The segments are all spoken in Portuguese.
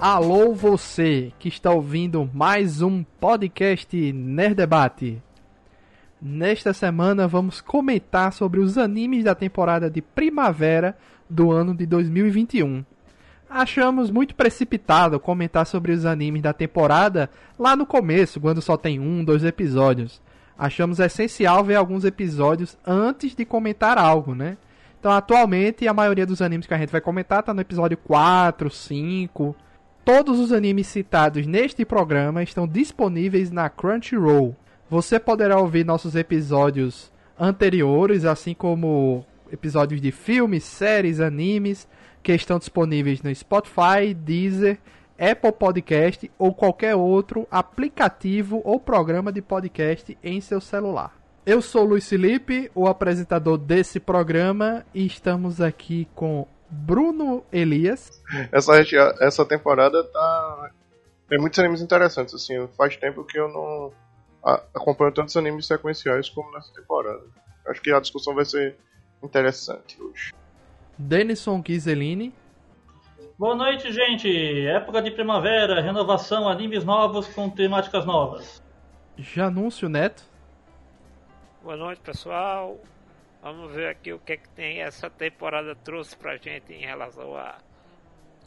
Alô você que está ouvindo mais um podcast Nerd Debate. Nesta semana vamos comentar sobre os animes da temporada de primavera do ano de 2021. Achamos muito precipitado comentar sobre os animes da temporada lá no começo, quando só tem um, dois episódios. Achamos essencial ver alguns episódios antes de comentar algo, né? Então, atualmente, a maioria dos animes que a gente vai comentar está no episódio 4, 5, Todos os animes citados neste programa estão disponíveis na Crunchyroll. Você poderá ouvir nossos episódios anteriores, assim como episódios de filmes, séries, animes, que estão disponíveis no Spotify, Deezer, Apple Podcast ou qualquer outro aplicativo ou programa de podcast em seu celular. Eu sou Luiz Felipe, o apresentador desse programa, e estamos aqui com Bruno Elias. Essa, essa temporada tá. Tem muitos animes interessantes, assim. Faz tempo que eu não acompanho tantos animes sequenciais como nessa temporada. Acho que a discussão vai ser interessante hoje. Denison Ghiseline. Boa noite, gente. Época de primavera, renovação, animes novos com temáticas novas. Janúncio Neto. Boa noite, pessoal. Vamos ver aqui o que, é que tem essa temporada trouxe pra gente em relação a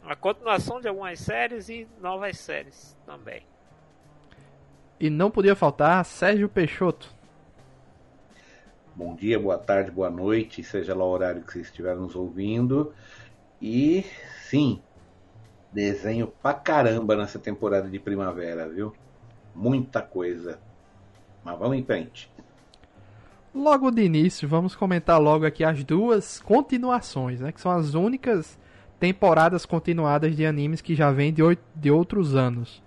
a continuação de algumas séries e novas séries também. E não podia faltar Sérgio Peixoto. Bom dia, boa tarde, boa noite, seja lá o horário que vocês estiverem nos ouvindo. E sim, desenho pra caramba nessa temporada de primavera, viu? Muita coisa. Mas vamos em frente. Logo de início, vamos comentar logo aqui as duas continuações, né? Que são as únicas temporadas continuadas de animes que já vêm de, de outros anos.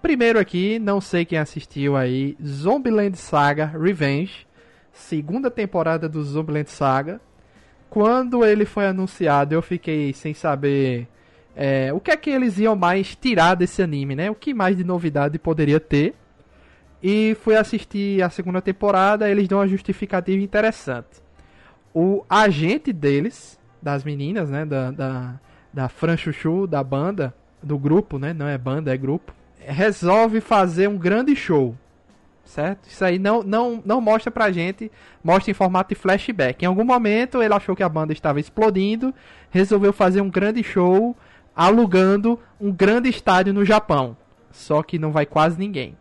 Primeiro aqui, não sei quem assistiu aí, Zombieland Saga Revenge, segunda temporada do Zombieland Saga. Quando ele foi anunciado, eu fiquei sem saber é, o que é que eles iam mais tirar desse anime, né? O que mais de novidade poderia ter. E fui assistir a segunda temporada, eles dão uma justificativa interessante. O agente deles, das meninas, né, da, da, da Fran Chuchu, da banda, do grupo, né, não é banda, é grupo, resolve fazer um grande show, certo? Isso aí não, não, não mostra pra gente, mostra em formato de flashback. Em algum momento ele achou que a banda estava explodindo, resolveu fazer um grande show alugando um grande estádio no Japão. Só que não vai quase ninguém.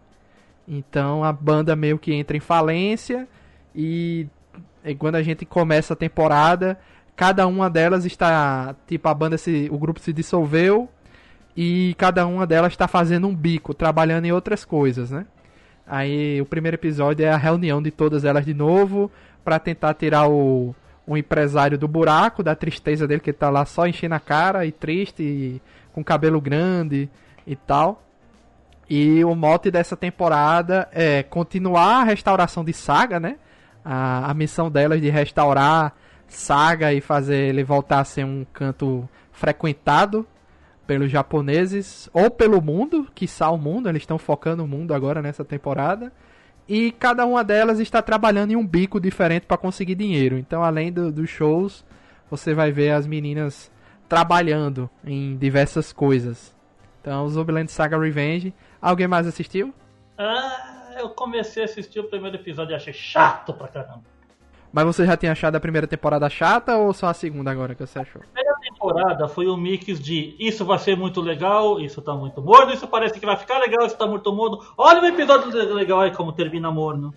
Então a banda meio que entra em falência e, e quando a gente começa a temporada, cada uma delas está, tipo a banda se, o grupo se dissolveu e cada uma delas está fazendo um bico, trabalhando em outras coisas, né? Aí o primeiro episódio é a reunião de todas elas de novo para tentar tirar o, o empresário do buraco, da tristeza dele que tá lá só enchendo a cara e triste, e com cabelo grande e tal. E o mote dessa temporada é continuar a restauração de Saga, né? A, a missão delas de restaurar Saga e fazer ele voltar a ser um canto frequentado pelos japoneses ou pelo mundo, que o mundo, eles estão focando o mundo agora nessa temporada. E cada uma delas está trabalhando em um bico diferente para conseguir dinheiro. Então, além do, dos shows, você vai ver as meninas trabalhando em diversas coisas. Então, Zombieland Saga Revenge Alguém mais assistiu? Ah, eu comecei a assistir o primeiro episódio e achei chato pra caramba. Mas você já tinha achado a primeira temporada chata ou só a segunda agora que você achou? A primeira temporada foi um mix de isso vai ser muito legal, isso tá muito morno, isso parece que vai ficar legal, isso tá muito morno. Olha o episódio legal aí como termina morno.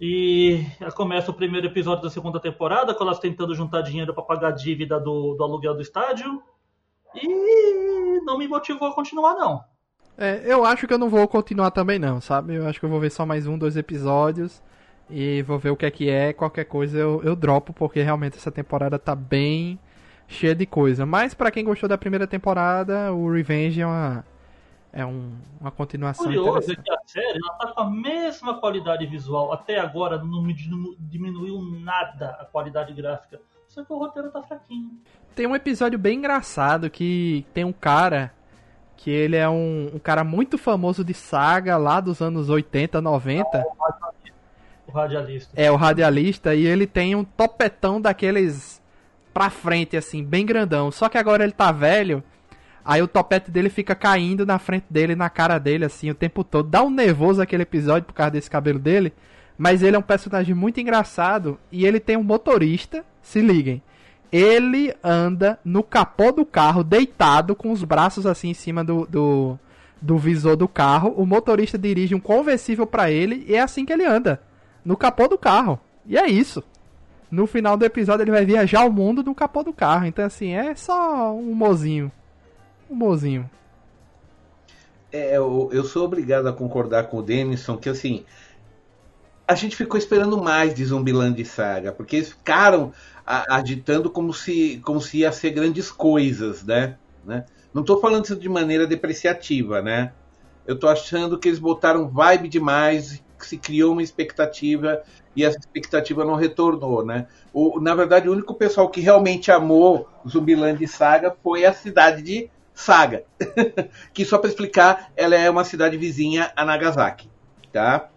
E começa o primeiro episódio da segunda temporada, com elas tentando juntar dinheiro para pagar a dívida do, do aluguel do estádio. E não me motivou a continuar, não. É, eu acho que eu não vou continuar também não, sabe? Eu acho que eu vou ver só mais um, dois episódios e vou ver o que é que é. Qualquer coisa eu, eu dropo, porque realmente essa temporada tá bem cheia de coisa. Mas para quem gostou da primeira temporada, o Revenge é uma, é um, uma continuação Curioso é que a série ela tá com a mesma qualidade visual. Até agora não diminuiu nada a qualidade gráfica. Só que o roteiro tá fraquinho. Tem um episódio bem engraçado que tem um cara que ele é um, um, cara muito famoso de saga lá dos anos 80, 90. O radialista. É, o radialista, e ele tem um topetão daqueles pra frente, assim, bem grandão. Só que agora ele tá velho, Aí o topete dele fica caindo na frente dele, na cara dele, assim, o tempo todo. Dá um nervoso aquele episódio por causa desse cabelo dele. Mas ele é um personagem muito engraçado e ele tem um motorista, se liguem. Ele anda no capô do carro, deitado, com os braços assim em cima do, do, do visor do carro. O motorista dirige um conversível para ele e é assim que ele anda. No capô do carro. E é isso. No final do episódio ele vai viajar o mundo no capô do carro. Então assim, é só um mozinho. Um mozinho. É, eu, eu sou obrigado a concordar com o Denison que assim a gente ficou esperando mais de Zumbiland Saga, porque eles ficaram agitando como se, como se ia ser grandes coisas, né? né? Não estou falando isso de maneira depreciativa, né? Eu estou achando que eles botaram vibe demais, se criou uma expectativa e essa expectativa não retornou, né? O, na verdade, o único pessoal que realmente amou Zumbiland Saga foi a cidade de Saga, que só para explicar, ela é uma cidade vizinha a Nagasaki, tá?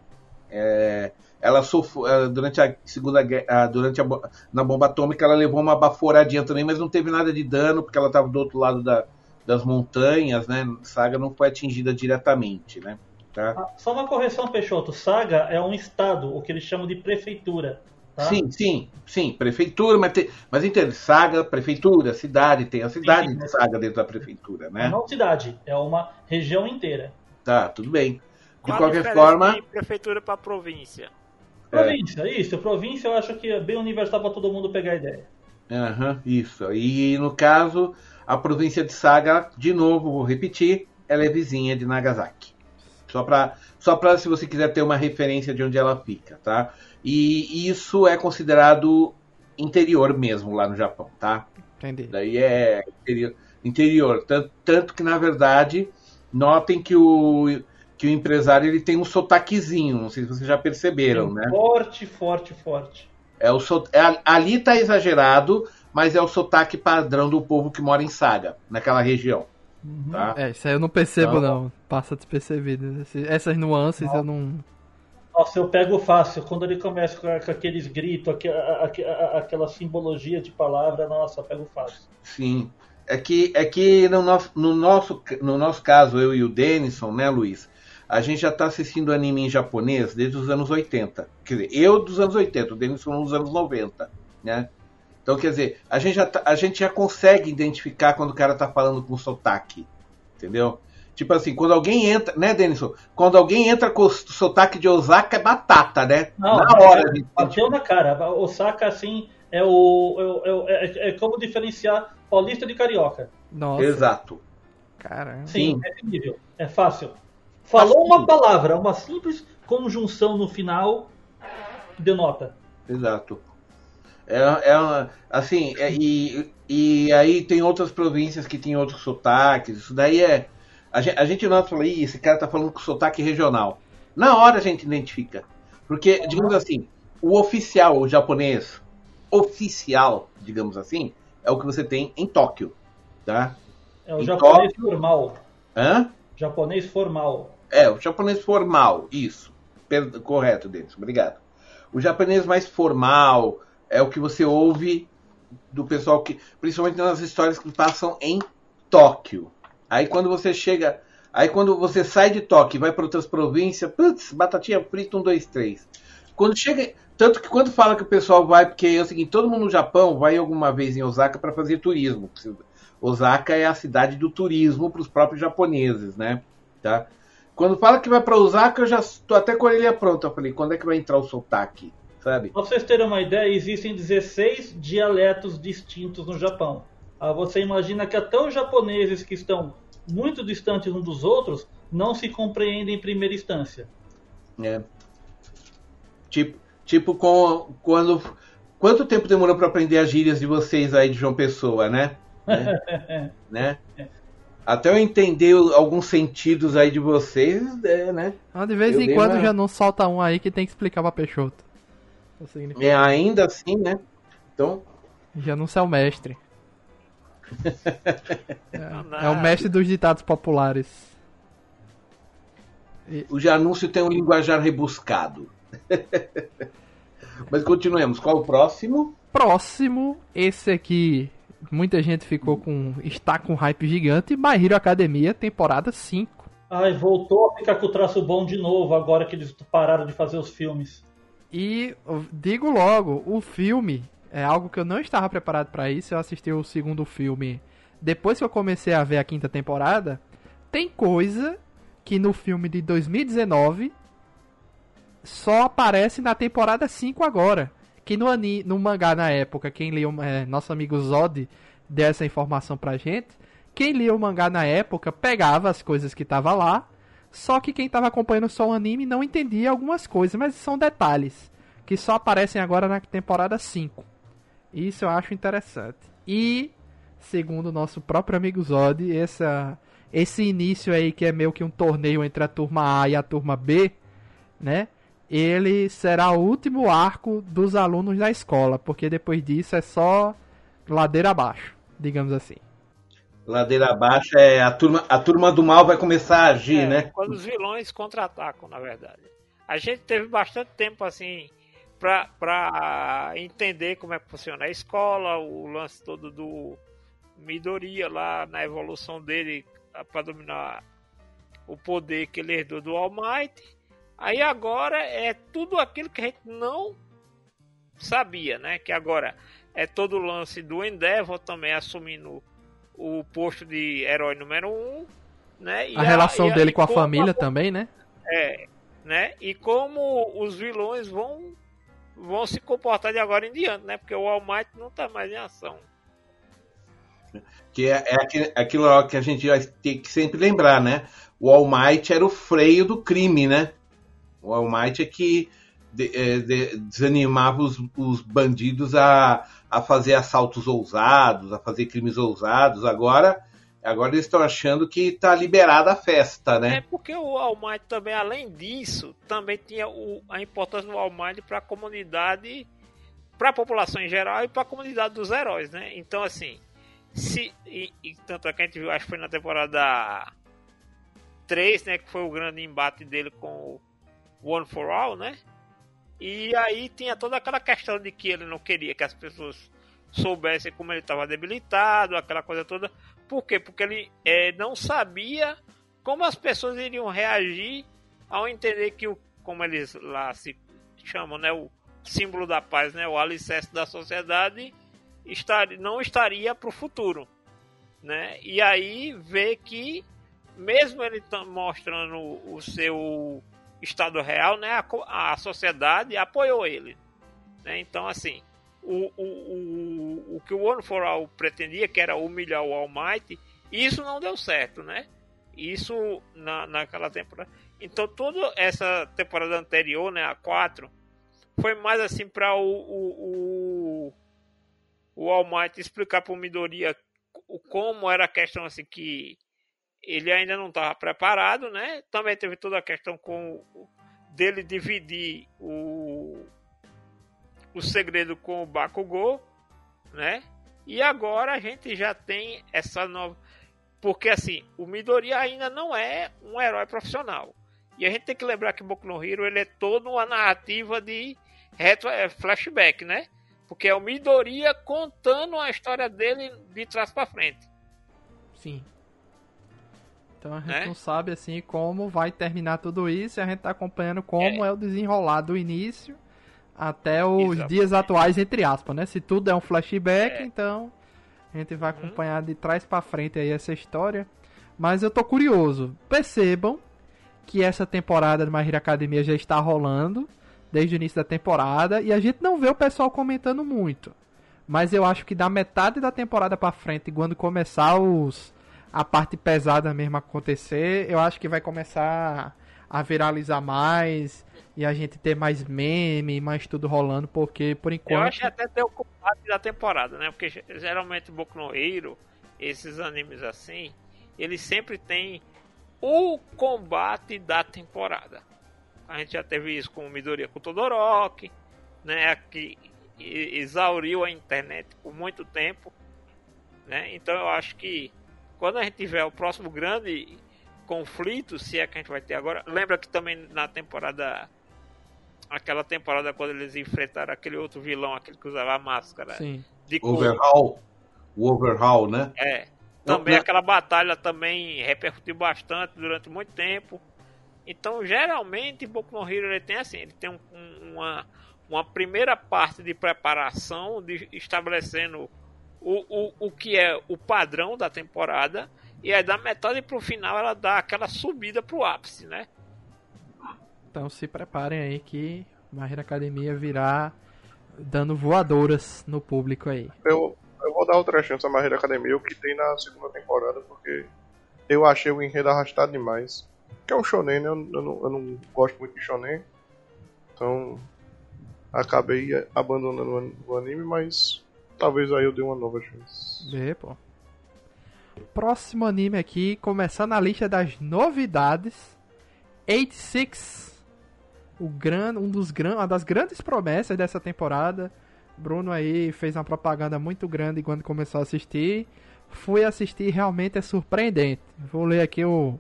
É, ela sofreu durante a segunda guerra, durante a, na bomba atômica ela levou uma baforadinha também, mas não teve nada de dano porque ela estava do outro lado da, das montanhas, né? Saga não foi atingida diretamente, né? Tá? Ah, só uma correção, Peixoto. Saga é um estado, o que eles chamam de prefeitura. Tá? Sim, sim, sim, prefeitura, mas, tem, mas entende, saga, prefeitura, cidade, tem a cidade sim, de saga dentro da prefeitura, né? Não cidade, é uma região inteira. Tá, tudo bem. De Qual qualquer forma. De prefeitura para província. Província, é. isso. Província eu acho que é bem universal para todo mundo pegar a ideia. Uhum, isso. E no caso, a província de Saga, de novo, vou repetir, ela é vizinha de Nagasaki. Só para, só pra, se você quiser ter uma referência de onde ela fica, tá? E isso é considerado interior mesmo lá no Japão, tá? Entendi. Daí é interior. interior. Tanto, tanto que, na verdade, notem que o, que o empresário ele tem um sotaquezinho, não sei se vocês já perceberam, Sim, né? Forte, forte, forte. É o so, é, ali tá exagerado, mas é o sotaque padrão do povo que mora em Saga, naquela região. Uhum. Tá? É, isso aí eu não percebo então, não, passa despercebido. Essas nuances não. eu não... Nossa, eu pego fácil. Quando ele começa com, aqueles gritos, aquela simbologia de palavra, nossa, eu pego fácil. Sim. É que, é que no, nosso, no, nosso, no nosso caso, eu e o Denison, né, Luiz? A gente já está assistindo anime em japonês desde os anos 80. Quer dizer, eu dos anos 80, o Denison dos anos 90, né? Então, quer dizer, a gente já, tá, a gente já consegue identificar quando o cara está falando com sotaque, entendeu? Tipo assim, quando alguém entra, né, Denison? Quando alguém entra com o sotaque de Osaka, é batata, né? Não, na hora. É, bateu na cara. Osaka, assim, é o. É, é, é, como diferenciar paulista de carioca. Nossa. Exato. Caramba. Sim, Sim. é nível. É fácil. Falou uma palavra, uma simples conjunção no final denota. Exato. É, é assim, é, e, e aí tem outras províncias que tem outros sotaques. Isso daí é. A gente, a gente nota fala, esse cara tá falando com sotaque regional. Na hora a gente identifica. Porque, digamos assim, o oficial, o japonês oficial, digamos assim, é o que você tem em Tóquio. Tá? É o em japonês Tóquio... formal. Hã? Japonês formal. É, o japonês formal, isso. Correto, Denis, obrigado. O japonês mais formal é o que você ouve do pessoal que. Principalmente nas histórias que passam em Tóquio. Aí quando você chega. Aí quando você sai de Tóquio e vai para outras províncias, putz, batatinha frita, um, dois, três. Quando chega. Tanto que quando fala que o pessoal vai, porque é o seguinte, todo mundo no Japão vai alguma vez em Osaka para fazer turismo. Osaka é a cidade do turismo para os próprios japoneses, né? Tá? Quando fala que vai para Osaka, eu já estou até com a orelha pronta. Eu falei, quando é que vai entrar o sotaque? Sabe? Pra vocês terem uma ideia, existem 16 dialetos distintos no Japão. Ah, você imagina que até os japoneses que estão muito distantes uns dos outros não se compreendem em primeira instância. É. Tipo, tipo com, quando. Quanto tempo demorou para aprender as gírias de vocês aí de João Pessoa, né? né? né? Até eu entender alguns sentidos aí de vocês, é, né? Ah, de vez eu em quando uma... já não solta um aí que tem que explicar pra Peixoto. É, ainda assim, né? Então. Já não é o mestre. é, é, o mestre dos ditados populares. E... O Janúncio tem um linguajar rebuscado. Mas continuemos. Qual o próximo? Próximo, esse aqui muita gente ficou com. está com hype gigante. My Hero Academia, temporada 5. Ai, voltou a ficar com o traço bom de novo agora que eles pararam de fazer os filmes. E digo logo, o filme é algo que eu não estava preparado para isso. Eu assisti o segundo filme depois que eu comecei a ver a quinta temporada. Tem coisa que no filme de 2019 só aparece na temporada 5 agora. Que no, ani, no mangá na época, quem leu, é, nosso amigo Zod deu essa informação pra gente. Quem lia o mangá na época pegava as coisas que tava lá, só que quem tava acompanhando só o anime não entendia algumas coisas, mas são detalhes que só aparecem agora na temporada 5. Isso eu acho interessante. E, segundo o nosso próprio amigo Zod, essa, esse início aí que é meio que um torneio entre a turma A e a turma B, né? Ele será o último arco dos alunos da escola, porque depois disso é só ladeira abaixo, digamos assim. Ladeira abaixo é a turma, a turma do mal vai começar a agir, É, né? Quando os vilões contra-atacam, na verdade. A gente teve bastante tempo assim pra, pra entender como é que funciona a escola, o lance todo do Midoriya lá na evolução dele para dominar o poder que ele herdou do All Might. Aí agora é tudo aquilo que a gente não sabia, né? Que agora é todo o lance do Endeavor também assumindo o posto de herói número um, né? E A relação e dele e com a família também, né? é, né? E como os vilões vão vão se comportar de agora em diante, né? Porque o All Might não tá mais em ação. Que é, é aquele- aquilo que a gente vai ter que sempre lembrar, né? O All Might era o freio do crime, né? O All Might é que de- é, de- desanimava os, os bandidos a, a fazer assaltos ousados, a fazer crimes ousados. Agora, agora eles estão achando que tá liberada a festa, É né? porque o All Might também, além disso, também tinha o- a importância do All Might para a comunidade, para a população em geral e para a comunidade dos heróis, né? Então, assim, se e, e tanto é que a gente viu, acho que foi na temporada 3, né, que foi o grande embate dele com o One for All, né? E aí tinha toda aquela questão de que ele não queria que as pessoas soubessem como ele estava debilitado, aquela coisa toda. Por quê? Porque ele eh, não sabia como as pessoas iriam reagir ao entender que o como eles lá se chamam, né, o símbolo da paz, né, o alicerce da sociedade estar, não estaria para o futuro, né? E aí vê que mesmo ele mostrando o seu estado real, né, a, a sociedade apoiou ele, né? Então assim, o, o, o, o que o One for All pretendia, que era humilhar o All Might, isso não deu certo, né? Isso na, naquela temporada. Então toda essa temporada anterior, né, a 4, foi mais assim para o, o, o, o All Might explicar para o Midoriya como era a questão assim que ele ainda não estava preparado, né? Também teve toda a questão com dele dividir o o segredo com o Bakugou, né? E agora a gente já tem essa nova porque assim, o Midoriya ainda não é um herói profissional. E a gente tem que lembrar que Boku no Hero ele é toda uma narrativa de retro, é, flashback, né? Porque é o Midoriya contando a história dele de trás para frente. Sim. Então a gente Né? não sabe assim como vai terminar tudo isso e a gente tá acompanhando como é, o desenrolar do início até os Exatamente. dias atuais, entre aspas, né? Se tudo é um flashback, É. então a gente vai Uhum. acompanhar de trás pra frente aí essa história. Mas eu tô curioso. Percebam que essa temporada do My Hero Academia já está rolando desde o início da temporada e a gente não vê o pessoal comentando muito. Mas eu acho que da metade da temporada pra frente, quando começar os a parte pesada mesmo acontecer, eu acho que vai começar a viralizar mais e a gente ter mais meme, mais tudo rolando, porque por Eu enquanto acho que até tem o combate da temporada, né? Porque ge- geralmente Boku no Hero, esses animes assim, eles sempre tem o combate da temporada. A gente já teve isso com o Midoriya com o Todoroki, né? Que exauriu a internet por muito tempo, né? Então eu acho que quando a gente tiver o próximo grande conflito, se é que a gente vai ter agora, lembra que também na temporada aquela temporada quando eles enfrentaram aquele outro vilão, aquele que usava a máscara sim. de Overhaul. o overhaul, né? É. Também aquela batalha também repercutiu bastante durante muito tempo. Então, geralmente, Boku no Hero ele tem assim, ele tem um, um, uma, uma primeira parte de preparação, de estabelecendo o, o, o que é o padrão da temporada, e aí da metade pro final ela dá aquela subida pro ápice, né? Então se preparem aí que Hero Academia virá dando voadoras no público aí. Eu, eu vou dar outra chance a My Hero Academia, o que tem na segunda temporada, porque eu achei o enredo arrastado demais. Que é um shonen, né? Eu, eu, não, eu não gosto muito de shonen. Então acabei abandonando o anime, mas talvez aí eu dê uma nova chance. Vê, pô. Próximo anime aqui, começando a lista das novidades. 86. O gran, um dos gran, uma das grandes promessas dessa temporada. Bruno aí fez uma propaganda muito grande quando começou a assistir. Fui assistir realmente é surpreendente. Vou ler aqui o,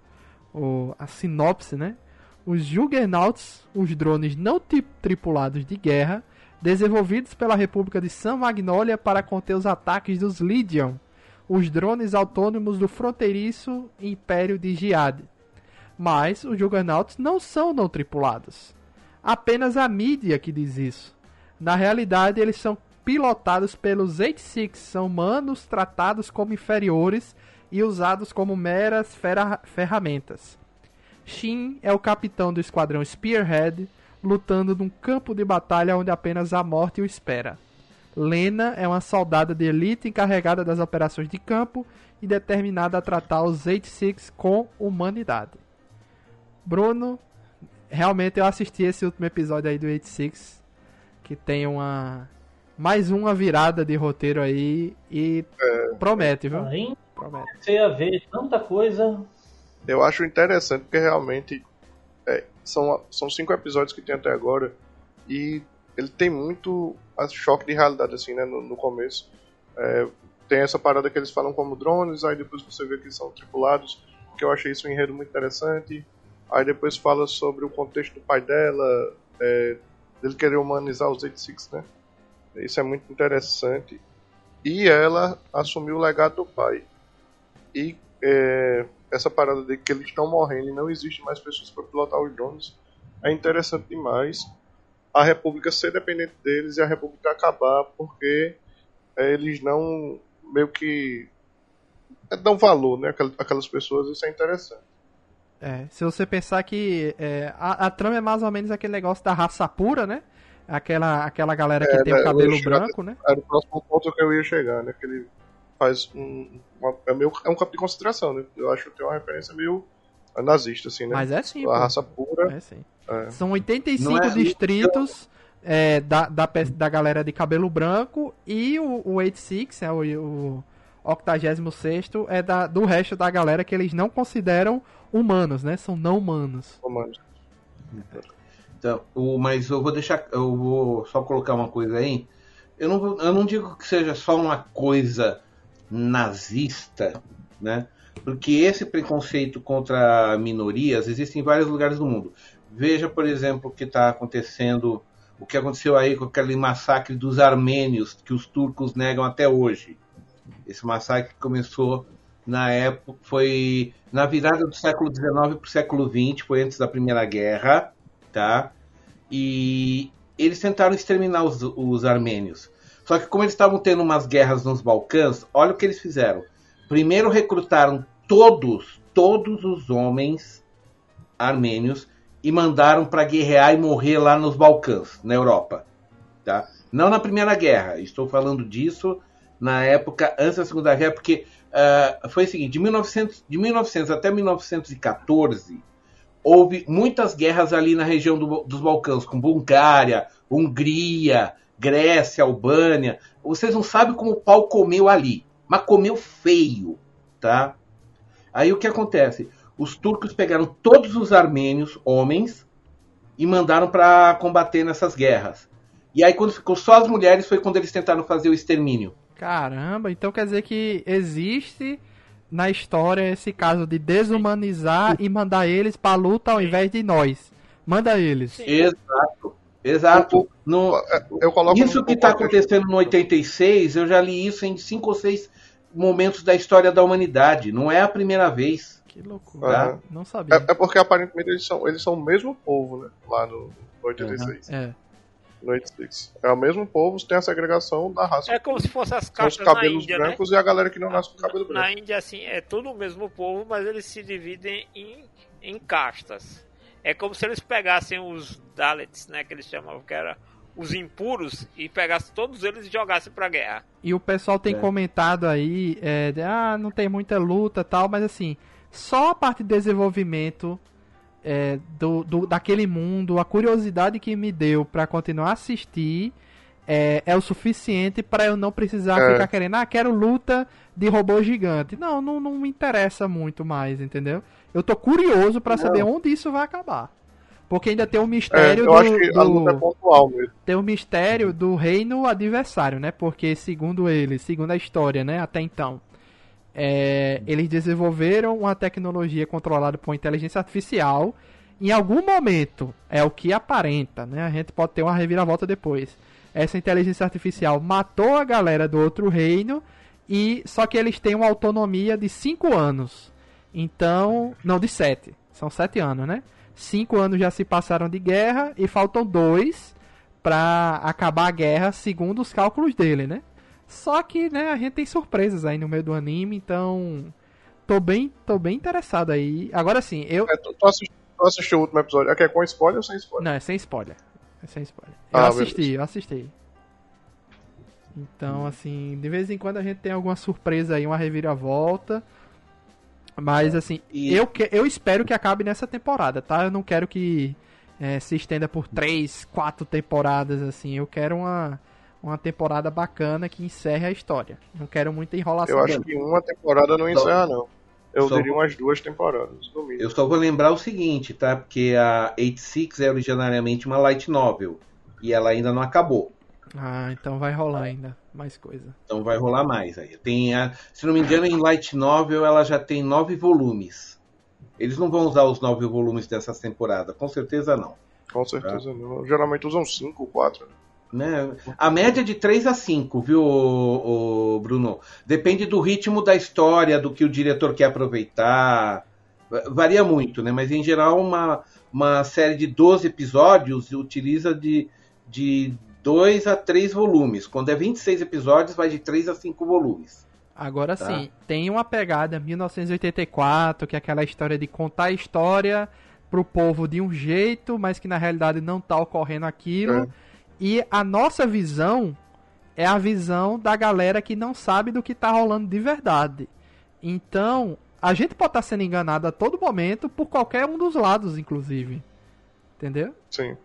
o a sinopse, né? Os Juggernauts, os drones não tripulados de guerra, desenvolvidos pela República de San Magnolia para conter os ataques dos Legion, os drones autônomos do fronteiriço Império de Giad. Mas os Juggernauts não são não tripulados. Apenas a mídia que diz isso. Na realidade, eles são pilotados pelos 86, são humanos tratados como inferiores e usados como meras ferramentas. Shin é o capitão do esquadrão Spearhead, lutando num campo de batalha onde apenas a morte o espera. Lena é uma soldada de elite encarregada das operações de campo e determinada a tratar os 86 com humanidade. Bruno, realmente eu assisti esse último episódio aí do 86, que tem uma mais uma virada de roteiro aí e é, promete, viu? Além promete. Você ia ver tanta coisa. Eu acho interessante porque realmente é, são, são cinco episódios que tem até agora e ele tem muito choque de realidade assim, né, no, no começo. É, tem essa parada que eles falam como drones, aí depois você vê que são tripulados, que eu achei isso um enredo muito interessante. Aí depois fala sobre o contexto do pai dela, é, dele querer humanizar os 86, né? Isso é muito interessante. E ela assumiu o legado do pai. E é, essa parada de que eles estão morrendo e não existe mais pessoas para pilotar os drones é interessante demais. A República ser dependente deles e a República acabar porque é, eles não meio que é, dão valor né, aquelas pessoas, isso é interessante. É, se você pensar que é, a, a, trama é mais ou menos aquele negócio da raça pura, né? Aquela, aquela galera que é, tem o cabelo branco, né? Era o próximo ponto que eu ia chegar, né? Que ele faz um. Uma, é, meio, é um campo de concentração, né? Eu acho que tem uma referência meio nazista, assim, né? Mas é sim. A raça pura. É sim. É. São 85 é distritos é, da, da, da galera de cabelo branco e o, o 86, é, o, o 86 é da, do resto da galera que eles não consideram humanos, né? São não humanos. Humanos. Então, o, mas eu vou deixar. Eu vou só colocar uma coisa aí. Eu não, eu não digo que seja só uma coisa nazista, né? Porque esse preconceito contra minorias existe em vários lugares do mundo. Veja, por exemplo, o que está acontecendo, o que aconteceu aí com aquele massacre dos armênios que os turcos negam até hoje. Esse massacre começou na época, foi na virada do século XIX para o século XX, foi antes da Primeira Guerra, tá? E eles tentaram exterminar os, os armênios. Só que como eles estavam tendo umas guerras nos Balcãs, olha o que eles fizeram. Primeiro recrutaram todos, todos os homens armênios e mandaram para guerrear e morrer lá nos Balcãs, na Europa, tá? Não na Primeira Guerra, estou falando disso na época antes da Segunda Guerra, porque uh, foi o seguinte: de 1900, de 1900 até 1914 houve muitas guerras ali na região do, dos Balcãs, com Bulgária, Hungria, Grécia, Albânia. Vocês não sabem como o pau comeu ali, mas comeu feio, tá? Aí o que acontece? Os turcos pegaram todos os armênios, homens, e mandaram para combater nessas guerras. E aí quando ficou só as mulheres foi quando eles tentaram fazer o extermínio. Caramba, então quer dizer que existe na história esse caso de desumanizar e mandar eles pra luta ao invés de nós. Manda eles. Exato. Exato. No, Eu coloco isso no que está acontecendo no 86, eu já li isso em cinco ou seis momentos da história da humanidade. Não é a primeira vez. Que loucura. Aham. Não sabia. É, é porque aparentemente eles são, eles são o mesmo povo, né? Lá no, no 86. É. No 86. É o mesmo povo, tem a segregação da raça. É como se fossem as São os castas na cabelos Índia, né? brancos e a galera que não nasce com cabelo branco. Na Índia, assim, é tudo o mesmo povo, mas eles se dividem em, em castas. É como se eles pegassem os Dalits, né, que eles chamavam, que era os impuros, e pegassem todos eles e jogassem pra guerra. E o pessoal tem É. comentado aí, é, de, ah, não tem muita luta tal, mas assim, só a parte de desenvolvimento é, do, do- daquele mundo, a curiosidade que me deu pra continuar a assistir é, é o suficiente pra eu não precisar É. ficar querendo, ah, quero luta de robô gigante. Não, não, não me interessa muito mais, entendeu? Eu tô curioso pra saber onde isso vai acabar. Porque ainda tem o É, mistério eu do, acho que a do- luta é pontual mesmo. tem o mistério do reino adversário, né? Porque segundo eles, segundo a história, né? Até então, é, eles desenvolveram uma tecnologia controlada por inteligência artificial. Em algum momento, é o que aparenta, né? A gente pode ter uma reviravolta depois. Essa inteligência artificial matou a galera do outro reino e só que eles têm uma autonomia de 5 anos. Então, não de 7. São 7 anos, né? 5 anos já se passaram de guerra e faltam dois pra acabar a guerra, segundo os cálculos dele, né? Só que, né, a gente tem surpresas aí no meio do anime, então tô bem, tô bem interessado aí. Agora sim, eu É, tu, tu assistiu, tu assistiu o último episódio. Aqui é com spoiler ou sem spoiler? não, é sem spoiler. É sem spoiler. Eu Ah, assisti, eu assisti. Então, assim, de vez em quando a gente tem alguma surpresa aí, uma reviravolta. Mas, assim, E- eu, que, eu espero que acabe nessa temporada, tá? Eu não quero que é, se estenda por três, quatro temporadas, assim. Eu quero uma, uma temporada bacana que encerre a história. Não quero muita enrolação. Eu acho que uma temporada não encerra, não. Eu Só- diria umas duas temporadas, no mínimo. Eu só vou lembrar o seguinte, tá? Porque a 86 é originariamente uma light novel. E ela ainda não acabou. Ah, então vai rolar ainda mais coisa. Então vai rolar mais aí. Tem a, se não me engano, em Light Novel ela já tem nove volumes. Eles não vão usar os nove volumes dessa temporada, com certeza não. Com certeza não. Geralmente usam cinco, quatro. né? Né? A média é de 3 a 5, viu, ô- ô, Bruno? Depende do ritmo da história, do que o diretor quer aproveitar. Va- Varia muito, né? Mas em geral, uma, uma série de 12 episódios utiliza de, de 2 a 3 volumes. Quando é 26 episódios, vai de 3 a 5 volumes. Agora Tá. sim, tem uma pegada 1984, que é aquela história de contar a história pro povo de um jeito, mas que na realidade não tá ocorrendo aquilo. É. E a nossa visão é a visão da galera que não sabe do que tá rolando de verdade. Então, a gente pode estar sendo enganado a todo momento por qualquer um dos lados, inclusive. Entendeu? Sim.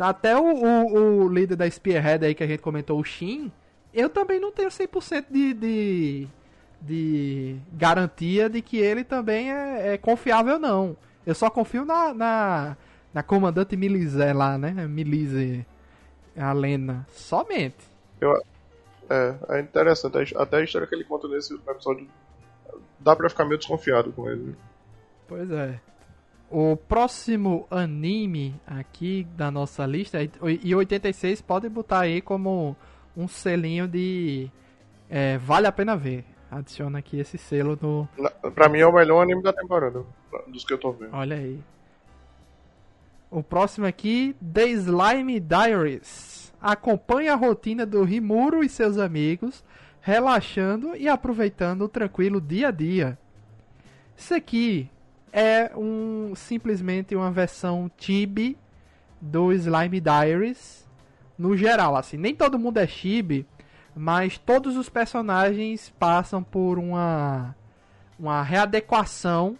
Até o, o, o líder da Spearhead aí que a gente comentou, o Shin, eu também não tenho 100% de, de, de garantia de que ele também é, é confiável, não. Eu só confio na, na, na comandante Milize lá, né? Milize, a Lena. Somente. É, é interessante. Até a história que ele conta nesse episódio. Dá pra ficar meio desconfiado com ele. Pois é. O próximo anime aqui da nossa lista, é- e 86 pode botar aí como um selinho de é, vale a pena ver. Adiciona aqui esse selo no. Na- Pra mim é o melhor anime da temporada. Dos que eu tô vendo. Olha aí. O próximo aqui, The Slime Diaries. Acompanha a rotina do Rimuro e seus amigos, relaxando e aproveitando o tranquilo dia a dia. Isso aqui é um simplesmente uma versão chibi do Slime Diaries no geral, assim, nem todo mundo é chibi, mas todos os personagens passam por uma uma readequação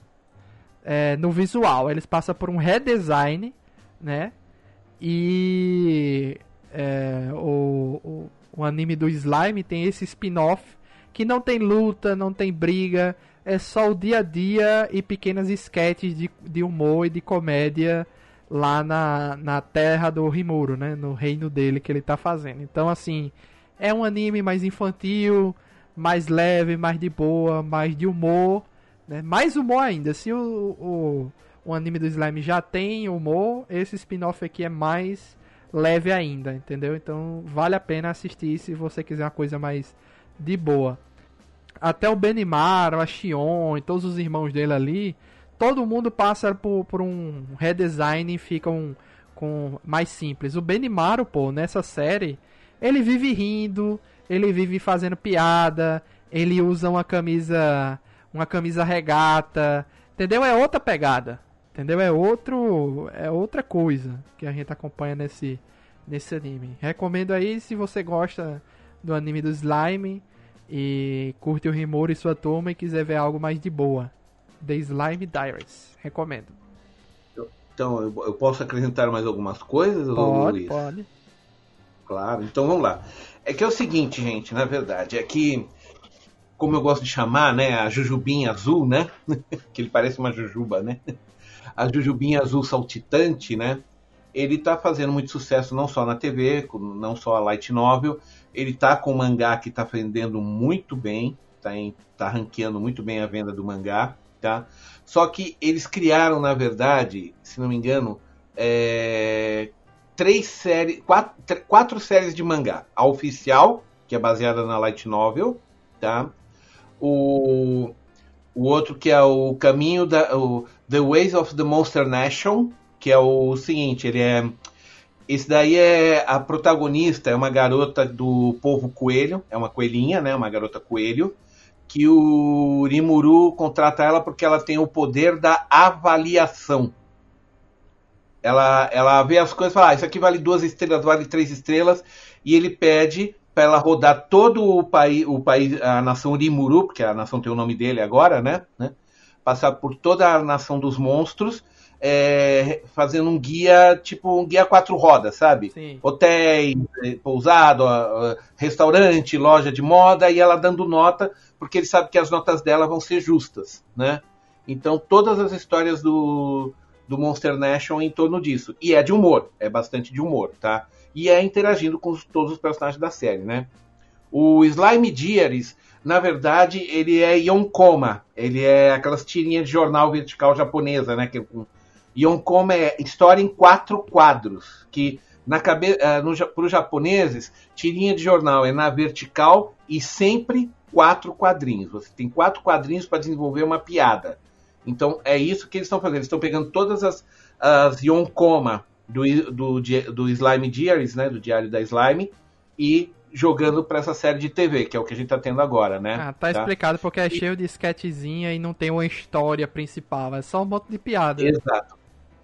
é, no visual. Eles passam por um redesign, né? E é, o, o, o anime do Slime tem esse spin-off que não tem luta, não tem briga, é só o dia a dia e pequenas sketches de, de humor e de comédia lá na, na terra do Rimuro, né? No reino dele que ele tá fazendo. Então, assim, é um anime mais infantil, mais leve, mais de boa, mais de humor, né? Mais humor ainda. Se o, o, o anime do Slime já tem humor, esse spin-off aqui é mais leve ainda, entendeu? Então vale a pena assistir se você quiser uma coisa mais de boa. Até o Benimar, a Xion e todos os irmãos dele ali, todo mundo passa por, por um redesign e fica um, com mais simples. O Benimaru, pô, nessa série, ele vive rindo, ele vive fazendo piada, ele usa uma camisa, uma camisa regata, entendeu? É outra pegada. Entendeu? É outro, é outra coisa que a gente acompanha nesse nesse anime. Recomendo aí se você gosta do anime do Slime e curte o Rimuro e sua turma e quiser ver algo mais de boa. The Slime Diaries. Recomendo. Então, eu, eu posso acrescentar mais algumas coisas, Pode, Luiz? pode. Claro, então vamos lá. É que é o seguinte, gente, na verdade, é que, como eu gosto de chamar, né, a jujubinha azul, né, que ele parece uma jujuba, né, a jujubinha azul saltitante, né, ele tá fazendo muito sucesso não só na TV, não só a light novel, ele tá com o mangá que tá vendendo muito bem, tá, em, tá ranqueando muito bem a venda do mangá, tá? Só que eles criaram, na verdade, se não me engano, é, três séries, quatro, tr- quatro séries de mangá. A oficial, que é baseada na light novel, tá? O, o outro que é o caminho da o The Ways of the Monster Nation, que é o seguinte, ele é esse daí é a protagonista, é uma garota do povo coelho, é uma coelhinha, né, uma garota coelho, que o Rimuru contrata ela porque ela tem o poder da avaliação. Ela, ela vê as coisas e fala, ah, isso aqui vale duas estrelas, vale três estrelas, e ele pede para ela rodar todo o país, o país, a nação Rimuru, porque a nação tem o nome dele agora, né? né? Passar por toda a nação dos monstros, é, fazendo um guia, tipo um guia quatro rodas, sabe? Sim. hotéis, pousado, ah, ah, restaurante, loja de moda, e ela dando nota, porque ele sabe que as notas dela vão ser justas, né? Então todas as histórias do, do Monster Nation em torno disso. E é de humor, é bastante de humor, tá? E é interagindo com os- todos os personagens da série, né? O Slime Diaries, na verdade, ele é Yonkoma. Ele é aquelas tirinhas de jornal vertical japonesa, né? Que é com- Yonkoma é história em quatro quadros, que na cabe... eh, para os japoneses, tirinha de jornal é na vertical e sempre quatro quadrinhos. Você tem quatro quadrinhos para desenvolver uma piada. Então é isso que eles estão fazendo. Eles estão pegando todas as, as Yonkoma do, do, do Slime Diaries, né, do Diário da Slime, e jogando para essa série de TV, que é o que a gente está tendo agora, né? Ah, tá, explicado porque é cheio de sketchzinha e não tem uma história principal, é só um monte de piada. Exato.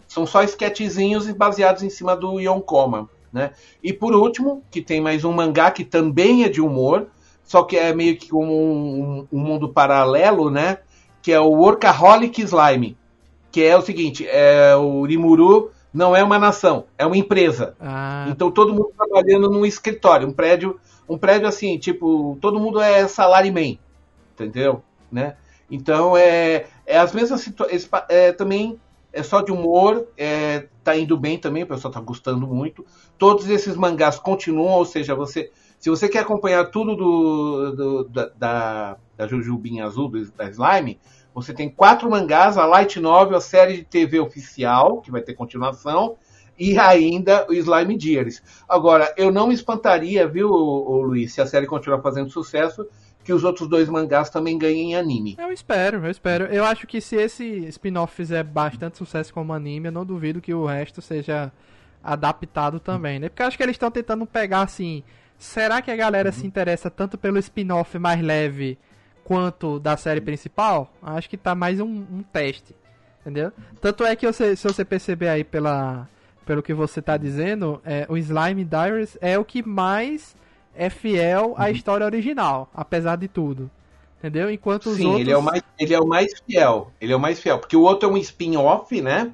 São só sketchzinhos baseados em cima do Yonkoma, né? E por último, que tem mais um mangá que também é de humor, só que é meio que como um, um mundo paralelo, né? Que é o Workaholic Slime, que é o seguinte, é o Rimuru não é uma nação, é uma empresa. Ah, Então todo mundo trabalhando num escritório, um prédio, um prédio assim, tipo, todo mundo é salaryman, entendeu? Né? Então é, é as mesmas situações, é, também é só de humor, é, tá indo bem também, o pessoal tá gostando muito. Todos esses mangás continuam, ou seja, você, se você quer acompanhar tudo do, do- da, da, da Jujubinha Azul, do, da Slime, você tem quatro mangás, a Light Novel, a série de TV oficial, que vai ter continuação, e ainda o Slime Diaries. Agora, eu não me espantaria, viu, Luiz, se a série continuar fazendo sucesso, que os outros dois mangás também ganhem anime. eu espero, eu espero. Eu acho que se esse spin-off fizer bastante sucesso como anime, eu não duvido que o resto seja adaptado também, né? Porque eu acho que eles estão tentando pegar assim. Será que a galera se interessa tanto pelo spin-off mais leve quanto da série principal? Acho que tá mais um, um teste. Entendeu? Tanto é que você- se você perceber aí pela, pelo que você tá dizendo, é, o Slime Diaries é o que mais é fiel à história original, apesar de tudo. Entendeu? Enquanto os Sim, outros. ele, é o mais, ele é o mais fiel. Ele é o mais fiel. Porque o outro é um spin-off, né?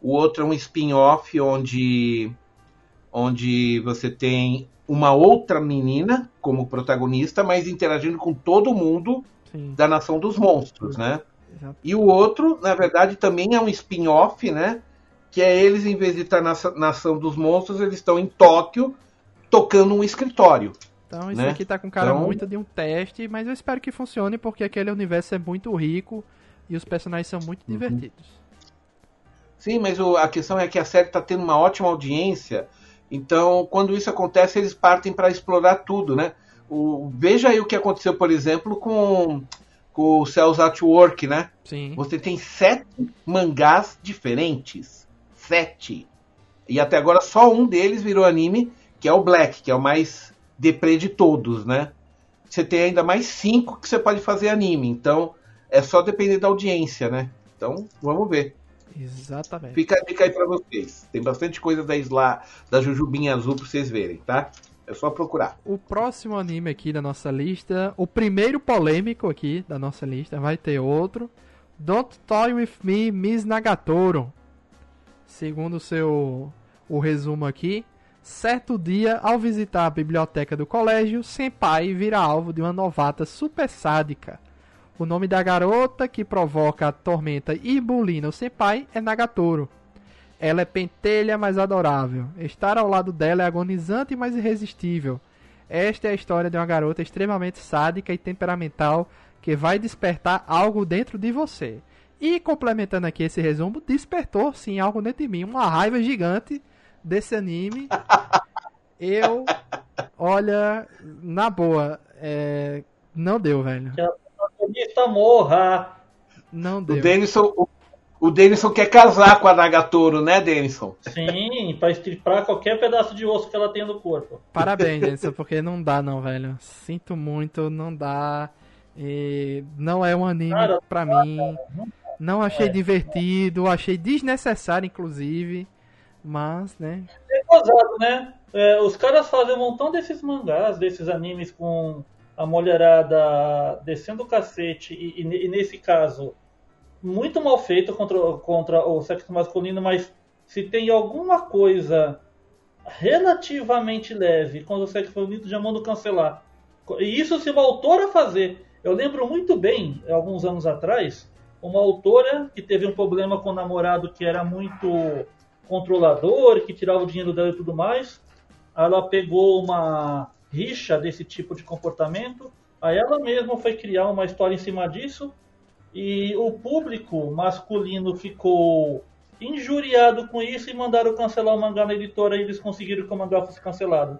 O outro é um spin-off onde, onde você tem uma outra menina como protagonista, mas interagindo com todo mundo Sim, da Nação dos Monstros, né? exato. E o outro, na verdade, também é um spin-off, né? Que é eles, em vez de estar na Nação dos Monstros, eles estão em Tóquio tocando um escritório. Então isso né? aqui tá com cara Então- muito de um teste, mas eu espero que funcione porque aquele universo é muito rico e os personagens são muito divertidos. Sim, mas o- a questão é que a série está tendo uma ótima audiência Então, quando isso acontece, eles partem para explorar tudo, né? O, veja aí o que aconteceu, por exemplo, com, com o Cells at Work, né? Sim. Você tem sete mangás diferentes. Sete. E até agora só um deles virou anime, que é o Black, que é o mais deprê de todos, né? Você tem ainda mais cinco que você pode fazer anime. Então, é só depender da audiência, né? Então, vamos ver. Exatamente. Fica a dica aí pra vocês. Tem bastante coisa da Isla, da Jujubinha Azul pra vocês verem, tá? É só procurar. O próximo anime aqui da nossa lista, o primeiro polêmico aqui da nossa lista, vai ter outro. Don't Toy With Me, Miss Nagatoro. Segundo o seu o resumo aqui, certo dia, ao visitar a biblioteca do colégio, Senpai vira alvo de uma novata super sádica. O nome da garota que provoca a tormenta e bulina o Senpai é Nagatoro. Ela é pentelha, mas adorável. Estar ao lado dela é agonizante, mas irresistível. Esta é a história de uma garota extremamente sádica e temperamental que vai despertar algo dentro de você. E complementando aqui esse resumo, despertou sim algo dentro de mim, uma raiva gigante desse anime. Eu, olha, na boa, é, não deu, velho. Que a protagonista morra. Não O deu. Denison, o, o Denison quer casar com a Nagatoro, né, Denison? Sim, pra estripar qualquer pedaço de osso que ela tenha no corpo. Parabéns, Jensen, porque não dá não, velho. Sinto muito, não dá. E não é um anime Cara, pra mim. Não achei É. divertido, achei desnecessário, inclusive. Mas, né? É gozado, né? É, os caras fazem um montão desses mangás, desses animes com a mulherada descendo o cacete, e, e e nesse caso, muito mal feito contra, contra o sexo masculino, mas se tem alguma coisa relativamente leve contra o sexo feminino, já mando cancelar. E isso se uma autora fazer. Eu lembro muito bem, alguns anos atrás, uma autora que teve um problema com o namorado que era muito controlador, que tirava o dinheiro dela e tudo mais. Ela pegou uma rixa desse tipo de comportamento. Aí ela mesma foi criar uma história em cima disso. E o público masculino ficou injuriado com isso e mandaram cancelar o mangá na editora e eles conseguiram que o mangá fosse cancelado.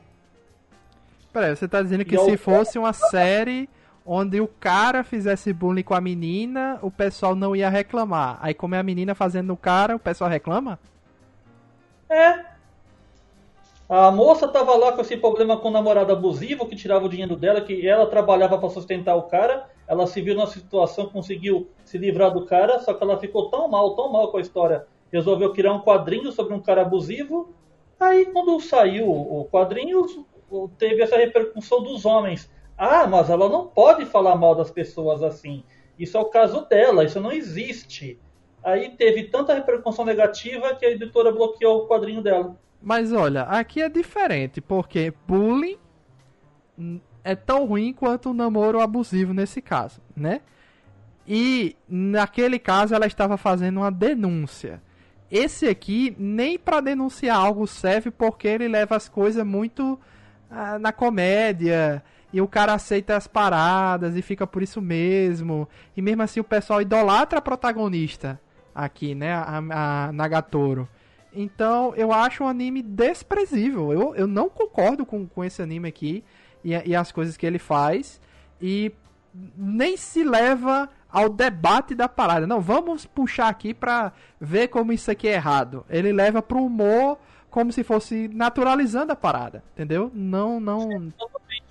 Peraí, você tá dizendo que E se ao- fosse uma série onde o cara fizesse bullying com a menina, o pessoal não ia reclamar. Aí, como é a menina fazendo o cara, o pessoal reclama? É. A moça tava lá com esse problema com o namorado abusivo que tirava o dinheiro dela, que ela trabalhava para sustentar o cara. Ela se viu na situação, conseguiu se livrar do cara, só que ela ficou tão mal, tão mal com a história. Resolveu criar um quadrinho sobre um cara abusivo. Aí, quando saiu o quadrinho, teve essa repercussão dos homens. Ah, mas ela não pode falar mal das pessoas assim. Isso é o caso dela, isso não existe. Aí teve tanta repercussão negativa que a editora bloqueou o quadrinho dela. Mas olha, aqui é diferente, porque bullying é tão ruim quanto o namoro abusivo nesse caso, né? E naquele caso ela estava fazendo uma denúncia. Esse aqui nem para denunciar algo serve porque ele leva as coisas muito ah, na comédia e o cara aceita as paradas e fica por isso mesmo. E mesmo assim o pessoal idolatra a protagonista aqui, né? A, a Nagatoro. Então eu acho um anime desprezível. Eu, eu não concordo com, com esse anime aqui e, e as coisas que ele faz. E nem se leva ao debate da parada. Não, vamos puxar aqui pra ver como isso aqui é errado. Ele leva pro humor como se fosse naturalizando a parada, entendeu? Não, não, Totalmente.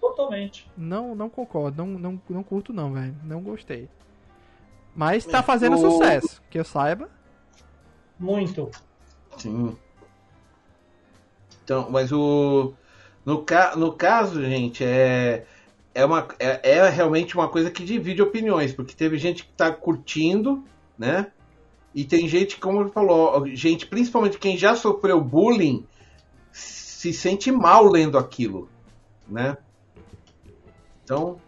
Totalmente. não, não concordo, não, não, não curto não, velho. Não gostei. Mas tá fazendo sucesso, que eu saiba. Muito. Sim. Então, mas o. No, ca... no caso, gente, é. É, uma, é, é realmente uma coisa que divide opiniões, porque teve gente que tá curtindo, né? E tem gente, como ele falou, gente, principalmente quem já sofreu bullying, se sente mal lendo aquilo, né? Então,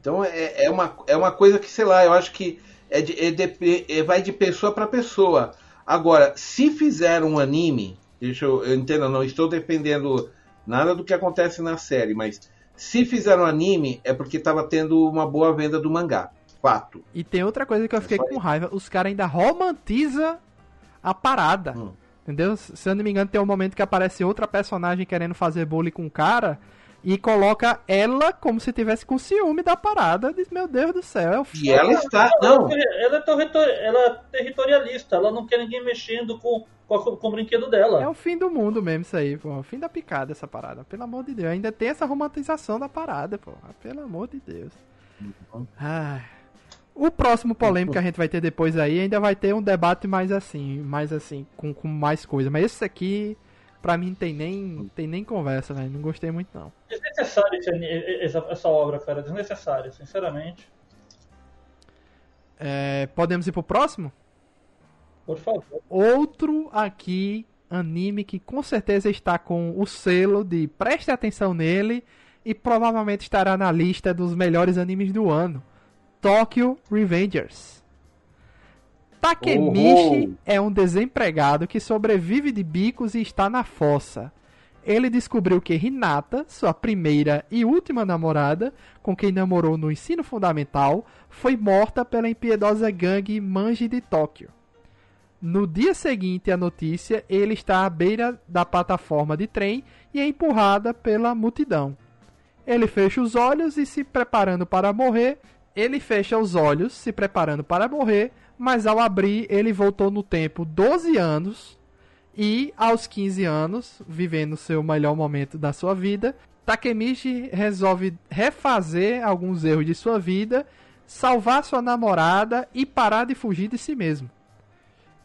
então é, é, uma, é uma coisa que, sei lá, eu acho que é de- é de- é- vai de pessoa para pessoa. Agora, se fizer um anime, deixa eu, eu entendo, eu não estou defendendo nada do que acontece na série, mas se fizer um anime é porque estava tendo uma boa venda do mangá. Fato. E tem outra coisa que eu fiquei só com raiva, os caras ainda romantizam a parada. Hum. Entendeu? Se eu não me engano, tem um momento que aparece outra personagem querendo fazer bullying com o cara e coloca ela como se tivesse com ciúme da parada. Diz, meu Deus do céu, é o E ela está. Não, Ela é, territori- ela é territorialista, ela não quer ninguém mexendo com, com, a- com o brinquedo dela. É o fim do mundo mesmo isso aí, pô. O fim da picada essa parada. Pelo amor de Deus. Ainda tem essa romantização da parada, pô. Pelo amor de Deus. Ai. O próximo polêmico que a gente vai ter depois aí ainda vai ter um debate mais assim, mais assim, com, com mais coisa. Mas esse aqui, pra mim, tem nem, tem nem conversa, velho. Não gostei muito, não. Desnecessário esse- essa, essa obra, cara. Desnecessário, sinceramente. É, podemos ir pro próximo? Por favor. Outro aqui, anime que com certeza está com o selo de preste atenção nele e provavelmente estará na lista dos melhores animes do ano. Tokyo Revengers. Takemichi Oh. é um desempregado que sobrevive de bicos e está na fossa. Ele descobriu que Hinata, sua primeira e última namorada, com quem namorou no ensino fundamental, foi morta pela impiedosa gangue Manji de Tóquio. No dia seguinte à notícia, ele está à beira da plataforma de trem e é empurrada pela multidão. Ele fecha os olhos e se preparando para morrer. Ele fecha os olhos, se preparando para morrer, mas ao abrir, ele voltou no tempo 12 anos e aos 15 anos, vivendo seu melhor momento da sua vida, Takemichi resolve refazer alguns erros de sua vida, salvar sua namorada e parar de fugir de si mesmo.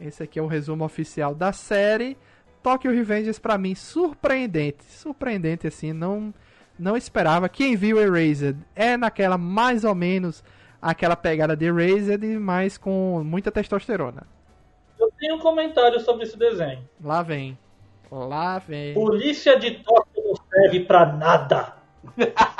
Esse aqui é o resumo oficial da série. Tokyo Revengers pra mim surpreendente, surpreendente assim, não não esperava. Quem viu Erased é naquela mais ou menos aquela pegada de Erased, mas com muita testosterona. Eu tenho um comentário sobre esse desenho. Lá vem. Lá vem. Polícia de Tóquio não serve pra nada.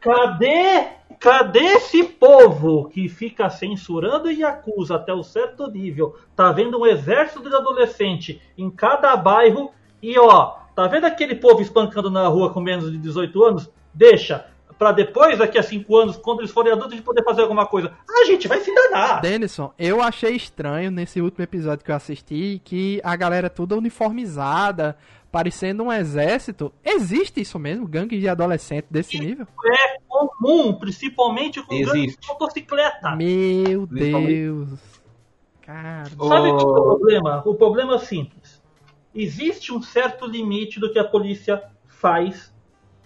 Cadê, cadê esse povo que fica censurando e acusa até um certo nível? Tá vendo um exército de adolescente em cada bairro e ó, tá vendo aquele povo espancando na rua com menos de 18 anos? Deixa. Pra depois, daqui a 5 anos, quando eles forem adultos, a gente poder fazer alguma coisa. Ah, gente, vai se danar. Denison, eu achei estranho nesse último episódio que eu assisti que a galera é toda uniformizada, parecendo um exército. Existe isso mesmo? Gangue de adolescente desse nível? É comum, principalmente com gangues Existe. de motocicleta. Meu Deus. Cara. Sabe qual é o problema? O problema é simples. Existe um certo limite do que a polícia faz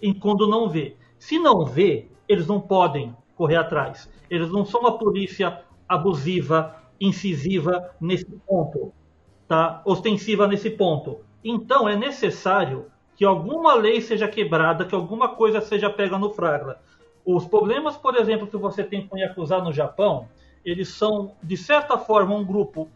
em quando não vê. Se não vê, eles não podem correr atrás. Eles não são uma polícia abusiva, incisiva nesse ponto, tá? Ostensiva nesse ponto. Então é necessário que alguma lei seja quebrada, que alguma coisa seja pega no flagra. Os problemas, por exemplo, que você tem com Yakuza no Japão, eles são, de certa forma, um grupo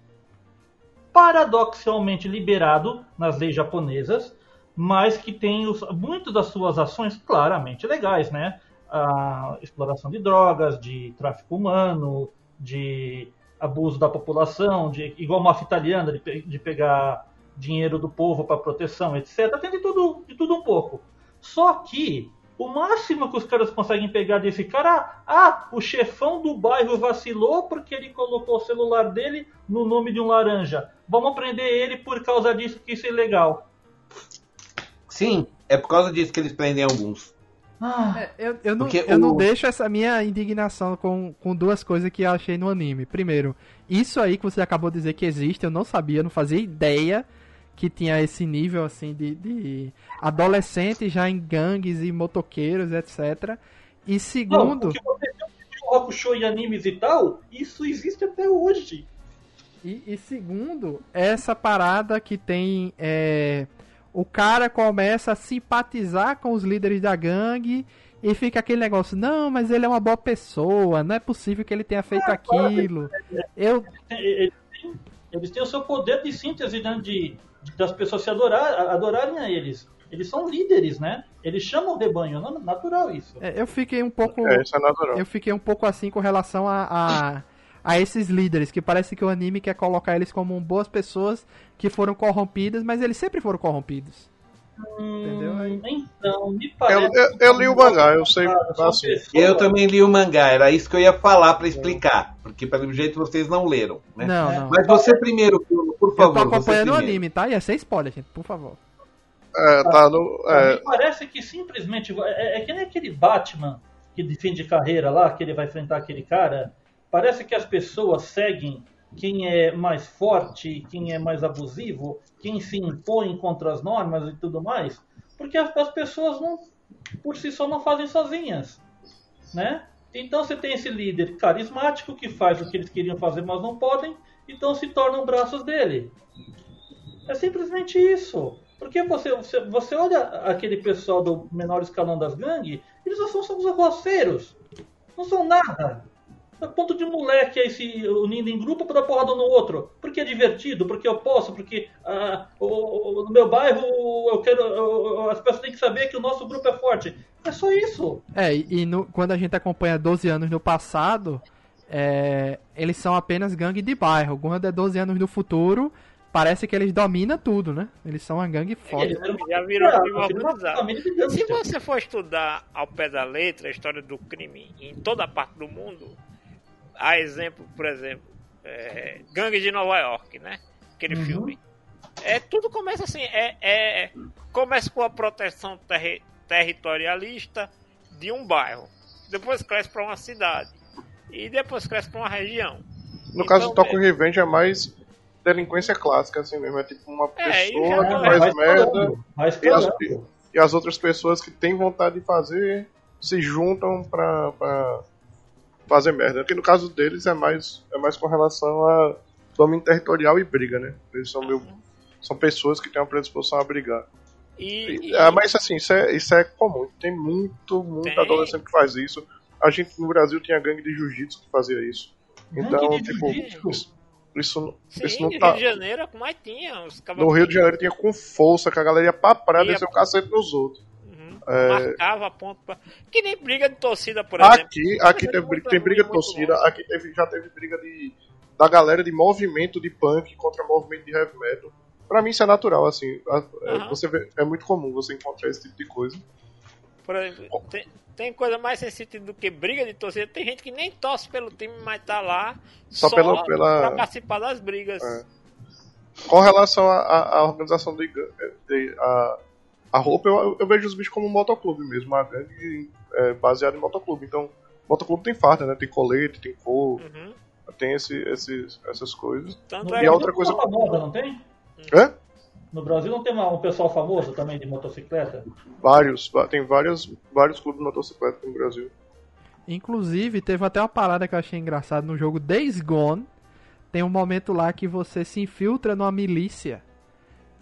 paradoxalmente liberado nas leis japonesas, mas que tem os, muitas das suas ações claramente legais, né? A exploração de drogas, de tráfico humano, de abuso da população, de igual máfia italiana, de, de pegar dinheiro do povo para proteção, etc. Tem de tudo, de tudo um pouco. Só que o máximo que os caras conseguem pegar desse cara, ah, o chefão do bairro vacilou porque ele colocou o celular dele no nome de um laranja. Vamos prender ele por causa disso, que isso é ilegal. Sim, é por causa disso que eles prendem alguns. Ah, É, eu, eu, não, Porque eu não deixo essa minha indignação com, com duas coisas que eu achei no anime. Primeiro, isso aí que você acabou de dizer que existe, eu não sabia, não fazia ideia que tinha esse nível assim de, de adolescentes já em gangues e motoqueiros, etc. E não, segundo, o que você viu de Hakusho e animes e tal, isso existe até hoje. E, e segundo, essa parada que tem. é, o cara começa a simpatizar com os líderes da gangue e fica aquele negócio: não, mas ele é uma boa pessoa, não é possível que ele tenha feito aquilo. Eu. Eles têm, eles têm o seu poder de síntese né, de, de- das pessoas se adorar, adorarem a eles. Eles são líderes, né? Eles chamam o rebanho, não- natural isso. é, Eu fiquei um pouco. É, isso é natural. Eu fiquei um pouco assim com relação a, a, a esses líderes, que parece que o anime quer colocar eles como boas pessoas que foram corrompidas, mas eles sempre foram corrompidos. Entendeu? Hum, então, me Eu, parece. eu, eu li o mangá, eu sei assim. pessoas- Eu também li o mangá, era isso que eu ia falar pra explicar, porque pelo jeito vocês não leram, né? Não, não. Mas você primeiro, por Por Eu tô favor, acompanhando o primeiro. anime, tá? Ia ser spoiler, gente, por favor. É, tá no. É, mim parece que simplesmente. É, é que nem aquele Batman que de fim de carreira lá, que ele vai enfrentar aquele cara. Parece que as pessoas seguem quem é mais forte, quem é mais abusivo, quem se impõe contra as normas e tudo mais, porque as, as pessoas não, por si só não fazem sozinhas, né? Então você tem esse líder carismático que faz o que eles queriam fazer, mas não podem, então se tornam braços dele. É simplesmente isso. Porque você, você, você olha aquele pessoal do menor escalão das gangues, eles só são, são os arroceiros. Não são nada. É ponto de moleque aí se unindo em grupo para dar porrada no outro. Porque é divertido, porque eu posso, porque ah, o- o- no meu bairro eu quero. eu- as pessoas têm que saber que o nosso grupo é forte. É só isso. É, e no- quando a gente acompanha 12 anos no passado, é, eles são apenas gangue de bairro. Quando é 12 anos no futuro, parece que eles dominam tudo, né? Eles são uma gangue foda. Eles eram Já virou uma- crime uma organizado. Se gangster. você for estudar ao pé da letra a história do crime em toda parte do mundo, há exemplo, por exemplo, é, Gangue de Nova York, né? Aquele Uhum. filme. É, tudo começa assim, é, é- começa com a proteção terri- territorialista de um bairro, depois cresce para uma cidade e depois cresce para uma região. no caso do Então, Tokyo Revenge é mais delinquência clássica, assim mesmo. É tipo uma É, pessoa que faz vai merda vai e as, e as outras pessoas que têm vontade de fazer se juntam pra fazer merda. Aqui no caso deles é mais, é mais com relação a domínio territorial e briga, né? Eles são, meio, são pessoas que têm uma predisposição a brigar. E, E- ah, mas assim, isso é, isso é comum. Tem muito, muito Tem. adolescente que faz isso. A gente no Brasil tinha gangue de jiu-jitsu que fazia isso. Então, Gangue de tipo, isso, isso, sim, isso não Rio tá. de Janeiro é o que mais tinha. Os No Rio de Janeiro tinha com força, que a galera ia pra praia Ia- descer o cacete nos outros. É. Marcava ponto pra... Que nem briga de torcida, por exemplo. Aqui, aqui teve, briga- tem briga de torcida, longe. aqui teve, já teve briga de, da galera de movimento de punk contra movimento de heavy metal. Pra mim isso é natural, assim. é, você vê- é muito comum você encontrar esse tipo de coisa. Por exemplo, tem, tem coisa mais sentido do que briga de torcida. Tem gente que nem torce pelo time, mas tá lá Só só, pela- pela- pra participar das brigas. É. Com relação à organização de, de- a, a roupa, eu, eu vejo os bichos como um motoclube mesmo, uma gangue é, baseada em motoclube. Então, motoclube tem farda, né? Tem colete, tem cor, Uhum. tem esse, esses, essas coisas. Tanto é E Brasil a outra coisa- famosa, não tem? Hã? No Brasil não tem uma- um pessoal famoso também de motocicleta? Vários, tem vários, vários clubes de motocicleta no Brasil. Inclusive, teve até uma parada que eu achei engraçado no jogo Days Gone. Tem um momento lá que você se infiltra numa milícia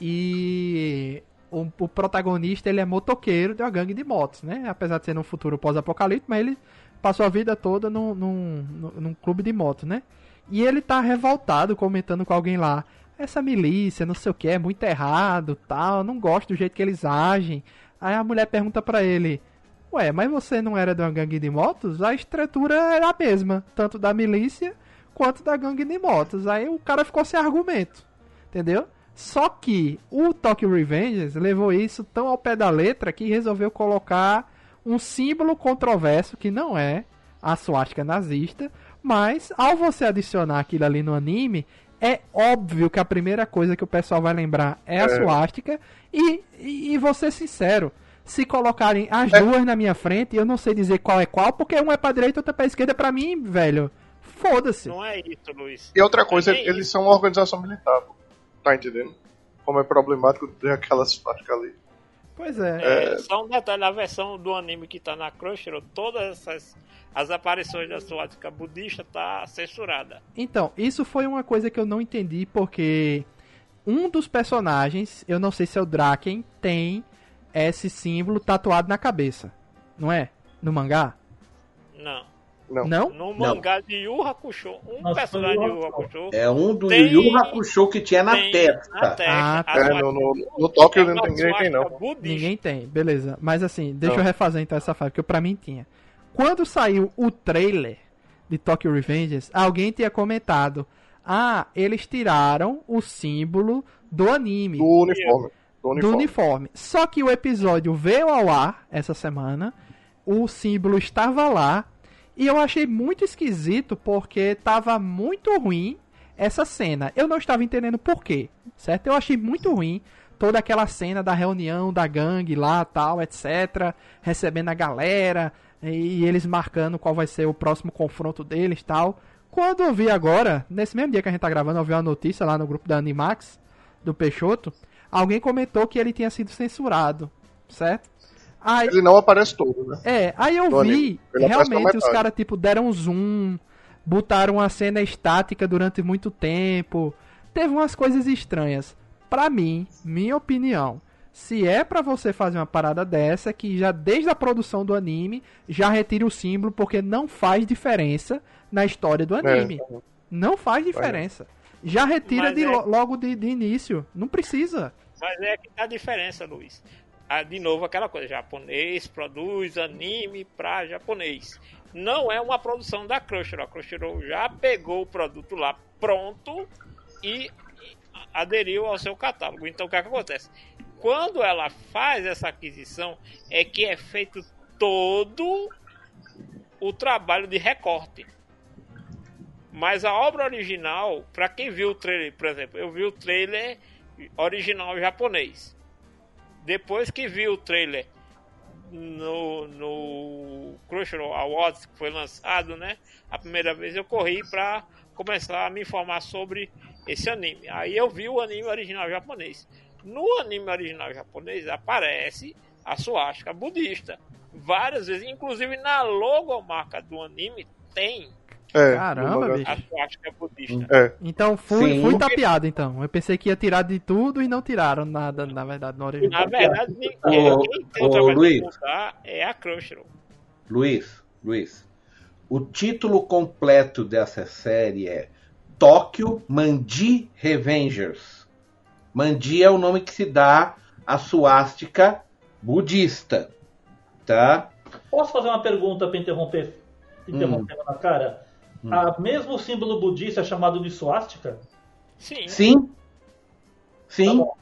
e o, o protagonista ele é motoqueiro de uma gangue de motos, né? Apesar de ser num futuro pós-apocalíptico, mas ele passou a vida toda num, num, num, clube de motos, né? E ele tá revoltado comentando com alguém lá. Essa milícia, não sei o que, é muito errado, tal, não gosto do jeito que eles agem. Aí a mulher pergunta pra ele: Ué, mas você não era de uma gangue de motos? A estrutura era a mesma, tanto da milícia quanto da gangue de motos. Aí o cara ficou sem argumento, entendeu? Só que o Tokyo Revengers levou isso tão ao pé da letra que resolveu colocar um símbolo controverso que não é a suástica nazista, mas ao você adicionar aquilo ali no anime, é óbvio que a primeira coisa que o pessoal vai lembrar é a É. suástica e, e, e vou ser sincero, se colocarem as É. duas na minha frente, eu não sei dizer qual é qual, porque um é pra direita e outro é pra esquerda, pra mim, velho, foda-se. Não é isso, Luiz. E outra coisa, é eles isso. são uma organização militar, pô. Tá entendendo? Como é problemático ter aquelas faixas ali. Pois é. É, Só um detalhe, a versão do anime que tá na Crunchyroll, todas essas as aparições da suástica budista tá censurada. Então, isso foi uma coisa que eu não entendi, porque um dos personagens, eu não sei se é o Draken, tem esse símbolo tatuado na cabeça. Não é? No mangá? Não. Não. Não? No mangá de Yu Hakusho, um Nossa, personagem de Yu Hakusho. É um do Tem- Yu Hakusho que tinha na testa. na testa. Ah, tá. É, no, no, no Tóquio não tem ninguém tem, não. budista. Ninguém tem, beleza. Mas assim, deixa Não. eu refazer então essa fase, porque pra mim tinha. Quando saiu o trailer de Tokyo Revengers, alguém tinha comentado: Ah, eles tiraram o símbolo do anime. Do uniforme. Do do uniforme. uniforme. Só que o episódio veio ao ar essa semana, o símbolo estava lá, e eu achei muito esquisito porque tava muito ruim essa cena. Eu não estava entendendo por quê, certo? Eu achei muito ruim toda aquela cena da reunião da gangue lá, tal, etc, recebendo a galera e eles marcando qual vai ser o próximo confronto deles, tal. Quando eu vi agora, nesse mesmo dia que a gente tá gravando, eu vi uma notícia lá no grupo da Animax do Peixoto, alguém comentou que ele tinha sido censurado, certo? Aí, Ele não aparece todo, né? é, aí eu No vi, anime. Realmente os caras tipo deram um zoom, botaram uma cena estática durante muito tempo. Teve umas coisas estranhas. Pra mim, minha opinião, se é pra você fazer uma parada dessa, que já desde a produção do anime já retire o símbolo porque não faz diferença na história do anime. É. Não faz diferença. Já retira de é- lo- logo de, de início. Não precisa. Mas é que tá a diferença, Luiz. Ah, de novo, aquela coisa: japonês produz anime pra japonês. Não é uma produção da Crunchyroll. A Crunchyroll já pegou o produto lá pronto e aderiu ao seu catálogo. Então, o que, é que acontece? Quando ela faz essa aquisição, é que é feito todo o trabalho de recorte. Mas a obra original, para quem viu o trailer, por exemplo, eu vi o trailer original japonês. Depois que vi o trailer no, no Crunchyroll Awards, que foi lançado, né? A primeira vez eu corri para começar a me informar sobre esse anime. Aí eu vi o anime original japonês. No anime original japonês aparece a suástica budista. Várias vezes, inclusive na logomarca do anime tem É, Caramba, no mangá. bicho. a suástica budista. É, Então fui, Sim. fui tapeado, então. Eu pensei que ia tirar de tudo e não tiraram nada, na verdade, no original. Na verdade, ninguém, quem tem o trabalho Luiz. mudar é a Crunchyroll. Luiz, Luiz, o título completo dessa série é Tóquio Mandi Revengers. Mandi é o nome que se dá à suástica budista, tá? Posso fazer uma pergunta para interromper, interrompendo na cara? Hum. A mesmo símbolo budista é chamado de swastika? Sim. Sim, sim, bom.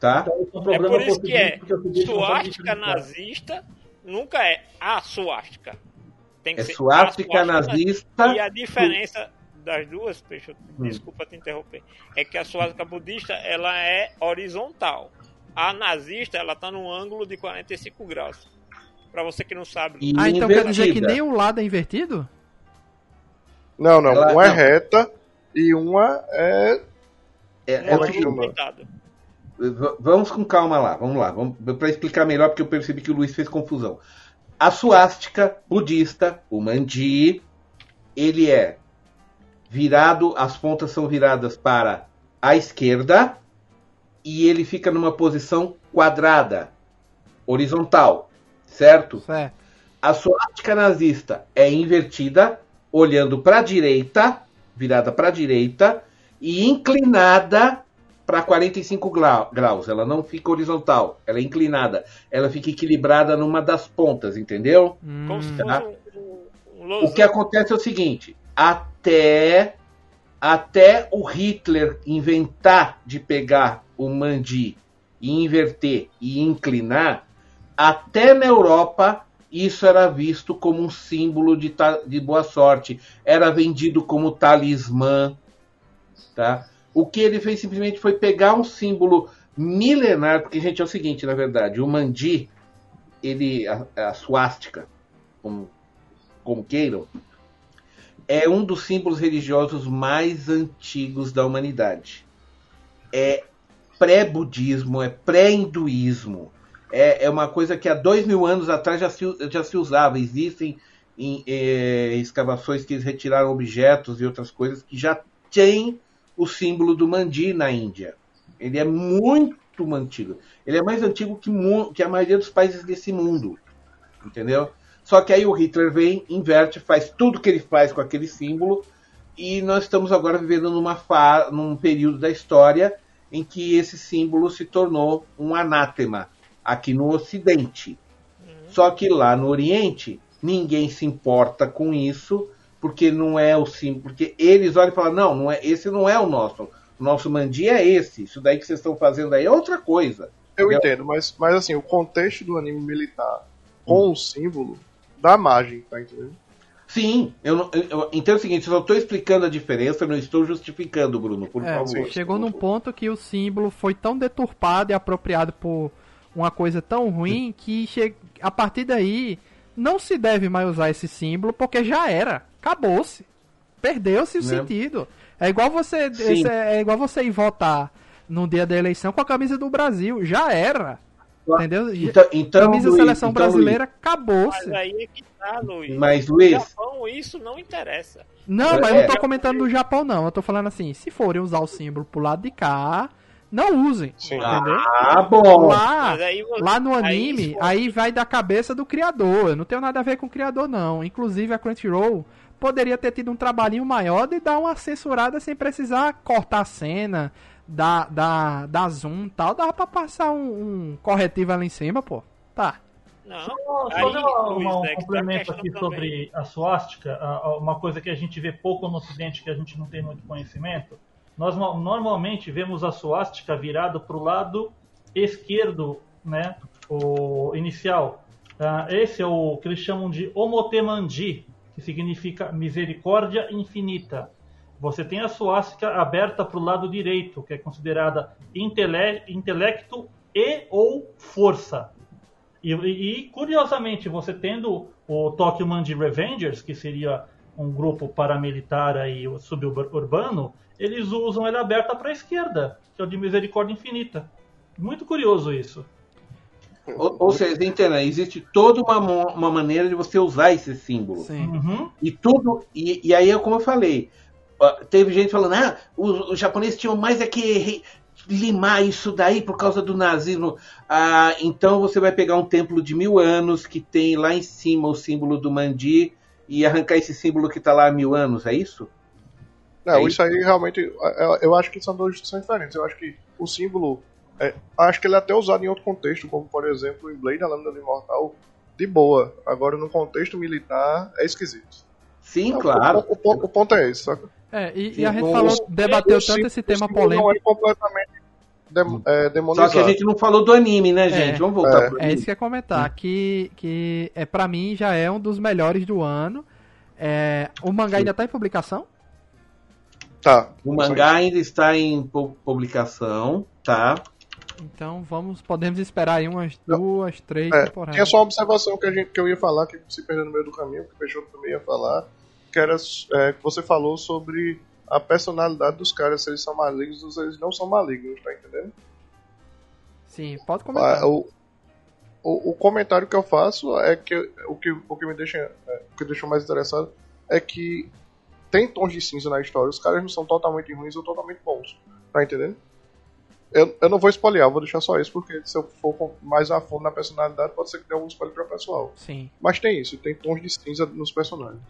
tá? Então, é um É por isso que é o suástica nazista nunca é a suástica. Tem que É ser suástica nazista. E a diferença das duas, deixa eu, Hum. desculpa te interromper, é que a suástica budista ela é horizontal. A nazista ela tá num ângulo de 45 graus. Pra você que não sabe. Ah, então quer dizer que nem o lado é invertido? Não, não. Ela- uma é não. reta e uma é. É, é Ela. V- Vamos com calma lá, vamos lá, vamos para explicar melhor porque eu percebi que o Luiz fez confusão. A suástica budista, o mandi, ele é virado, as pontas são viradas para a esquerda e ele fica numa posição quadrada, horizontal, certo? Certo. A suástica nazista é invertida, olhando para a direita, virada para a direita e inclinada para 45 glau- graus. Ela não fica horizontal, ela é inclinada. Ela fica equilibrada numa das pontas, entendeu? Como se Hum, Tá. fosse um, um, um O que acontece é o seguinte: até até o Hitler inventar de pegar o mandi e inverter e inclinar, até na Europa isso era visto como um símbolo de, de boa sorte, era vendido como talismã, tá? O que ele fez simplesmente foi pegar um símbolo milenar, porque gente é o seguinte, na verdade, o mandi, ele a, a suástica, como como queiram, é um dos símbolos religiosos mais antigos da humanidade. É pré-budismo, é pré-hinduísmo. É, é uma coisa que há dois mil anos atrás já se, já se usava. Existem em, eh, escavações que eles retiraram objetos e outras coisas que já tem o símbolo do mandi na Índia. Ele é muito antigo. Ele é mais antigo que, que a maioria dos países desse mundo. Entendeu? Só que aí o Hitler vem, inverte, faz tudo que ele faz com aquele símbolo, e nós estamos agora vivendo numa num período da história em que esse símbolo se tornou um anátema aqui no Ocidente. Só que lá no Oriente ninguém se importa com isso, porque não é o símbolo, porque eles olham e falam não, não é, esse não é o nosso. O nosso mandi é esse. Isso daí que vocês estão fazendo aí é outra coisa. Eu Eu- entendo, mas, mas assim, o contexto do anime militar com o símbolo dá margem, tá entendendo? Sim, eu, eu, então é o seguinte, eu só estou explicando a diferença, não estou justificando, Bruno, por É, favor. chegou num ponto que o símbolo foi tão deturpado e apropriado por uma coisa tão ruim que che... a partir daí não se deve mais usar esse símbolo porque já era, acabou-se, perdeu-se o Né? sentido. É igual você, esse- é igual você ir votar no dia da eleição com a camisa do Brasil, já era, entendeu? Então, então, camisa da Luiz, seleção então, brasileira Mas acabou-se. aí é que tá, Luiz. Mas, No Luiz- Japão, isso não interessa. Não, mas É. eu não tô comentando do Japão, não. Eu tô falando assim, se forem usar o símbolo pro lado de cá, não usem. Sim. Entendeu? Ah, bom. Lá, aí você- lá no aí anime, isso- aí vai da cabeça do criador. Eu não tenho nada a ver com o criador, não. Inclusive, a Crunchyroll poderia ter tido um trabalhinho maior de dar uma censurada sem precisar cortar a cena, dar, dar, dar zoom e tal. Dava pra passar um, um corretivo ali em cima, pô. Tá. Não, Só, só aí, dar uma- Luiz, um né, complemento aqui também. sobre a suástica, uma coisa que a gente vê pouco no ocidente, que a gente não tem muito conhecimento. Nós no- normalmente vemos a suástica virada para o lado esquerdo, né, o inicial. Ah, esse é o que eles chamam de Omotemandi, que significa misericórdia infinita. Você tem a suástica aberta para o lado direito, que é considerada intele- intelecto e ou força. E, e, curiosamente, você tendo o Tokyo Mandi Revengers, que seria um grupo paramilitar aí suburbano, eles usam ele aberta para a esquerda, que é o de Misericórdia Infinita. Muito curioso isso. Ou, ou seja, entenda, existe toda uma, uma maneira de você usar esse símbolo. Sim. Uhum. E tudo. E, e aí é como eu falei. Teve gente falando, ah, os, os japoneses tinham mais é que limar isso daí por causa do nazismo. Ah, então você vai pegar um templo de mil anos que tem lá em cima o símbolo do Mandi e arrancar esse símbolo que está lá há mil anos, é isso? Não, É isso aí realmente. Eu, eu acho que são duas discussões diferentes. Eu acho que o símbolo. é, acho que ele é até usado em outro contexto, como por exemplo em Blade, a Lâmina do Imortal, de boa. Agora no contexto militar é esquisito. Sim, O- claro. O, o ponto- o ponto é esse, saca? É, e, Sim, e a gente falou, o- debateu tanto esse o tema símbolo polêmico. Não é completamente dem- é, Só demonizado. que a gente não falou do anime, né, gente? Vamos voltar É. pro É anime. isso que eu ia comentar, que, que é, pra mim já é um dos melhores do ano. É, o mangá ainda tá em publicação? Tá. O mangá ainda está em pu- publicação, tá? Então vamos, podemos esperar aí umas duas, três É, temporadas. tinha só uma observação que, a gente, que eu ia falar, que se perdeu no meio do caminho, que o Peixoto também ia falar, que era é, que você falou sobre a personalidade dos caras, se eles são malignos ou se eles não são malignos, tá entendendo? Sim, pode comentar. Ah, o, o, o comentário que eu faço é que o que, o que me deixa é, o que deixou mais interessado é que tem tons de cinza na história, os caras não são totalmente ruins ou totalmente bons, tá entendendo? Eu, eu não vou espalhar, vou deixar só isso, porque se eu for mais a fundo na personalidade, pode ser que dê algum spoiler pra pessoal. Sim. Mas tem isso, tem tons de cinza nos personagens.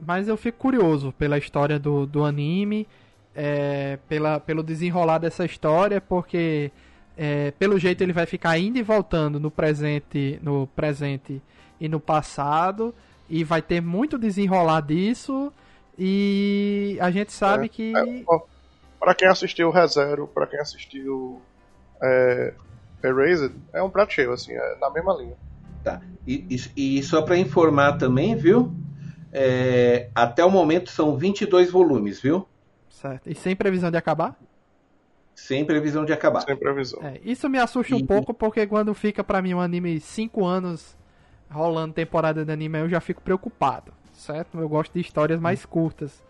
Mas eu fico curioso pela história do, do anime, é, pela, pelo desenrolar dessa história, porque é, pelo jeito ele vai ficar indo e voltando no presente, no presente e no passado, e vai ter muito desenrolar disso, e a gente sabe É, que. É, ó, pra quem assistiu ReZero, pra quem assistiu é, Erased, é um prato cheio, assim, é na mesma linha. Tá. E, e- e só para informar também, viu? É, até o momento são 22 volumes, viu? Certo. E sem previsão de acabar? Sem previsão de acabar. Sem previsão. É, isso me assusta um E- pouco, porque quando fica pra mim um anime 5 anos rolando temporada de anime, eu já fico preocupado, certo? Eu gosto de histórias mais curtas.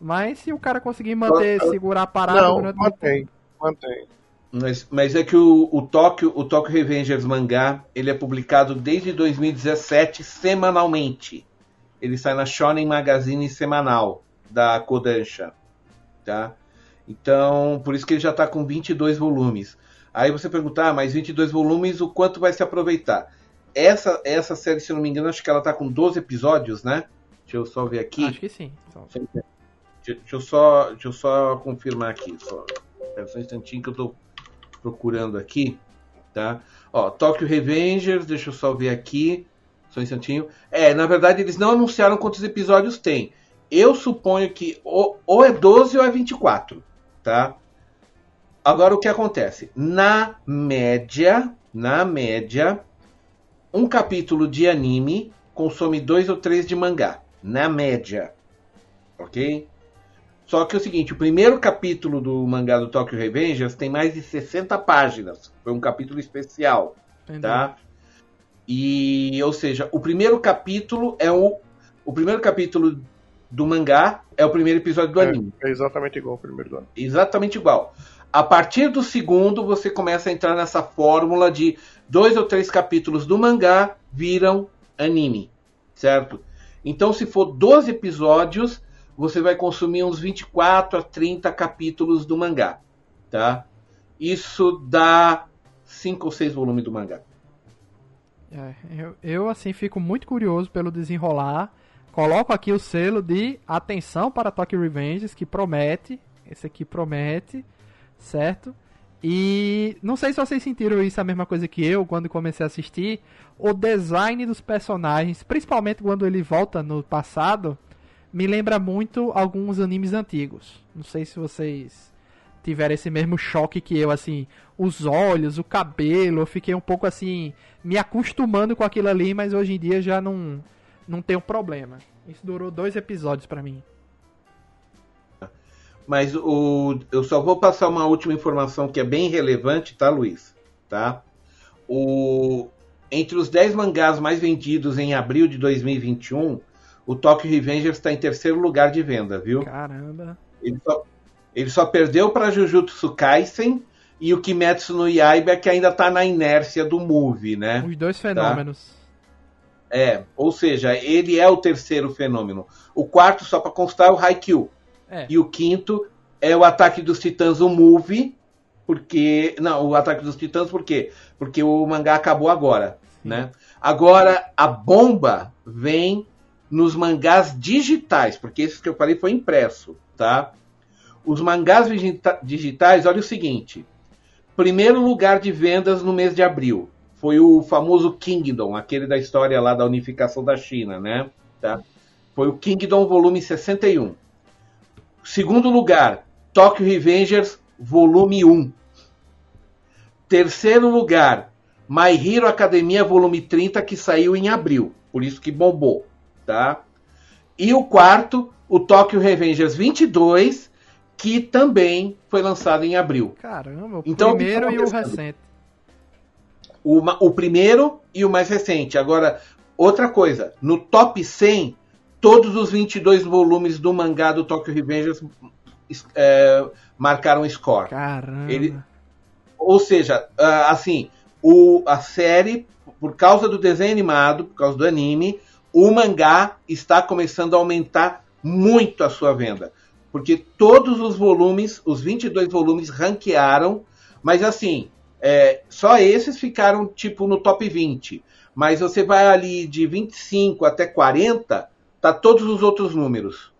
Mas se o cara conseguir manter, Eu- eu- segurar a parada Não, durante mantém, tempo. mantém. Mas, mas é que o, o Tokyo, o Tokyo Revengers mangá, ele é publicado desde 2017 semanalmente. Ele sai na Shonen Magazine semanal da Kodansha, tá? Então, por isso que ele já está com 22 volumes. Aí você pergunta, ah, mas 22 volumes, o quanto vai se aproveitar? Essa, essa série, se eu não me engano, acho que ela está com 12 episódios, né? Deixa eu só ver aqui. Acho que sim. Então, Deixa, eu só, deixa eu só confirmar aqui. Só, só um instantinho que eu tô procurando aqui. Tá? Ó, Tokyo Revengers, deixa eu só ver aqui. Só um instantinho. É, na verdade, eles não anunciaram quantos episódios tem. Eu suponho que ou, ou é 12 ou é 24. Tá? Agora o que acontece? Na média, na média, um capítulo de anime consome dois ou três de mangá. Na média. Ok? Só que é o seguinte, o primeiro capítulo do mangá do Tokyo Revengers tem mais de 60 páginas. Foi um capítulo especial, Entendi. tá? E, ou seja, o primeiro capítulo é o o primeiro capítulo do mangá é o primeiro episódio do anime. É, é exatamente igual ao primeiro do ano. Exatamente igual. A partir do segundo, você começa a entrar nessa fórmula de dois ou três capítulos do mangá viram anime, certo? Então, se for 12 episódios, você vai consumir uns 24 a 30 capítulos do mangá, tá? Isso dá 5 ou 6 volumes do mangá. É, eu, eu, assim, fico muito curioso pelo desenrolar. Coloco aqui o selo de atenção para Tokyo Revengers, que promete. Esse aqui promete, certo? E não sei se vocês sentiram isso a mesma coisa que eu quando comecei a assistir. O design dos personagens, principalmente quando ele volta no passado, me lembra muito alguns animes antigos. Não sei se vocês tiveram esse mesmo choque que eu, assim, os olhos, o cabelo, eu fiquei um pouco assim, me acostumando com aquilo ali, mas hoje em dia já não, não tenho problema. Isso durou dois episódios para mim. Mas o, eu só vou passar uma última informação que é bem relevante, tá, Luiz? Tá? O, entre os 10 mangás mais vendidos em abril de 2021, o Tokyo Revengers está em terceiro lugar de venda, viu? Caramba. Ele só, ele só perdeu para Jujutsu Kaisen e o Kimetsu no Yaiba, que ainda está na inércia do movie, né? Os dois fenômenos. Tá? É, ou seja, ele é o terceiro fenômeno. O quarto, só para constar, é o Haikyuu. É. E o quinto é o Ataque dos Titãs, o movie, porque... Não, o Ataque dos Titãs por quê? Porque o mangá acabou agora, Sim. né? Agora, a bomba vem nos mangás digitais, porque esses que eu falei foi impresso, tá? Os mangás digita digitais, olha o seguinte. Primeiro lugar de vendas no mês de abril foi o famoso Kingdom, aquele da história lá da unificação da China, né? Tá? Foi o Kingdom volume 61. Segundo lugar, Tokyo Revengers volume 1. Terceiro lugar, My Hero Academia volume 30 que saiu em abril, por isso que bombou, tá? E o quarto, o Tokyo Revengers 22, que também foi lançado em abril. Caramba, o Então, primeiro e o recente. O, o primeiro e o mais recente. Agora, outra coisa, no top 100, todos os 22 volumes do mangá do Tokyo Revengers é, marcaram score. Caramba. Ele- Ou seja, ah, assim, o, a série, por causa do desenho animado, por causa do anime, o mangá está começando a aumentar muito a sua venda. Porque todos os volumes, os 22 volumes, ranquearam, mas assim, é, só esses ficaram tipo no top 20. Mas você vai ali de 25 até 40, tá todos os outros números.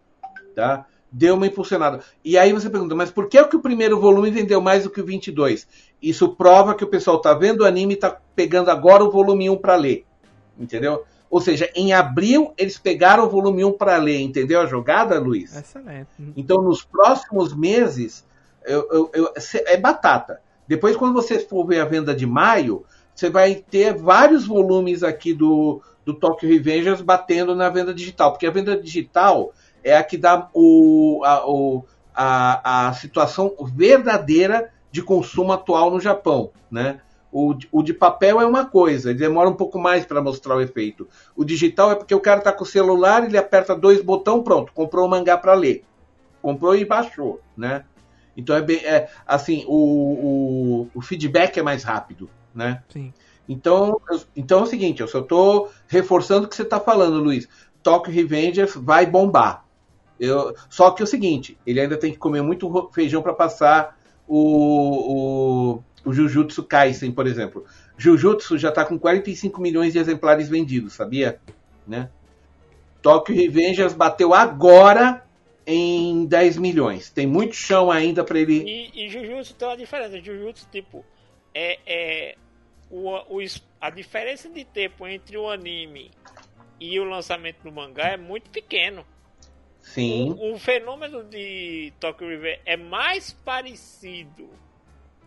Tá? Deu uma impulsionada. E aí você pergunta, mas por que, que o primeiro volume vendeu mais do que o 22? Isso prova que o pessoal tá vendo o anime e tá pegando agora o volume 1 para ler. Entendeu? Ou seja, em abril eles pegaram o volume 1 para ler. Entendeu a jogada, Luiz? Excelente. Então, nos próximos meses, eu- eu- eu- é batata. Depois, quando você for ver a venda de maio, você vai ter vários volumes aqui do, do Tokyo Revengers batendo na venda digital. Porque a venda digital é a que dá o, a, o- a, a situação verdadeira de consumo atual no Japão. Né? O, de- o de papel é uma coisa, ele demora um pouco mais para mostrar o efeito. O digital é porque o cara está com o celular, ele aperta dois botões, pronto, comprou o mangá para ler comprou e baixou, né? Então é bem, é, assim, o, o, o feedback é mais rápido, né? Sim. Então, então é o seguinte, eu só estou reforçando o que você está falando, Luiz. Tokyo Revengers vai bombar. Eu, só que é o seguinte, ele ainda tem que comer muito feijão para passar o, o, o Jujutsu Kaisen, por exemplo. Jujutsu já está com 45 milhões de exemplares vendidos, sabia? Né? Tokyo Revengers bateu agora em 10 milhões. Tem muito chão ainda para ele. E, e Jujutsu tem uma diferença. Jujutsu, tipo, é, é o, o, a diferença de tempo entre o anime e o lançamento do mangá é muito pequeno. Sim. O, o fenômeno de Tokyo Revenge é mais parecido.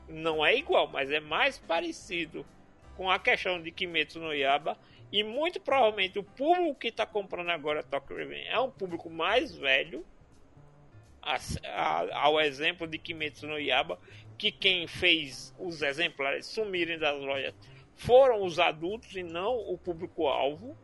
Não é igual, mas é mais parecido com a questão de Kimetsu no Yaba e muito provavelmente o público que está comprando agora Tokyo Revenge é um público mais velho, a, a, ao exemplo de Kimetsu no Yaba, que quem fez os exemplares sumirem das lojas foram os adultos e não o público-alvo,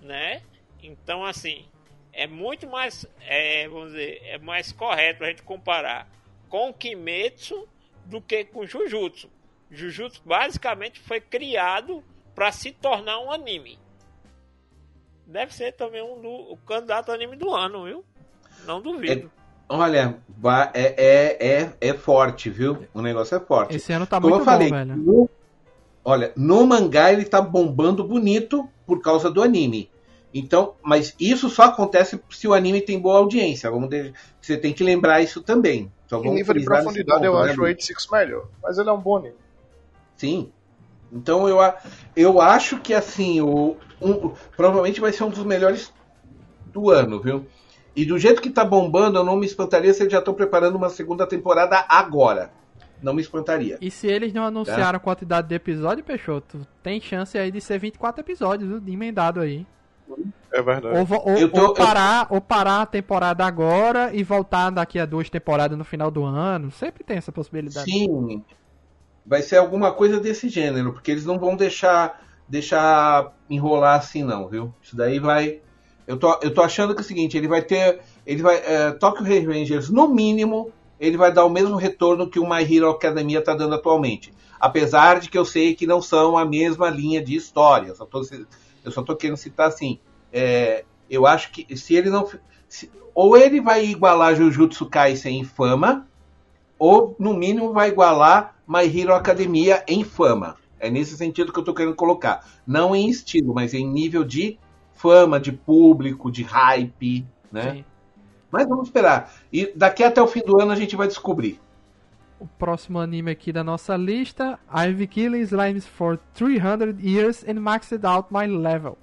né? Então, assim, é muito mais, é, vamos dizer, é mais correto a gente comparar com Kimetsu do que com Jujutsu. Jujutsu basicamente foi criado para se tornar um anime. Deve ser também um do, o candidato anime do ano, viu? Não duvido. Olha, é, é, é, é, forte, viu? O negócio é forte. Esse ano tá Como muito eu falei, bom, velho. No, olha, no mangá ele tá bombando bonito por causa do anime. Então, mas isso só acontece se o anime tem boa audiência. Vamos ter, você tem que lembrar isso também. Então, em nível de profundidade, ponto, eu né, acho o 86 melhor. Mas ele é um bom anime. Sim. Então eu, eu acho que assim, o, um, provavelmente vai ser um dos melhores do ano, viu? E do jeito que tá bombando, eu não me espantaria se eles já estão preparando uma segunda temporada agora. Não me espantaria. E se eles não anunciaram a quantidade de episódio, Peixoto, tem chance aí de ser 24 episódios, emendado aí. É verdade. Ou, ou, tô, ou, parar, eu... ou parar a temporada agora e voltar daqui a duas temporadas no final do ano. Sempre tem essa possibilidade. Sim. Vai ser alguma coisa desse gênero, porque eles não vão deixar deixar enrolar assim não, viu? Isso daí vai. Eu tô, eu tô achando que é o seguinte, ele vai ter. Ele vai. É, Tokyo Revengers, no mínimo, ele vai dar o mesmo retorno que o My Hero Academia está dando atualmente. Apesar de que eu sei que não são a mesma linha de história. Eu só tô, eu só tô querendo citar assim. É, eu acho que se ele não. Se, ou ele vai igualar Jujutsu Kaisen em fama, ou no mínimo vai igualar My Hero Academia em fama. É nesse sentido que eu tô querendo colocar. Não em estilo, mas em nível de fama, de público, de hype, né? Sim. Mas vamos esperar. E daqui até o fim do ano a gente vai descobrir. O próximo anime aqui da nossa lista, I've Killing Slimes for 300 Years and Maxed Out My Level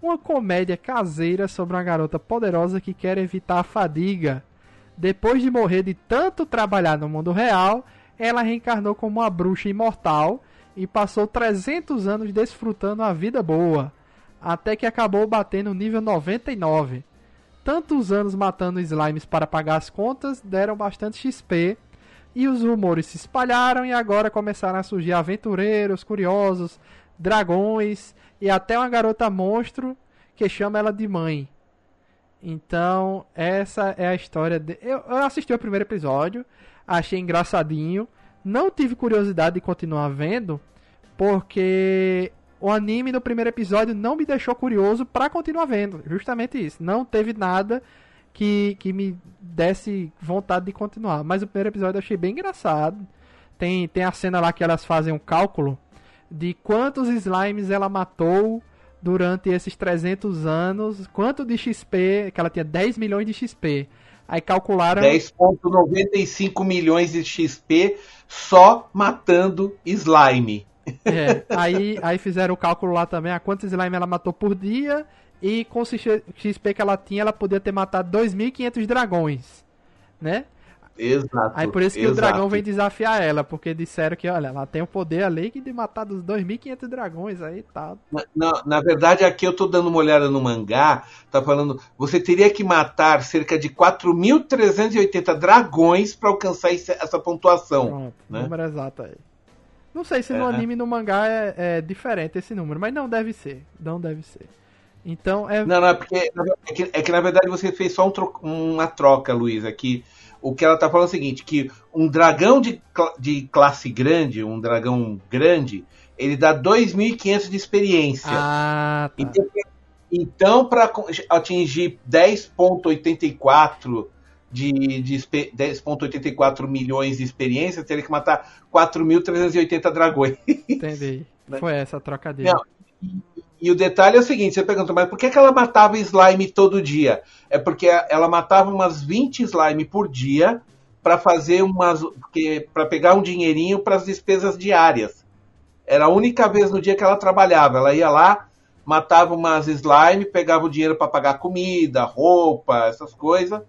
uma comédia caseira sobre uma garota poderosa que quer evitar a fadiga. Depois de morrer de tanto trabalhar no mundo real, ela reencarnou como uma bruxa imortal e passou 300 anos desfrutando a vida boa, até que acabou batendo nível 99. Tantos anos matando slimes para pagar as contas deram bastante XP e os rumores se espalharam e agora começaram a surgir aventureiros, curiosos, dragões e até uma garota monstro que chama ela de mãe. Então, essa é a história. De... Eu, eu assisti o primeiro episódio, achei engraçadinho. Não tive curiosidade de continuar vendo, porque o anime no primeiro episódio não me deixou curioso para continuar vendo. Justamente isso. Não teve nada que, que me desse vontade de continuar. Mas o primeiro episódio eu achei bem engraçado. Tem, tem a cena lá que elas fazem um cálculo de quantos slimes ela matou durante esses 300 anos, quanto de XP, que ela tinha 10 milhões de XP. Aí calcularam 10.95 milhões de XP só matando slime. É, aí, aí fizeram o cálculo lá também, a quantos slime ela matou por dia e com o XP que ela tinha, ela podia ter matado 2.500 dragões, né? Exato. Aí por isso que exato. o dragão vem desafiar ela, porque disseram que, olha, ela tem o poder ali de matar dos 2.500 dragões aí e tá. tal. Na, na verdade, aqui eu tô dando uma olhada no mangá, tá falando, você teria que matar cerca de 4.380 dragões para alcançar essa pontuação. Pronto, né? número exato aí. Não sei se no é. anime e no mangá é, é, diferente esse número, mas não deve ser. Não deve ser. Então é. Não, não, é porque é que, é que na verdade você fez só um tro uma troca, Luiz, aqui o que ela está falando é o seguinte, que um dragão de, de classe grande, um dragão grande, ele dá 2.500 de experiência. Ah, tá. Então, para atingir 10.84 de, de 10.84 milhões de experiência, teria que matar 4.380 dragões. Entendi. Né? Foi essa a troca dele. Não, e o detalhe é o seguinte: você pergunta, mas por que, que ela matava slime todo dia? É porque ela matava umas 20 slime por dia para fazer umas. para pegar um dinheirinho para as despesas diárias. Era a única vez no dia que ela trabalhava. Ela ia lá, matava umas slime, pegava o dinheiro para pagar comida, roupa, essas coisas,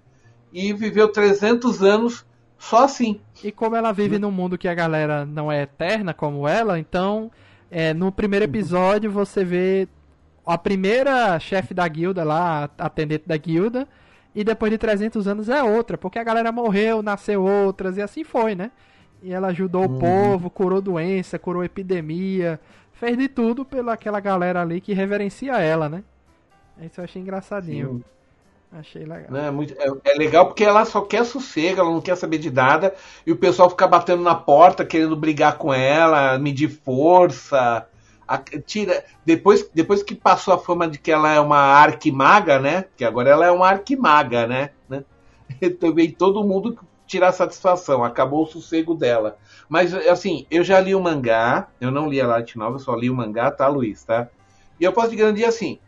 e viveu 300 anos Só assim. E como ela vive num mundo que a galera não é eterna como ela, então é, no primeiro episódio você vê a primeira chefe da guilda lá, a atendente da guilda, e depois de 300 anos é outra, porque a galera morreu, nasceu outras, e assim foi, né? E ela ajudou Uhum. o povo, curou doença, curou epidemia, fez de tudo pela aquela galera ali que reverencia ela, né? Isso eu achei engraçadinho. Achei legal. Né? Muito- é, é legal porque ela só quer sossego, ela não quer saber de nada, e o pessoal fica batendo na porta, querendo brigar com ela, medir força. a- tira, depois, depois que passou a fama de que ela é uma arquimaga, né? Que agora ela é uma arquimaga, né? né? Também todo mundo tirar satisfação, acabou o sossego dela. Mas assim, eu já li o mangá, eu não li a light novel, só li o mangá, tá, Luiz, tá? E eu posso te garantir assim,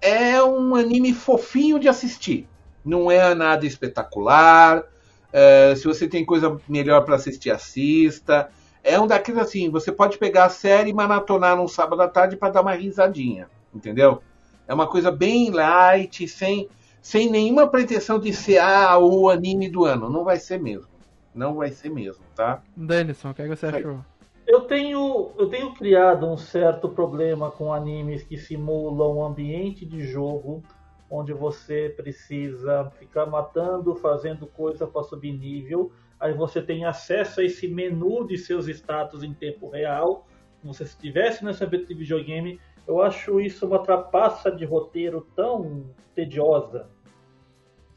é um anime fofinho de assistir. Não é nada espetacular. é, se você tem coisa melhor para assistir, assista. É um daqueles assim, você pode pegar a série e maratonar num sábado à tarde para dar uma risadinha, entendeu? É uma coisa bem light, sem, sem nenhuma pretensão de ser ah, o anime do ano. Não vai ser mesmo. Não vai ser mesmo, tá? Denison, o que, é que você achou? Eu tenho, eu tenho criado um certo problema com animes que simulam um ambiente de jogo onde você precisa ficar matando, fazendo coisa para subir nível. Aí você tem acesso a esse menu de seus status em tempo real, como se estivesse nesse ambiente de videogame. Eu acho isso uma trapaça de roteiro tão tediosa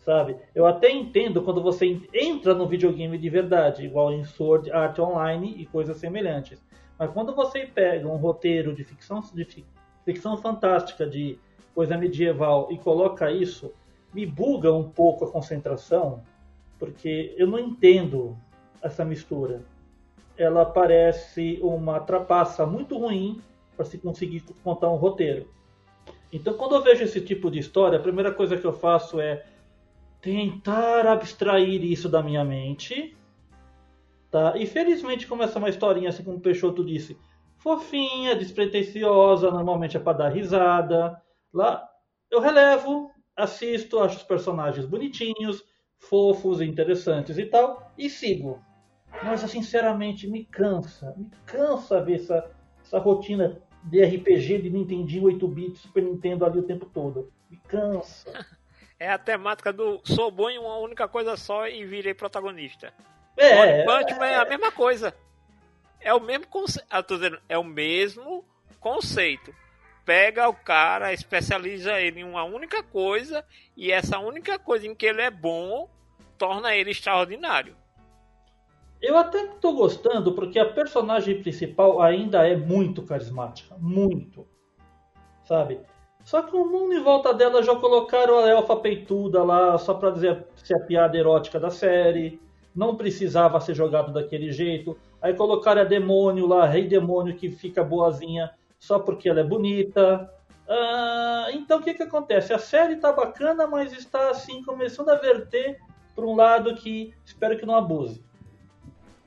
sabe? Eu até entendo quando você entra no videogame de verdade, igual em Sword Art Online e coisas semelhantes. Mas quando você pega um roteiro de ficção, de fi- ficção fantástica, de coisa medieval e coloca isso, me buga um pouco a concentração, porque eu não entendo essa mistura. Ela parece uma trapaça muito ruim para se conseguir contar um roteiro. Então, quando eu vejo esse tipo de história, a primeira coisa que eu faço é tentar abstrair isso da minha mente. Tá? E felizmente, como essa é uma historinha, assim como o Peixoto disse, fofinha, despretensiosa, normalmente é para dar risada. Lá eu relevo, assisto, acho os personagens bonitinhos, fofos, interessantes e tal, e sigo. Mas, sinceramente, me cansa. Me cansa ver essa, essa rotina de RPG de Nintendinho 8-bit, Super Nintendo ali o tempo todo. Me cansa. É a temática do sou bom em uma única coisa só e virei protagonista. É, One Punch Man é a mesma coisa. É o mesmo conceito. Ah, dizendo, é o mesmo conceito. Pega o cara, especializa ele em uma única coisa e essa única coisa em que ele é bom torna ele extraordinário. Eu até tô gostando porque a personagem principal ainda é muito carismática, muito. Sabe? Só que o mundo em volta dela já colocaram a elfa peituda lá só pra dizer se a piada erótica da série. Não precisava ser jogado daquele jeito. Aí colocaram a demônio lá, a rei demônio que fica boazinha só porque ela é bonita. Ah, então o que que acontece? A série tá bacana, mas está assim começando a verter para um lado que espero que não abuse.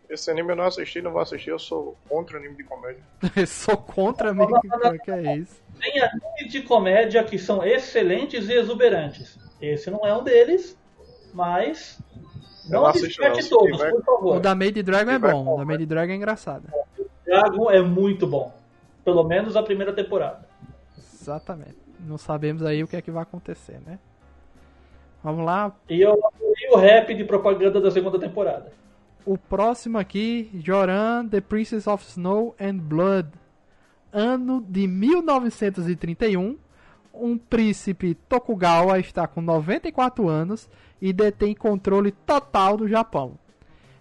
Esse anime eu não assisti, não vou assistir, eu sou contra anime de comédia. Sou contra amigo. O que é isso? Tem animes de comédia que são excelentes e exuberantes. Esse não é um deles, mas não não desperte todos, por favor. O da Made Dragon é bom. O da Made Dragon é engraçado. Dragon é muito bom. Pelo menos a primeira temporada. Exatamente. Não sabemos aí o que é que vai acontecer, né? Vamos lá. E eu adorei o rap de propaganda da segunda temporada. O próximo aqui, Joran, The Princess of Snow and Blood. Ano de 1931. Um príncipe Tokugawa está com 94 anos e detém controle total do Japão.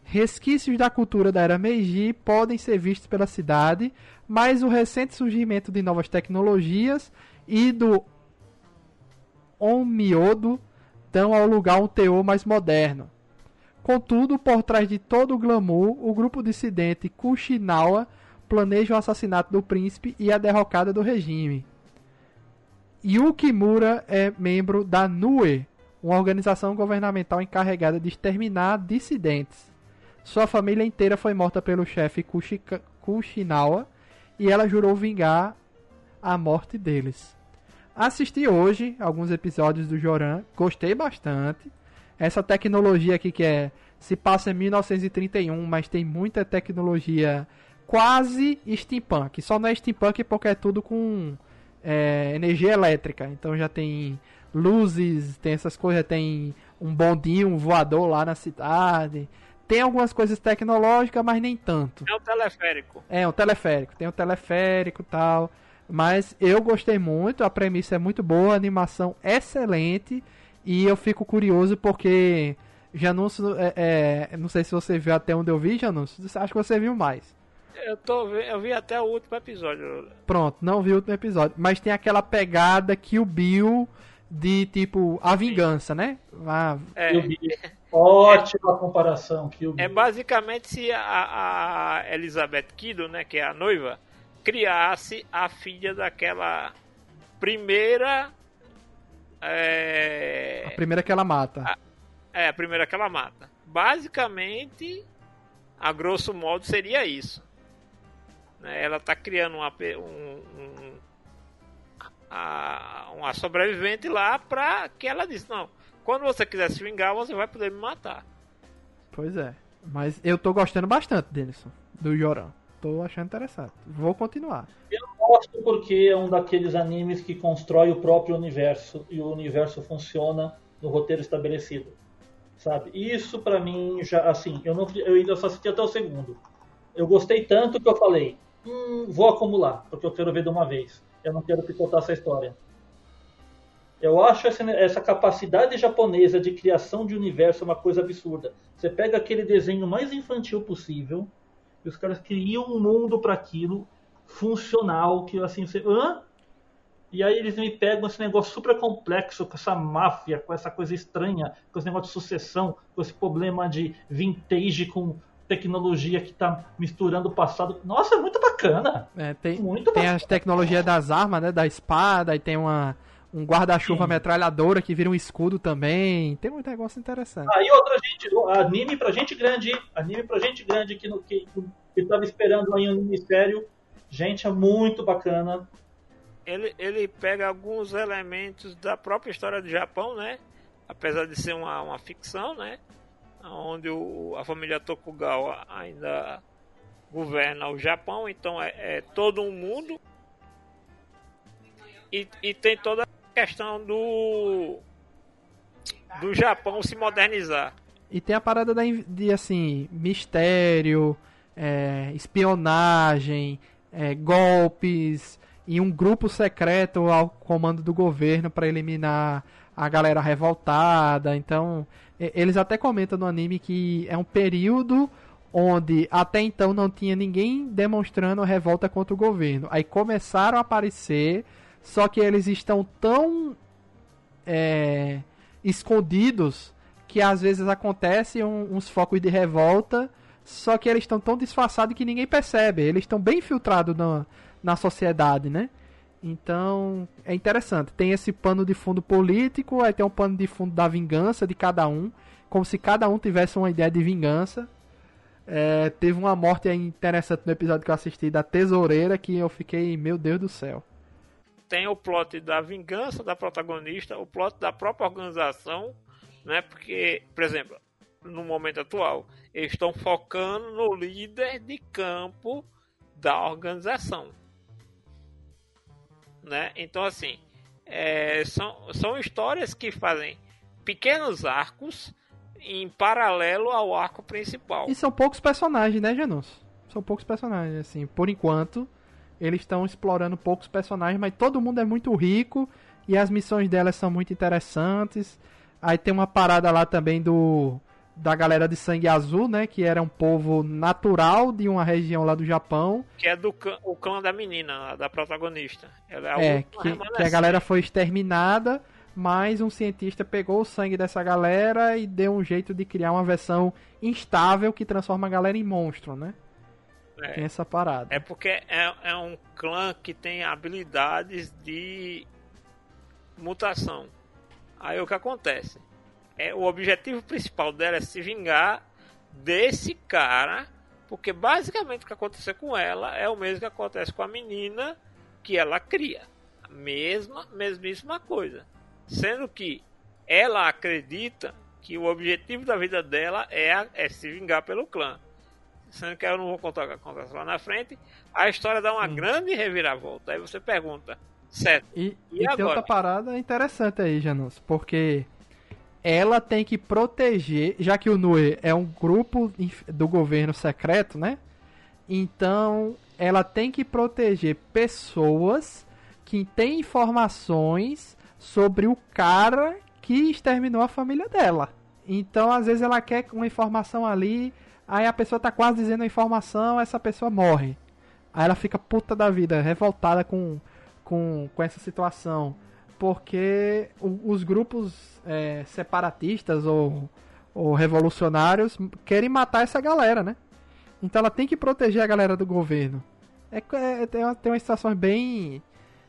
Resquícios da cultura da era Meiji podem ser vistos pela cidade, mas o recente surgimento de novas tecnologias e do Onmyodo dão ao lugar um teor mais moderno. Contudo, por trás de todo o glamour, o grupo dissidente Kushinawa planeja o assassinato do príncipe e a derrocada do regime. Yukimura é membro da NUE, uma organização governamental encarregada de exterminar dissidentes. Sua família inteira foi morta pelo chefe Kushika- Kushinawa e ela jurou vingar a morte deles. Assisti hoje alguns episódios do Joran, gostei bastante. Essa tecnologia aqui que é se passa em 1931, mas tem muita tecnologia quase steampunk. Só não é steampunk porque é tudo com é, energia elétrica. Então já tem luzes, tem essas coisas, tem um bondinho, um voador lá na cidade. Tem algumas coisas tecnológicas, mas nem tanto. É um teleférico. É, um teleférico. Tem um teleférico e tal. Mas eu gostei muito, a premissa é muito boa, a animação excelente. E eu fico curioso porque Janus, é, é, não sei se você viu até onde eu vi, Janus. Acho que você viu mais. Eu, tô, eu vi até o último episódio. Pronto, não vi o último episódio. Mas tem aquela pegada que o Bill de tipo a vingança, né? A... É, Ótima comparação. Que é basicamente se a, a Elizabeth Kiddo, né, que é a noiva, criasse a filha daquela primeira. É... A primeira que ela mata. A, é, a primeira que ela mata. Basicamente, a grosso modo, seria isso. Né? Ela está criando uma, um, um, a, uma sobrevivente lá pra que ela disse, não, quando você quiser se vingar, você vai poder me matar. Pois é. Mas eu tô gostando bastante, Denison, do Joran. Tô achando interessante. Vou continuar. Eu gosto porque é um daqueles animes que constrói o próprio universo e o universo funciona no roteiro estabelecido. Sabe? Isso para mim já assim, eu não eu ainda só assisti até o segundo. Eu gostei tanto que eu falei, hum, vou acumular, porque eu quero ver de uma vez. Eu não quero picotar essa história. Eu acho essa, essa, capacidade japonesa de criação de universo uma coisa absurda. Você pega aquele desenho mais infantil possível e os caras criam um mundo para aquilo funcional que assim você, hã? E aí eles me pegam esse negócio super complexo com essa máfia, com essa coisa estranha, com esse negócio de sucessão, com esse problema de vintage com tecnologia que está misturando o passado. Nossa, é muito bacana. É, tem muito tem bacana. as tecnologias das armas, né? Da espada, e tem uma, um guarda-chuva metralhadora que vira um escudo também. Tem um negócio interessante. Aí ah, outra gente, anime pra gente grande, anime pra gente grande que, no, que, que tava esperando aí um ministério. Gente, é muito bacana. Ele, ele pega alguns elementos da própria história do Japão, né? Apesar de ser uma, uma ficção, né? Onde o, a família Tokugawa ainda governa o Japão, então é, é todo um mundo. E, e, tem toda a questão do do Japão se modernizar. E tem a parada da, de assim, mistério, é, espionagem, é, golpes e um grupo secreto ao comando do governo para eliminar a galera revoltada. Então, eles até comentam no anime que é um período onde até então não tinha ninguém demonstrando revolta contra o governo. Aí começaram a aparecer, só que eles estão tão é, escondidos que às vezes acontecem um, uns focos de revolta, só que eles estão tão disfarçados que ninguém percebe. Eles estão bem infiltrados na, na sociedade, né? Então, é interessante. Tem esse pano de fundo político, aí tem um pano de fundo da vingança de cada um, como se cada um tivesse uma ideia de vingança. É, teve uma morte interessante no episódio que eu assisti da tesoureira que eu fiquei, meu Deus do céu. Tem o plot da vingança da protagonista, o plot da própria organização, né? Porque, por exemplo, no momento atual, eles estão focando no líder de campo da organização né? Então, assim, é, são, são histórias que fazem pequenos arcos em paralelo ao arco principal. E são poucos personagens, né, Janus? São poucos personagens, assim, por enquanto. Eles estão explorando poucos personagens, mas todo mundo é muito rico e as missões delas são muito interessantes. Aí tem uma parada lá também do da galera de sangue azul, né? Que era um povo natural de uma região lá do Japão. Que é do clã, o clã da menina, da protagonista. Ela é, é que, que a galera foi exterminada, mas um cientista pegou o sangue dessa galera e deu um jeito de criar uma versão instável que transforma a galera em monstro, né? É, tem essa parada. É porque é, é um clã que tem habilidades de mutação. Aí o que acontece? É, o objetivo principal dela é se vingar desse cara, porque basicamente o que aconteceu com ela é o mesmo que acontece com a menina que ela cria. A mesma, mesmíssima coisa. Sendo que ela acredita que o objetivo da vida dela é, a- é se vingar pelo clã. Sendo que eu não vou contar o que acontece lá na frente. A história dá uma grande reviravolta. Aí você pergunta, certo, E, E e tem agora? outra parada interessante aí, Janus, porque ela tem que proteger, já que o NUE é um grupo do governo secreto, né? Então, ela tem que proteger pessoas que têm informações sobre o cara que exterminou a família dela. Então, às vezes ela quer uma informação ali, aí a pessoa tá quase dizendo a informação, essa pessoa morre. Aí ela fica puta da vida, revoltada com, com, com essa situação. Porque os grupos é, separatistas ou, ou revolucionários querem matar essa galera, né? Então ela tem que proteger a galera do governo. É, é, tem, uma, tem umas situações bem,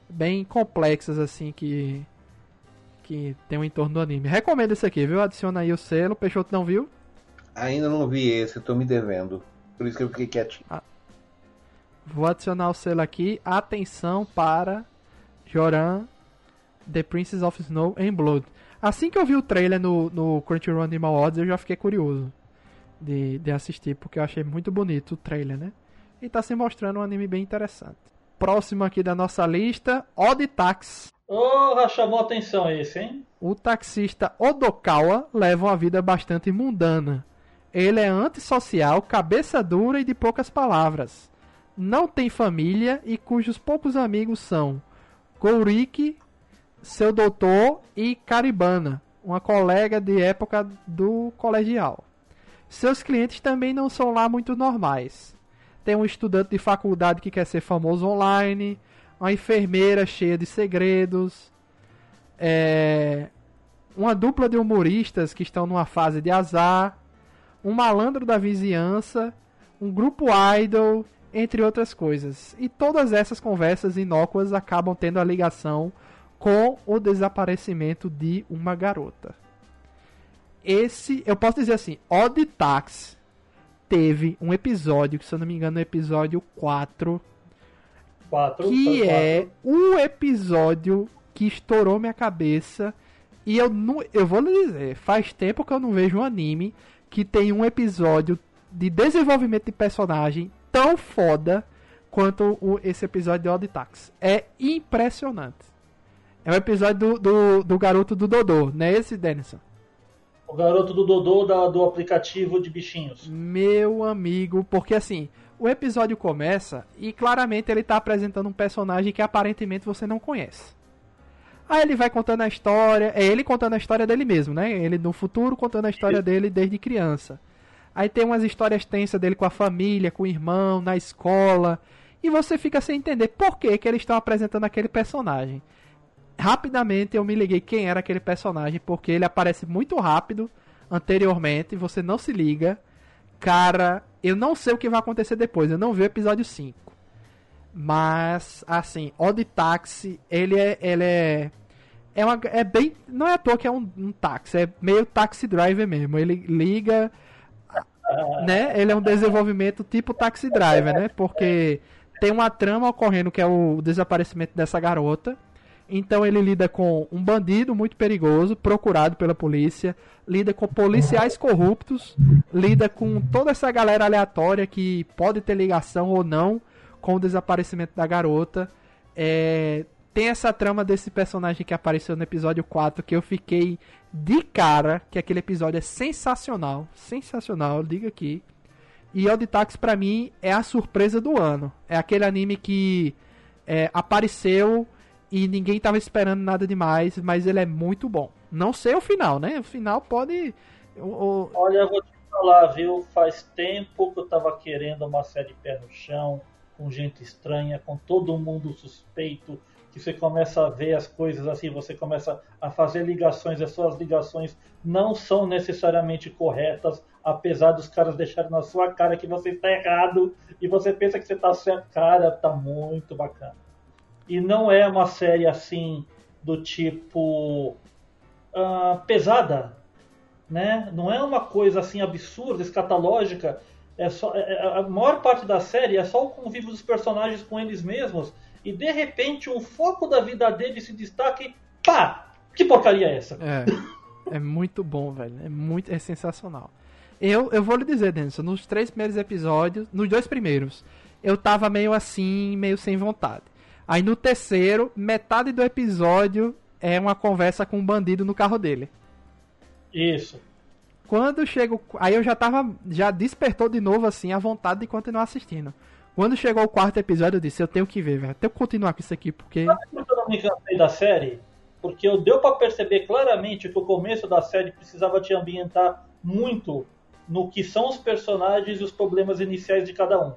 bem complexas, assim, que, que tem um entorno do anime. Recomendo esse aqui, viu? Adiciona aí o selo. Peixoto não viu? Ainda não vi esse, tô me devendo. Por isso que eu fiquei quietinho. Vou adicionar o selo aqui. Atenção para Joran, The Princess of Snow and Blood. Assim que eu vi o trailer no, no Crunchyroll Animal Odds, eu já fiquei curioso de, de assistir, porque eu achei muito bonito o trailer, né? E tá se mostrando um anime bem interessante. Próximo aqui da nossa lista, Odd Tax. Oh, chamou atenção esse, hein? O taxista Odokawa leva uma vida bastante mundana. Ele é antissocial, cabeça dura e de poucas palavras. Não tem família e cujos poucos amigos são Gouriki, seu doutor e Caribana, uma colega de época do colegial. Seus clientes também não são lá muito normais. Tem um estudante de faculdade que quer ser famoso online, uma enfermeira cheia de segredos, é, uma dupla de humoristas que estão numa fase de azar, um malandro da vizinhança, um grupo idol, entre outras coisas. E todas essas conversas inócuas acabam tendo a ligação com o desaparecimento de uma garota. Esse, eu posso dizer assim, Odd Tax teve um episódio, que se eu não me engano é o episódio 4, Quatro. que foi é quatro. o episódio que estourou minha cabeça. E eu não, eu vou lhe dizer, faz tempo que eu não vejo um anime que tem um episódio de desenvolvimento de personagem tão foda quanto o, esse episódio de Odd Tax. É impressionante. É o episódio do, do, do garoto do Dodô, não é esse, Denison? O garoto do Dodô da- do aplicativo de bichinhos. Meu amigo, porque assim, o episódio começa e claramente ele tá apresentando um personagem que aparentemente você não conhece. Aí ele vai contando a história, é ele contando a história dele mesmo, né? Ele no futuro contando a história dele desde criança. Aí tem umas histórias tensas dele com a família, com o irmão, na escola. E você fica sem entender por que, que eles estão apresentando aquele personagem. Rapidamente eu me liguei quem era aquele personagem, porque ele aparece muito rápido anteriormente, você não se liga. Cara, eu não sei o que vai acontecer depois, eu não vi o episódio 5. Mas, assim, Odd Taxi, ele é. Ele é. É, uma, é bem. Não é à toa que é um, um táxi, é meio taxi driver mesmo. Ele liga. Né? Ele é um desenvolvimento tipo taxi driver, né? Porque tem uma trama ocorrendo que é o desaparecimento dessa garota. Então ele lida com um bandido muito perigoso, procurado pela polícia, lida com policiais corruptos, lida com toda essa galera aleatória que pode ter ligação ou não com o desaparecimento da garota. É, tem essa trama desse personagem que apareceu no episódio 4 que eu fiquei de cara, que aquele episódio é sensacional, sensacional, diga aqui. E Odd Taxi pra mim é a surpresa do ano. É aquele anime que é, apareceu e ninguém tava esperando nada demais, mas ele é muito bom. Não sei o final, né? O final pode. o- o- Olha, eu vou te falar, viu? Faz tempo que eu tava querendo uma série pé no chão, com gente estranha, com todo mundo suspeito, que você começa a ver as coisas assim, você começa a fazer ligações, as suas ligações não são necessariamente corretas, apesar dos caras deixarem na sua cara que você está errado e você pensa que você está certo. Cara, tá muito bacana. E não é uma série assim do tipo ah, pesada, né? Não é uma coisa assim absurda, escatológica. É só é- é- a maior parte da série é só o convívio dos personagens com eles mesmos e de repente um foco da vida deles se destaca e pá, que porcaria é essa? É. É muito bom, velho. É muito é sensacional. Eu, eu vou lhe dizer, Denison, nos três primeiros episódios, nos dois primeiros, eu tava meio assim, meio sem vontade. Aí no terceiro, metade do episódio é uma conversa com um bandido no carro dele. Isso. Quando chego, aí eu já tava, já despertou de novo assim a vontade de continuar assistindo. Quando chegou o quarto episódio, eu disse, eu tenho que ver, velho. Tenho que continuar com isso aqui, porque Sabe por que eu não me cansei da série? Porque eu deu pra perceber claramente que o começo da série precisava te ambientar muito no que são os personagens e os problemas iniciais de cada um.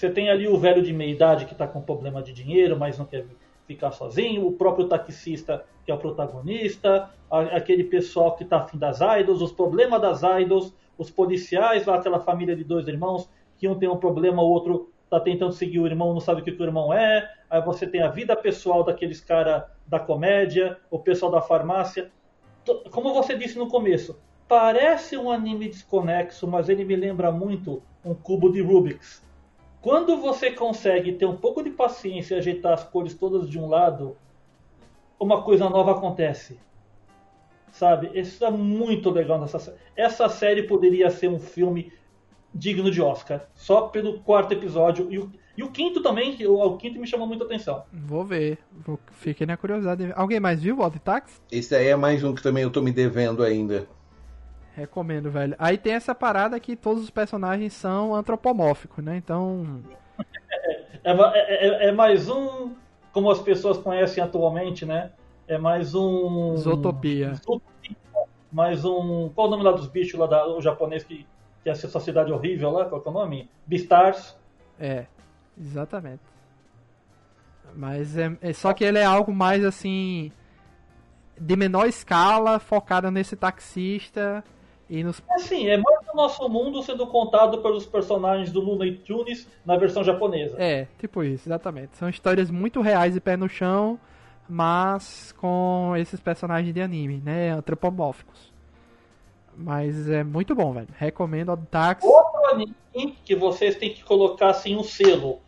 Você tem ali o velho de meia idade que tá com problema de dinheiro, mas não quer ficar sozinho, o próprio taxista que é o protagonista, aquele pessoal que tá afim das idols, os problemas das idols, os policiais lá, aquela família de dois irmãos, que um tem um problema, o outro tá tentando seguir o irmão, não sabe o que, o irmão é. Aí você tem a vida pessoal daqueles cara da comédia, o pessoal da farmácia. Como você disse no começo, parece um anime desconexo, mas ele me lembra muito um cubo de Rubik's. Quando você consegue ter um pouco de paciência e ajeitar as cores todas de um lado, uma coisa nova acontece. Sabe? Isso é muito legal nessa série. Essa série poderia ser um filme digno de Oscar, só pelo quarto episódio. E o, e o quinto também, que o, o quinto me chamou muita atenção. vou ver. Fiquei na curiosidade. Alguém mais viu o Odd Taxi? Esse aí é mais um que também eu tô me devendo ainda. Recomendo, velho. Aí tem essa parada que todos os personagens são antropomórficos, né? Então, É, ma- é- é- é mais um, como as pessoas conhecem atualmente, né? É mais um. Zootopia. Zootopia. Mais um. Qual o nome lá dos bichos lá da, o japonês que, que é essa cidade horrível lá? Qual que é o nome? Beastars. é, exatamente. Mas é, é só que ele é algo mais assim de menor escala, focado nesse taxista e nos Assim, é mais o nosso mundo sendo contado pelos personagens do Looney Tunes na versão japonesa. É, tipo isso, exatamente. São histórias muito reais e pé no chão, mas com esses personagens de anime, né? Antropomórficos. Mas é muito bom, velho. Recomendo o Tax. Outro anime que vocês têm que colocar assim um selo.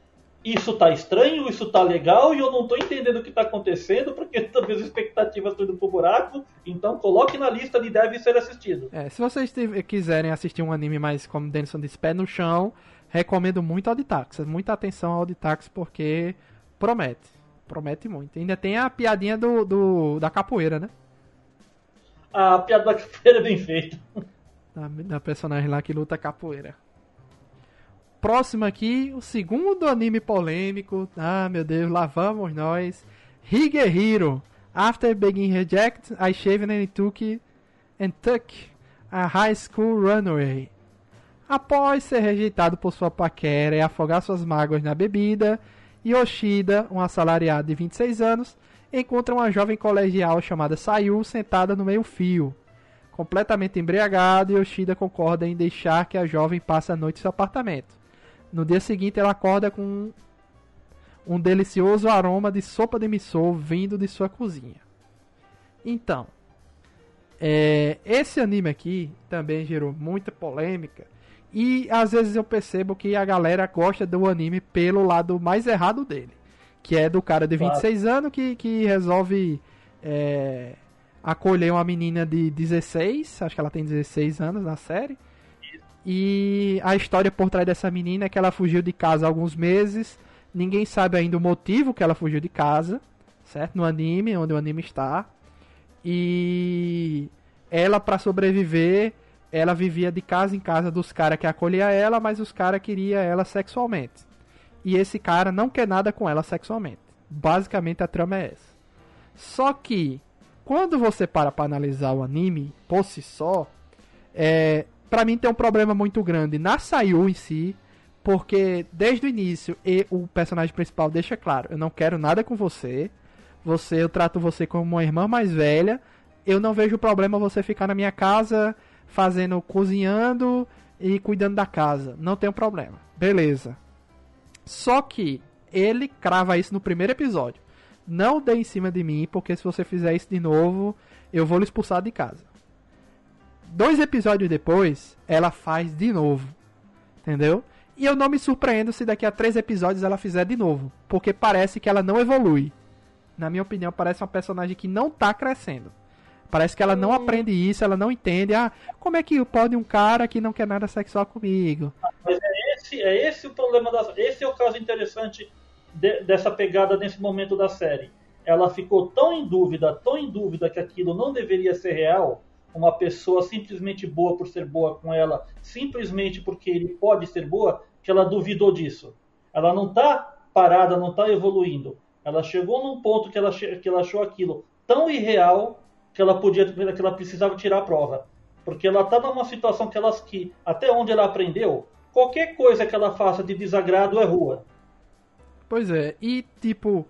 Isso tá estranho, isso tá legal e eu não tô entendendo o que tá acontecendo porque talvez as expectativas estão indo pro buraco. Então coloque na lista de deve ser assistido. É, se vocês quiserem assistir um anime mais, como o Denison disse, pé no chão, recomendo muito ao Tax. Muita atenção ao Tax porque promete. Promete muito. Ainda tem a piadinha do, do- da capoeira, né? A piada da capoeira é bem feita. Da, da personagem lá que luta capoeira. Próximo aqui, o segundo anime polêmico. Ah, meu Deus, lá vamos nós. Higehiro. After being rejected, I shaved and took and took a high school runaway. Após ser rejeitado por sua paquera e afogar suas mágoas na bebida, Yoshida, um assalariado de 26 anos, encontra uma jovem colegial chamada Sayu sentada no meio-fio. Completamente embriagado, Yoshida concorda em deixar que a jovem passe a noite em seu apartamento. No dia seguinte, ela acorda com um delicioso aroma de sopa de miso vindo de sua cozinha. Então, é, esse anime aqui também gerou muita polêmica. E às vezes eu percebo que a galera gosta do anime pelo lado mais errado dele. Que é do cara de Claro. 26 anos que, que resolve é, acolher uma menina de 16, acho que ela tem 16 anos na série. E a história por trás dessa menina é que ela fugiu de casa há alguns meses. Ninguém sabe ainda o motivo que ela fugiu de casa, certo? No anime, onde o anime está. E ela, para sobreviver, ela vivia de casa em casa dos caras que acolhia ela, mas os caras queriam ela sexualmente. E esse cara não quer nada com ela sexualmente. Basicamente a trama é essa. Só que quando você para para analisar o anime por si só, é, para mim tem um problema muito grande na Sayu em si, porque desde o início e o personagem principal deixa claro, eu não quero nada com você. Você, eu trato você como uma irmã mais velha. Eu não vejo problema você ficar na minha casa fazendo, cozinhando e cuidando da casa. Não tem problema. Beleza. Só que ele crava isso no primeiro episódio. Não dê em cima de mim, porque se você fizer isso de novo, eu vou lhe expulsar de casa. Dois episódios depois, ela faz de novo. Entendeu? E eu não me surpreendo se daqui a três episódios ela fizer de novo. Porque parece que ela não evolui. Na minha opinião, parece uma personagem que não tá crescendo. Parece que ela não aprende isso, ela não entende. Ah, como é que pode um cara que não quer nada sexual comigo? Mas é esse, é esse o problema da. Esse é o caso interessante de, dessa pegada nesse momento da série. Ela ficou tão em dúvida, tão em dúvida que aquilo não deveria ser real. Uma pessoa simplesmente boa por ser boa com ela, simplesmente porque ele pode ser boa, que ela duvidou disso. Ela não está parada, não está evoluindo. Ela chegou num ponto que ela, que ela achou aquilo tão irreal que ela podia, que ela precisava tirar a prova, porque ela está numa situação que ela, que até onde ela aprendeu, qualquer coisa que ela faça de desagrado é rua. Pois é, e tipo,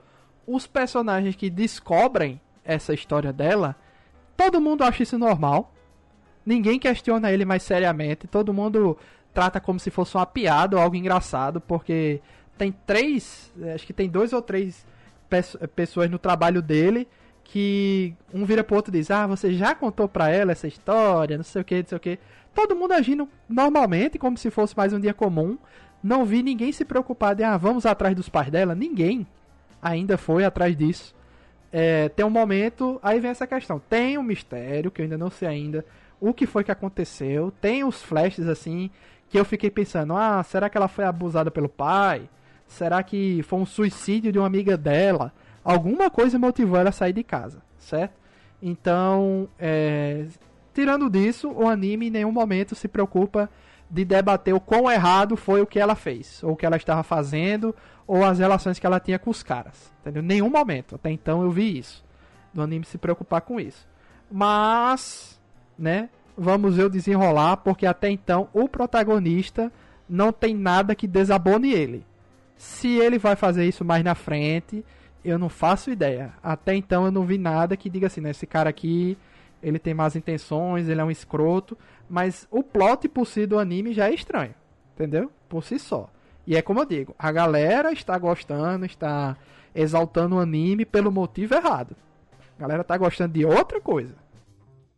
os personagens que descobrem essa história dela, todo mundo acha isso normal. Ninguém questiona ele mais seriamente, todo mundo trata como se fosse uma piada ou algo engraçado, porque tem três, acho que tem dois ou três pessoas no trabalho dele que um vira pro outro e diz: Ah, você já contou pra ela essa história, não sei o que, não sei o que. Todo mundo agindo normalmente, como se fosse mais um dia comum. Não vi ninguém se preocupar de, ah, vamos atrás dos pais dela. Ninguém ainda foi atrás disso. É, tem um momento, aí vem essa questão. Tem um mistério, que eu ainda não sei ainda o que foi que aconteceu. Tem os flashes assim, que eu fiquei pensando, ah, será que ela foi abusada pelo pai? Será que foi um suicídio de uma amiga dela? alguma coisa motivou ela a sair de casa, certo? Então, é, tirando disso, o anime em nenhum momento se preocupa de debater o quão errado foi o que ela fez, ou o que ela estava fazendo, ou as relações que ela tinha com os caras. Entendeu? Nenhum momento. Até então eu vi isso. Do anime se preocupar com isso. Mas, né? Vamos ver o desenrolar, porque até então o protagonista não tem nada que desabone ele. Se ele vai fazer isso mais na frente, eu não faço ideia. Até então eu não vi nada que diga assim, né? Esse cara aqui, ele tem más intenções, ele é um escroto. Mas o plot por si do anime já é estranho. Entendeu? Por si só. E é como eu digo, a galera está gostando, está exaltando o anime pelo motivo errado. A galera está gostando de outra coisa.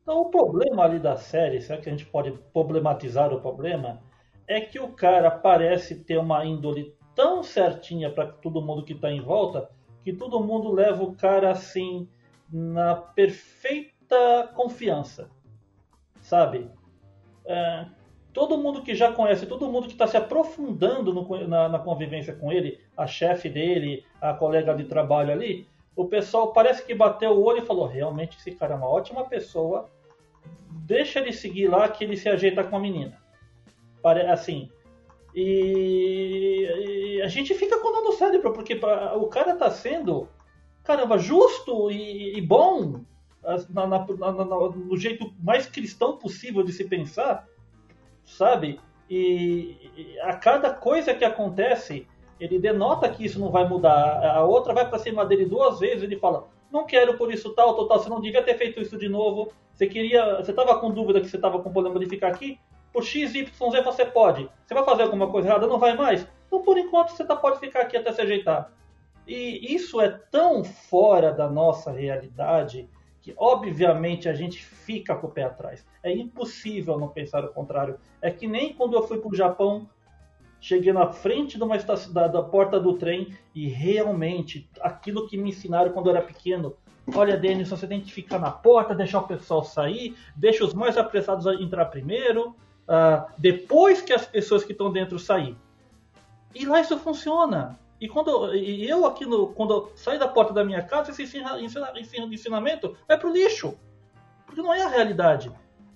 Então o problema ali da série, será que a gente pode problematizar o problema? É que o cara parece ter uma índole tão certinha para todo mundo que está em volta que todo mundo leva o cara assim na perfeita confiança, sabe? É, todo mundo que já conhece, todo mundo que está se aprofundando no, na, na, convivência com ele, a chefe dele, a colega de trabalho ali, o pessoal parece que bateu o olho e falou: realmente esse cara é uma ótima pessoa, deixa ele seguir lá que ele se ajeita com a menina. Assim, e, e, a gente fica com dor no cérebro, porque o cara tá sendo, caramba, justo e, e bom na, na, na, no jeito mais cristão possível de se pensar, sabe? E, e a cada coisa que acontece, ele denota que isso não vai mudar. A outra vai para cima dele duas vezes, ele fala: "Não quero por isso tal, total, você não devia ter feito isso de novo. Você queria, você estava com dúvida que você estava com problema de ficar aqui? por X, Y, Z você pode. Você vai fazer alguma coisa errada? Não vai mais? Então, por enquanto, você tá, pode ficar aqui até se ajeitar. E isso é tão fora da nossa realidade que, obviamente, a gente fica com o pé atrás. É impossível não pensar o contrário. É que nem quando eu fui para o Japão, cheguei na frente de uma estação, da, da porta do trem e realmente aquilo que me ensinaram quando eu era pequeno Olha, Denison, você tem que ficar na porta, deixar o pessoal sair, deixa os mais apressados entrar primeiro, uh, depois que as pessoas que estão dentro sair. E lá isso funciona. E quando e eu aqui no, quando eu da porta da minha casa, esse ensina, ensina, ensinamento vai pro lixo. Porque não é a realidade.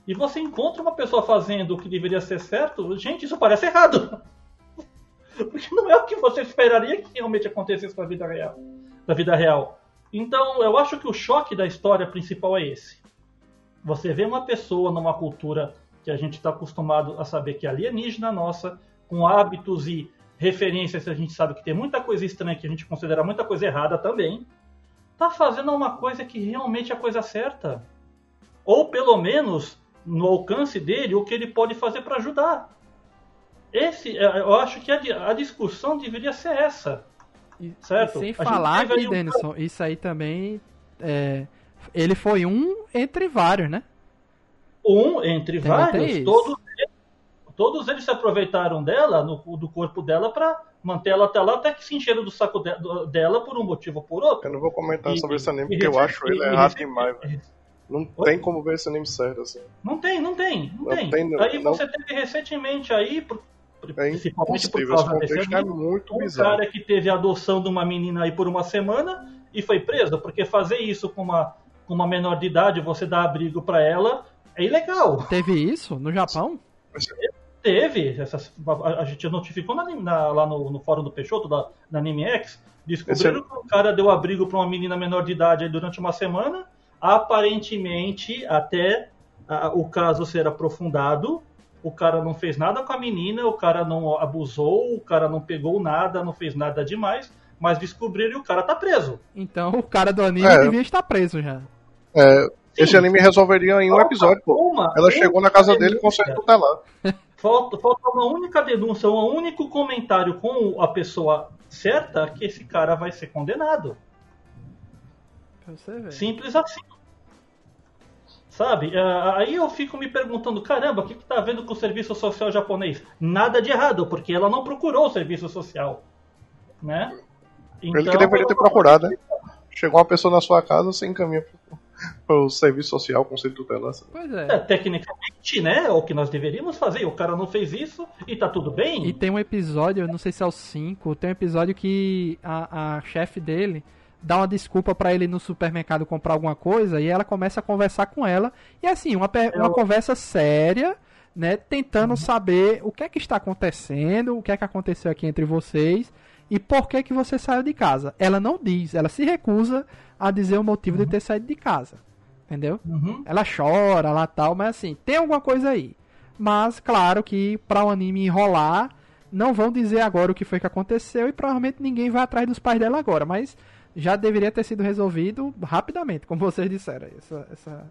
E você encontra uma pessoa fazendo o que deveria ser certo, gente, isso parece errado. Porque não é o que você esperaria que realmente acontecesse na vida real. Na vida real. Então, eu acho que o choque da história principal é esse. Você vê uma pessoa numa cultura que a gente está acostumado a saber que é alienígena nossa, com hábitos e referências, a gente sabe que tem muita coisa estranha que a gente considera muita coisa errada também, tá fazendo uma coisa que realmente é a coisa certa. Ou pelo menos no alcance dele o que ele pode fazer para ajudar. Esse, é, eu acho que a, a, discussão deveria ser essa. certo? E sem a falar que, Denison, isso aí também. É, ele foi um entre vários, né? Um entre Tem vários, todos, todos eles se aproveitaram dela, no, do corpo dela, para manter ela até lá, até que se encheram do saco de, do, dela por um motivo ou por outro. Eu não vou comentar e, sobre esse anime, porque eu acho ele errado demais. Não Oi? tem como ver esse anime certo, assim. Não tem, não tem, não, Não tem. tem, não. Aí Não. você teve recentemente aí, por- É principalmente por causa desse é anime, muito um bizarro. cara que teve a adoção de uma menina aí por uma semana e foi preso, porque fazer isso com uma, com uma menor de idade, você dar abrigo pra ela, é ilegal. Teve isso no Japão? Teve, essas, a, a gente notificou na, na- lá no, no fórum do Peixoto, da, da AnimeX, descobriram Esse que o cara deu abrigo pra uma menina menor de idade aí durante uma semana, aparentemente, até ah, o caso ser aprofundado, o cara não fez nada com a menina, o cara não abusou, o cara não pegou nada, não fez nada demais, mas descobriram e o cara tá preso. Então o cara do anime É. devia estar preso já. É, esse anime resolveria em um episódio, pô. Uma- Ela chegou na casa dele com denúncia. certo tutelar. Falta, falta uma única denúncia, um único comentário com a pessoa certa que esse cara vai ser condenado. Simples assim. Sabe? Ah, Aí eu fico me perguntando, caramba, o que, que tá vendo com o serviço social japonês? Nada de errado, porque ela não procurou o serviço social. Né? Ele Então, que deveria ter procurado, né? Chegou uma pessoa na sua casa, você encaminha pro serviço social, conselho tutelar. sabe? Pois É, é. tecnicamente, né? É o que nós deveríamos fazer. O cara não fez isso e tá tudo bem. E tem um episódio, eu não sei se é o 5, tem um episódio que a, a chefe dele dá uma desculpa pra ele ir no supermercado comprar alguma coisa e ela começa a conversar com ela. E assim, uma, per- uma conversa séria, né? Tentando saber o que é que está acontecendo, o que é que aconteceu aqui entre vocês e por que que você saiu de casa. Ela não diz, ela se recusa a dizer o motivo de ter saído de casa. Entendeu? Uhum. Ela chora lá tal, mas assim, tem alguma coisa aí. Mas, claro que pra o anime enrolar, não vão dizer agora o que foi que aconteceu e provavelmente ninguém vai atrás dos pais dela agora. Mas já deveria ter sido resolvido rapidamente, como vocês disseram. Essa, essa...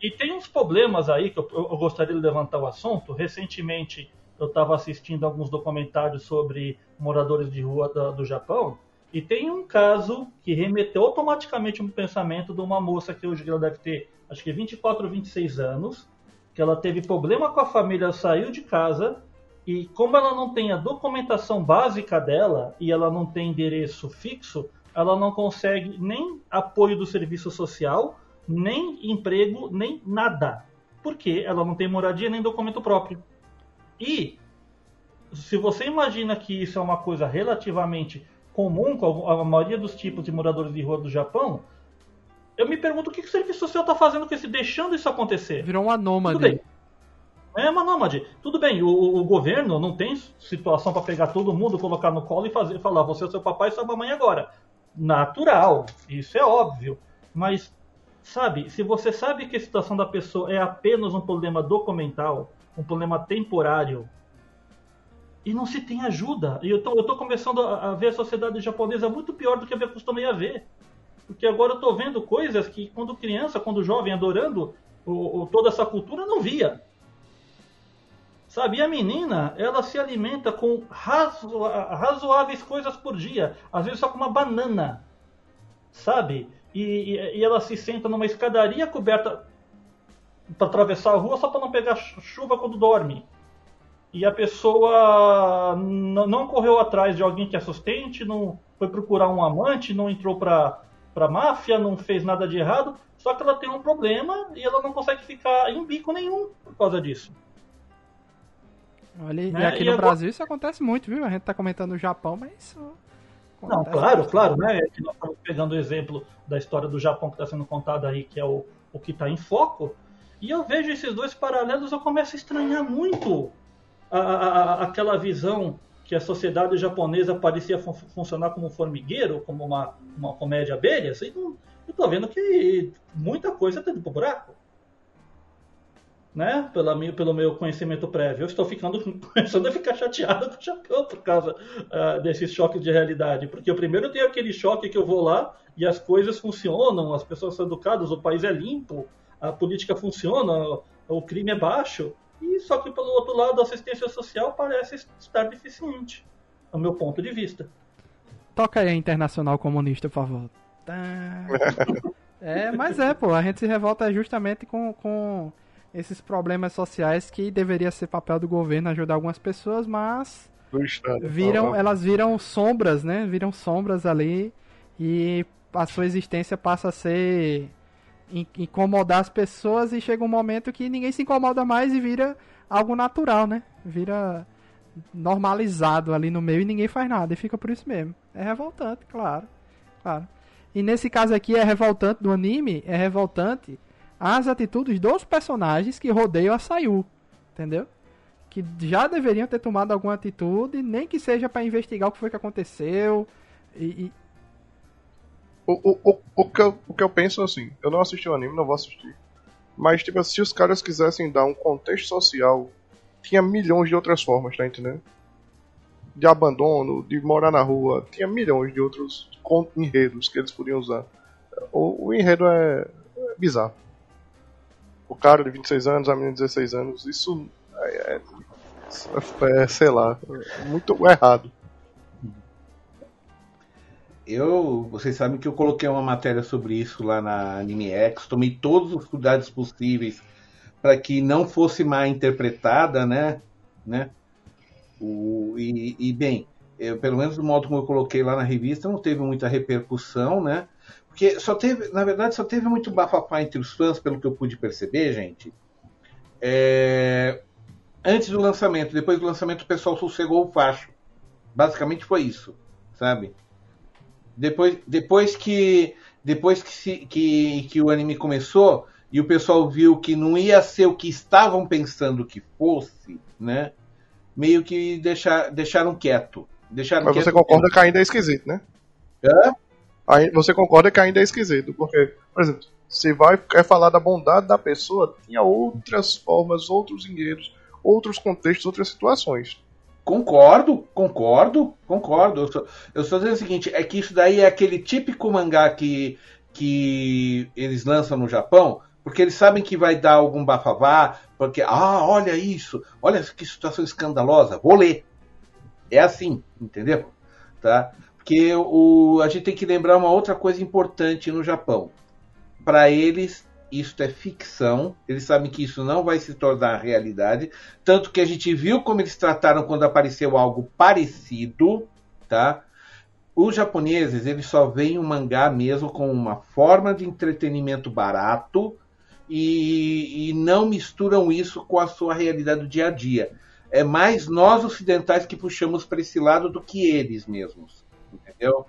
E tem uns problemas aí que eu- eu gostaria de levantar o assunto. Recentemente eu estava assistindo alguns documentários sobre moradores de rua do Japão e tem um caso que remeteu automaticamente um pensamento de uma moça que hoje ela deve ter acho que 24 ou 26 anos, que ela teve problema com a família, saiu de casa e como ela não tem a documentação básica dela e ela não tem endereço fixo, ela não consegue nem apoio do serviço social, nem emprego, nem nada. Porque ela não tem moradia nem documento próprio. E se você imagina que isso é uma coisa relativamente comum com a maioria dos tipos de moradores de rua do Japão, eu me pergunto o que que o serviço social está fazendo com esse, deixando isso acontecer. Virou uma Tudo nômade. bem. É uma nômade. Tudo bem, o, o governo não tem situação para pegar todo mundo, colocar no colo e fazer, falar, você é seu papai e sua mamãe agora. Natural, isso é óbvio. Mas, sabe, se você sabe que a situação da pessoa é apenas um problema documental, um problema temporário, e não se tem ajuda. E eu tô, eu tô começando a, a ver a sociedade japonesa muito pior do que eu me acostumei a ver. Porque agora eu tô vendo coisas que quando criança, quando jovem, adorando o, o- toda essa cultura, não via. Sabe, e a menina, ela se alimenta com razo- razoáveis coisas por dia. Às vezes só com uma banana. Sabe? E, e- e ela se senta numa escadaria coberta para atravessar a rua só para não pegar chu- chuva quando dorme. E a pessoa não correu atrás de alguém que a sustente, não foi procurar um amante, não entrou pra, pra máfia, não fez nada de errado. Só que ela tem um problema e ela não consegue ficar em bico nenhum por causa disso. Olha, e Né? aqui E no agora- Brasil isso acontece muito, viu? A gente tá comentando o Japão, mas isso. Não, claro, bastante. claro, né? É que nós estamos pegando o exemplo da história do Japão que está sendo contado aí, que é o, o que está em foco. E eu vejo esses dois paralelos, eu começo a estranhar muito a, a- a- aquela visão que a sociedade japonesa parecia fun- funcionar como um formigueiro, como uma, uma comédia abelhas. E não, eu tô vendo que muita coisa está indo pro buraco. Né? Pela, mi- pelo meu conhecimento prévio. Eu estou ficando começando a ficar chateado com o Japão por causa ah, desses choques de realidade. Porque eu primeiro tenho aquele choque que eu vou lá e as coisas funcionam, as pessoas são educadas, o país é limpo, a política funciona, o crime é baixo. E só que pelo outro lado a assistência social parece estar deficiente, no meu ponto de vista. Toca aí a Internacional Comunista, por favor. Tá. É, mas é, pô, a gente se revolta justamente com, com esses problemas sociais que deveria ser papel do governo ajudar algumas pessoas, mas Estado. viram, elas viram sombras, né? Viram sombras ali e a sua existência passa a ser incomodar as pessoas e chega um momento que ninguém se incomoda mais e vira algo natural, né? Vira normalizado ali no meio e ninguém faz nada e fica por isso mesmo. É revoltante, claro. Claro. E nesse caso aqui é revoltante do anime, é revoltante as atitudes dos personagens que rodeiam a Sayu, entendeu? Que já deveriam ter tomado alguma atitude, nem que seja pra investigar o que foi que aconteceu. E, e- O, o, o, o, que eu, o que eu penso assim, eu não assisti o anime, não vou assistir. Mas, tipo, se os caras quisessem dar um contexto social, tinha milhões de outras formas, tá entendendo? De abandono, de morar na rua, tinha milhões de outros enredos que eles podiam usar. O, o enredo é, é bizarro. O cara de 26 anos, a menina de 16 anos, isso é, é, é, sei lá, é muito errado. Eu, vocês sabem que eu coloquei uma matéria sobre isso lá na Anime X, tomei todos os cuidados possíveis para que não fosse mal interpretada, né? né? O, e, e, bem, eu, pelo menos do modo como eu coloquei lá na revista, não teve muita repercussão, né? Porque só teve, na verdade, só teve muito bafafá entre os fãs, pelo que eu pude perceber, gente. É, antes do lançamento, depois do lançamento, o pessoal sossegou o facho. Basicamente foi isso, sabe? Depois, depois que depois que, se, que, que o anime começou e o pessoal viu que não ia ser o que estavam pensando que fosse, né? Meio que deixar, deixaram quieto. Deixaram Mas quieto você concorda que ainda é esquisito, né? Hã? Aí você concorda que ainda é esquisito, porque, por exemplo, se vai quer falar da bondade da pessoa, tinha outras formas, outros enredos, outros contextos, outras situações. Concordo, concordo, concordo. Eu só, eu só dizendo o seguinte, é que isso daí é aquele típico mangá que, que eles lançam no Japão, porque eles sabem que vai dar algum bafavá, porque, ah, olha isso, olha que situação escandalosa, vou ler. É assim, entendeu? Tá? Porque o, a gente tem que lembrar uma outra coisa importante no Japão. Para eles, isso é ficção, eles sabem que isso não vai se tornar realidade, tanto que a gente viu como eles trataram quando apareceu algo parecido, tá? Os japoneses, eles só veem o mangá mesmo como uma forma de entretenimento barato e, e não misturam isso com a sua realidade do dia a dia. É mais nós ocidentais que puxamos para esse lado do que eles mesmos, entendeu?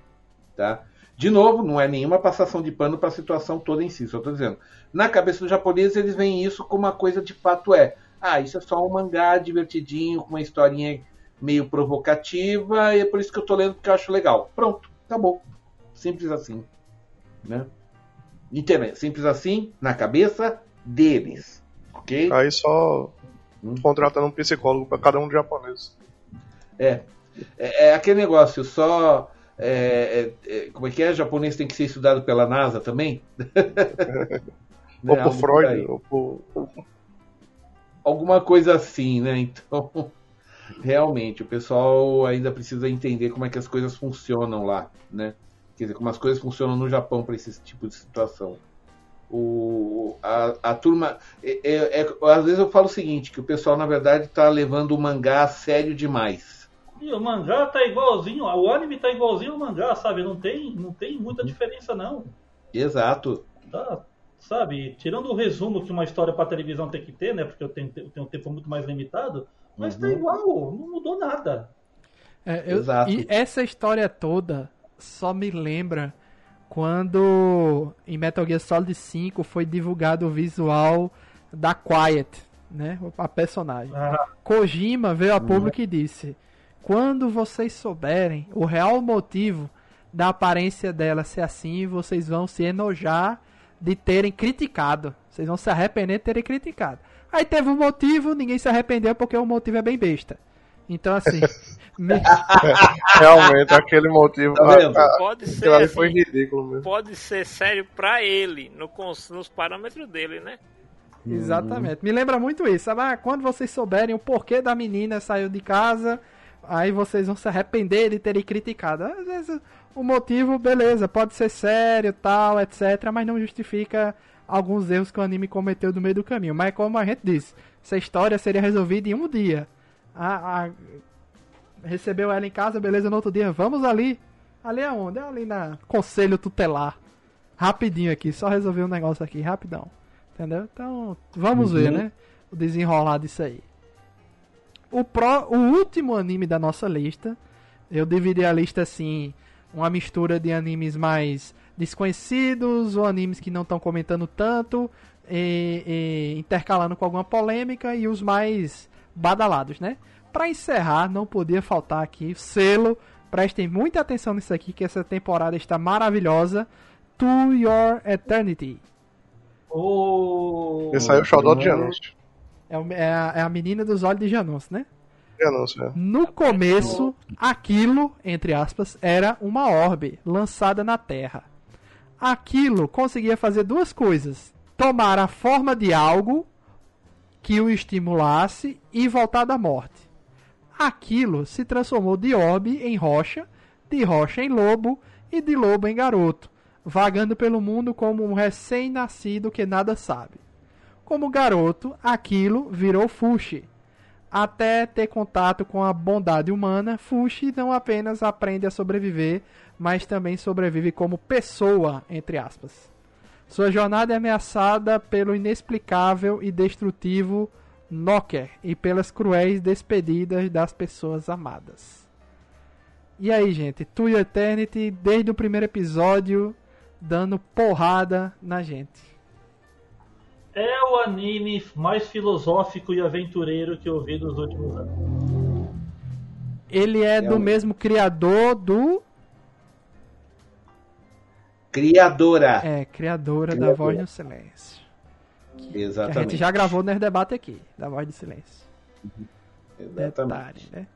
Tá? De novo, não é nenhuma passação de pano para a situação toda em si, só estou dizendo. Na cabeça dos japoneses, eles veem isso como uma coisa de fato é. Ah, isso é só um mangá divertidinho, com uma historinha meio provocativa, e é por isso que eu estou lendo, porque eu acho legal. Pronto, acabou. Simples assim. Né? Entendeu? Simples assim, na cabeça deles. Ok? Aí só Hum. contratando um psicólogo para cada um dos japoneses. É. É, é aquele negócio, só. É, é, é, como é que é? Japonês tem que ser estudado pela NASA também? Né, ou por Freud, ou por. Alguma coisa assim, né? Então, realmente, o pessoal ainda precisa entender como é que as coisas funcionam lá, né? Quer dizer, como as coisas funcionam no Japão para esse tipo de situação. O, a, a turma. É, é- é- às vezes eu falo o seguinte, que o pessoal, na verdade, está levando o mangá a sério demais. E o mangá tá igualzinho, o anime tá igualzinho ao mangá, sabe? Não tem, não tem muita Uhum. diferença não. Exato. Tá, sabe? Tirando o resumo que uma história para televisão tem que ter, né? Porque eu tenho, eu tenho um tempo muito mais limitado, mas tá Uhum. igual, não mudou nada. É, eu- Exato. E essa história toda só me lembra quando em Metal Gear Solid 5 foi divulgado o visual da Quiet, né? A personagem. Ah, Kojima veio a público e disse: Quando vocês souberem o real motivo da aparência dela ser assim, vocês vão se enojar de terem criticado. Vocês vão se arrepender de terem criticado. Aí teve um motivo, ninguém se arrependeu porque o motivo é bem besta. Então, assim. me- Realmente, aquele motivo. Tá vendo? a- a- Pode ser ali foi assim, ridículo mesmo. pode ser sério pra ele, no, nos parâmetros dele, né? Exatamente. Me lembra muito isso. Sabe? Ah, quando vocês souberem o porquê da menina saiu de casa, aí vocês vão se arrepender de terem criticado. Às vezes o motivo, beleza, pode ser sério, tal, etc, mas não justifica alguns erros que o anime cometeu no meio do caminho. Mas como a gente disse, essa história seria resolvida em um dia. A, a- recebeu ela em casa, beleza, no outro dia, vamos ali. Ali aonde? É ali na Conselho Tutelar. Rapidinho aqui, só resolver um negócio aqui, rapidão. Entendeu? Então, vamos Uhum. ver, né? O desenrolar disso aí. O, pró, o último anime da nossa lista, eu dividi a lista assim, uma mistura de animes mais desconhecidos ou animes que não estão comentando tanto, e, e intercalando com alguma polêmica e os mais badalados, né? Pra encerrar, não podia faltar aqui o selo. Prestem muita atenção nisso aqui, que essa temporada está maravilhosa. To Your Eternity. O... Esse aí é o xodó de Janus. É, é a, é a menina dos olhos de Janus, né? Janus, é. No começo, aquilo, entre aspas, era uma orbe lançada na Terra. Aquilo conseguia fazer duas coisas: tomar a forma de algo que o estimulasse e voltar da morte. Aquilo se transformou de orbe em rocha, de rocha em lobo e de lobo em garoto, vagando pelo mundo como um recém-nascido que nada sabe. Como garoto, aquilo virou Fushi. Até ter contato com a bondade humana, Fushi não apenas aprende a sobreviver, mas também sobrevive como pessoa, entre aspas. Sua jornada é ameaçada pelo inexplicável e destrutivo Knocker e pelas cruéis despedidas das pessoas amadas. E aí, gente, To Eternity, desde o primeiro episódio, dando porrada na gente. É o anime mais filosófico e aventureiro que eu vi nos últimos anos. Ele é, do um- mesmo criador do. Criadora. É, criadora da Criadora. Voz no Silêncio. Que a Exatamente. gente já gravou nesse debate aqui, da Voz do Silêncio. Exatamente. Detalhe, né?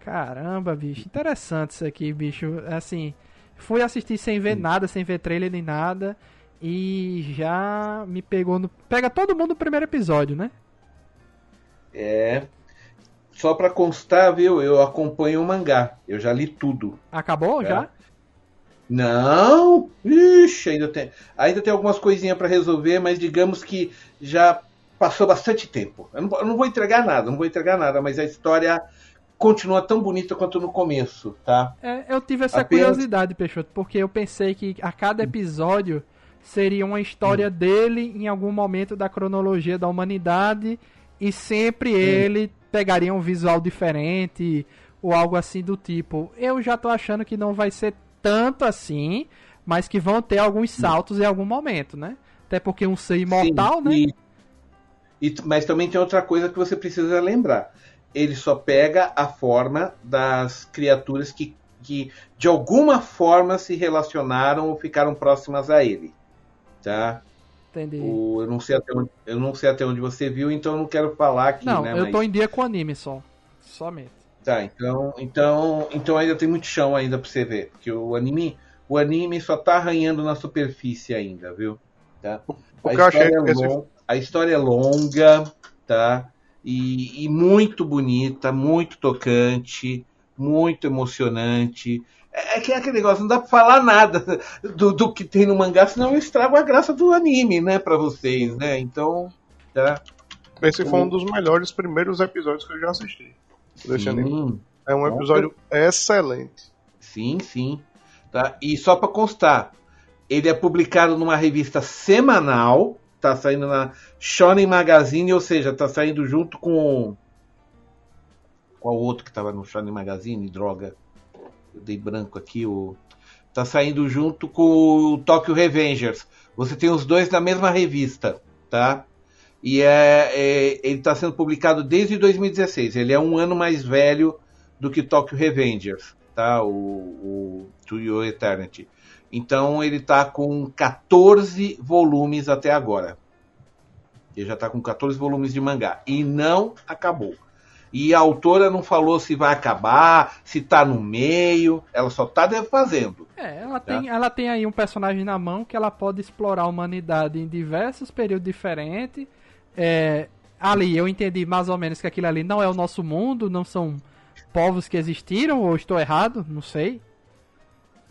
Caramba, bicho. Interessante isso aqui, bicho. Assim, fui assistir sem ver nada, sem ver trailer nem nada. E já me pegou no. Pega todo mundo no primeiro episódio, né? É. Só pra constar, viu? Eu acompanho o mangá. Eu já li tudo. Acabou É. já? Não! Ixi, ainda tem, ainda tem algumas coisinhas pra resolver, mas digamos que já passou bastante tempo. Eu não, eu não vou entregar nada, não vou entregar nada, mas a história continua tão bonita quanto no começo, tá? É, eu tive essa Apenas- curiosidade, Peixoto, porque eu pensei que a cada episódio seria uma história dele em algum momento da cronologia da humanidade e sempre ele pegaria um visual diferente ou algo assim do tipo. Eu já tô achando que não vai ser tanto assim, mas que vão ter alguns saltos em algum momento, né? Até porque um ser imortal, Sim, né? e- e- mas também tem outra coisa que você precisa lembrar. Ele só pega a forma das criaturas que, que de alguma forma se relacionaram ou ficaram próximas a ele. Tá? Entendi. O- eu, não sei até onde, eu não sei até onde você viu, então eu não quero falar aqui, Não, né? eu mas- tô em dia com anime só. Somente. Tá, então, então, então ainda tem muito chão ainda pra você ver, porque o anime, o anime só tá arranhando na superfície ainda, viu? Tá? O A que eu achei história, é esse lon- a história é longa, tá? E, e muito bonita, muito tocante, muito emocionante. É, é que é aquele negócio, não dá pra falar nada do, do que tem no mangá, senão eu estrago a graça do anime, né, pra vocês, né? Então, tá? esse foi um dos melhores primeiros episódios que eu já assisti desse anime. É um episódio excelente. Sim, sim. Tá? E só para constar, ele é publicado numa revista semanal, tá saindo na Shonen Magazine, ou seja, tá saindo junto com qual outro que tava no Shonen Magazine, droga. Dei branco aqui, o tá saindo junto com o Tokyo Revengers. Você tem os dois na mesma revista, tá? E é, é- ele está sendo publicado desde 2016. Ele é um ano mais velho do que Tokyo Revengers, tá? O, o To Your Eternity. Então ele tá com 14 volumes até agora. Ele já tá com 14 volumes de mangá. E não acabou. E a autora não falou se vai acabar, se tá no meio. Ela só tá fazendo. É, ela Tá. tem, ela tem aí um personagem na mão que ela pode explorar a humanidade em diversos períodos diferentes. É, ali, eu entendi mais ou menos que aquilo ali não é o nosso mundo, não são povos que existiram, ou estou errado, não sei.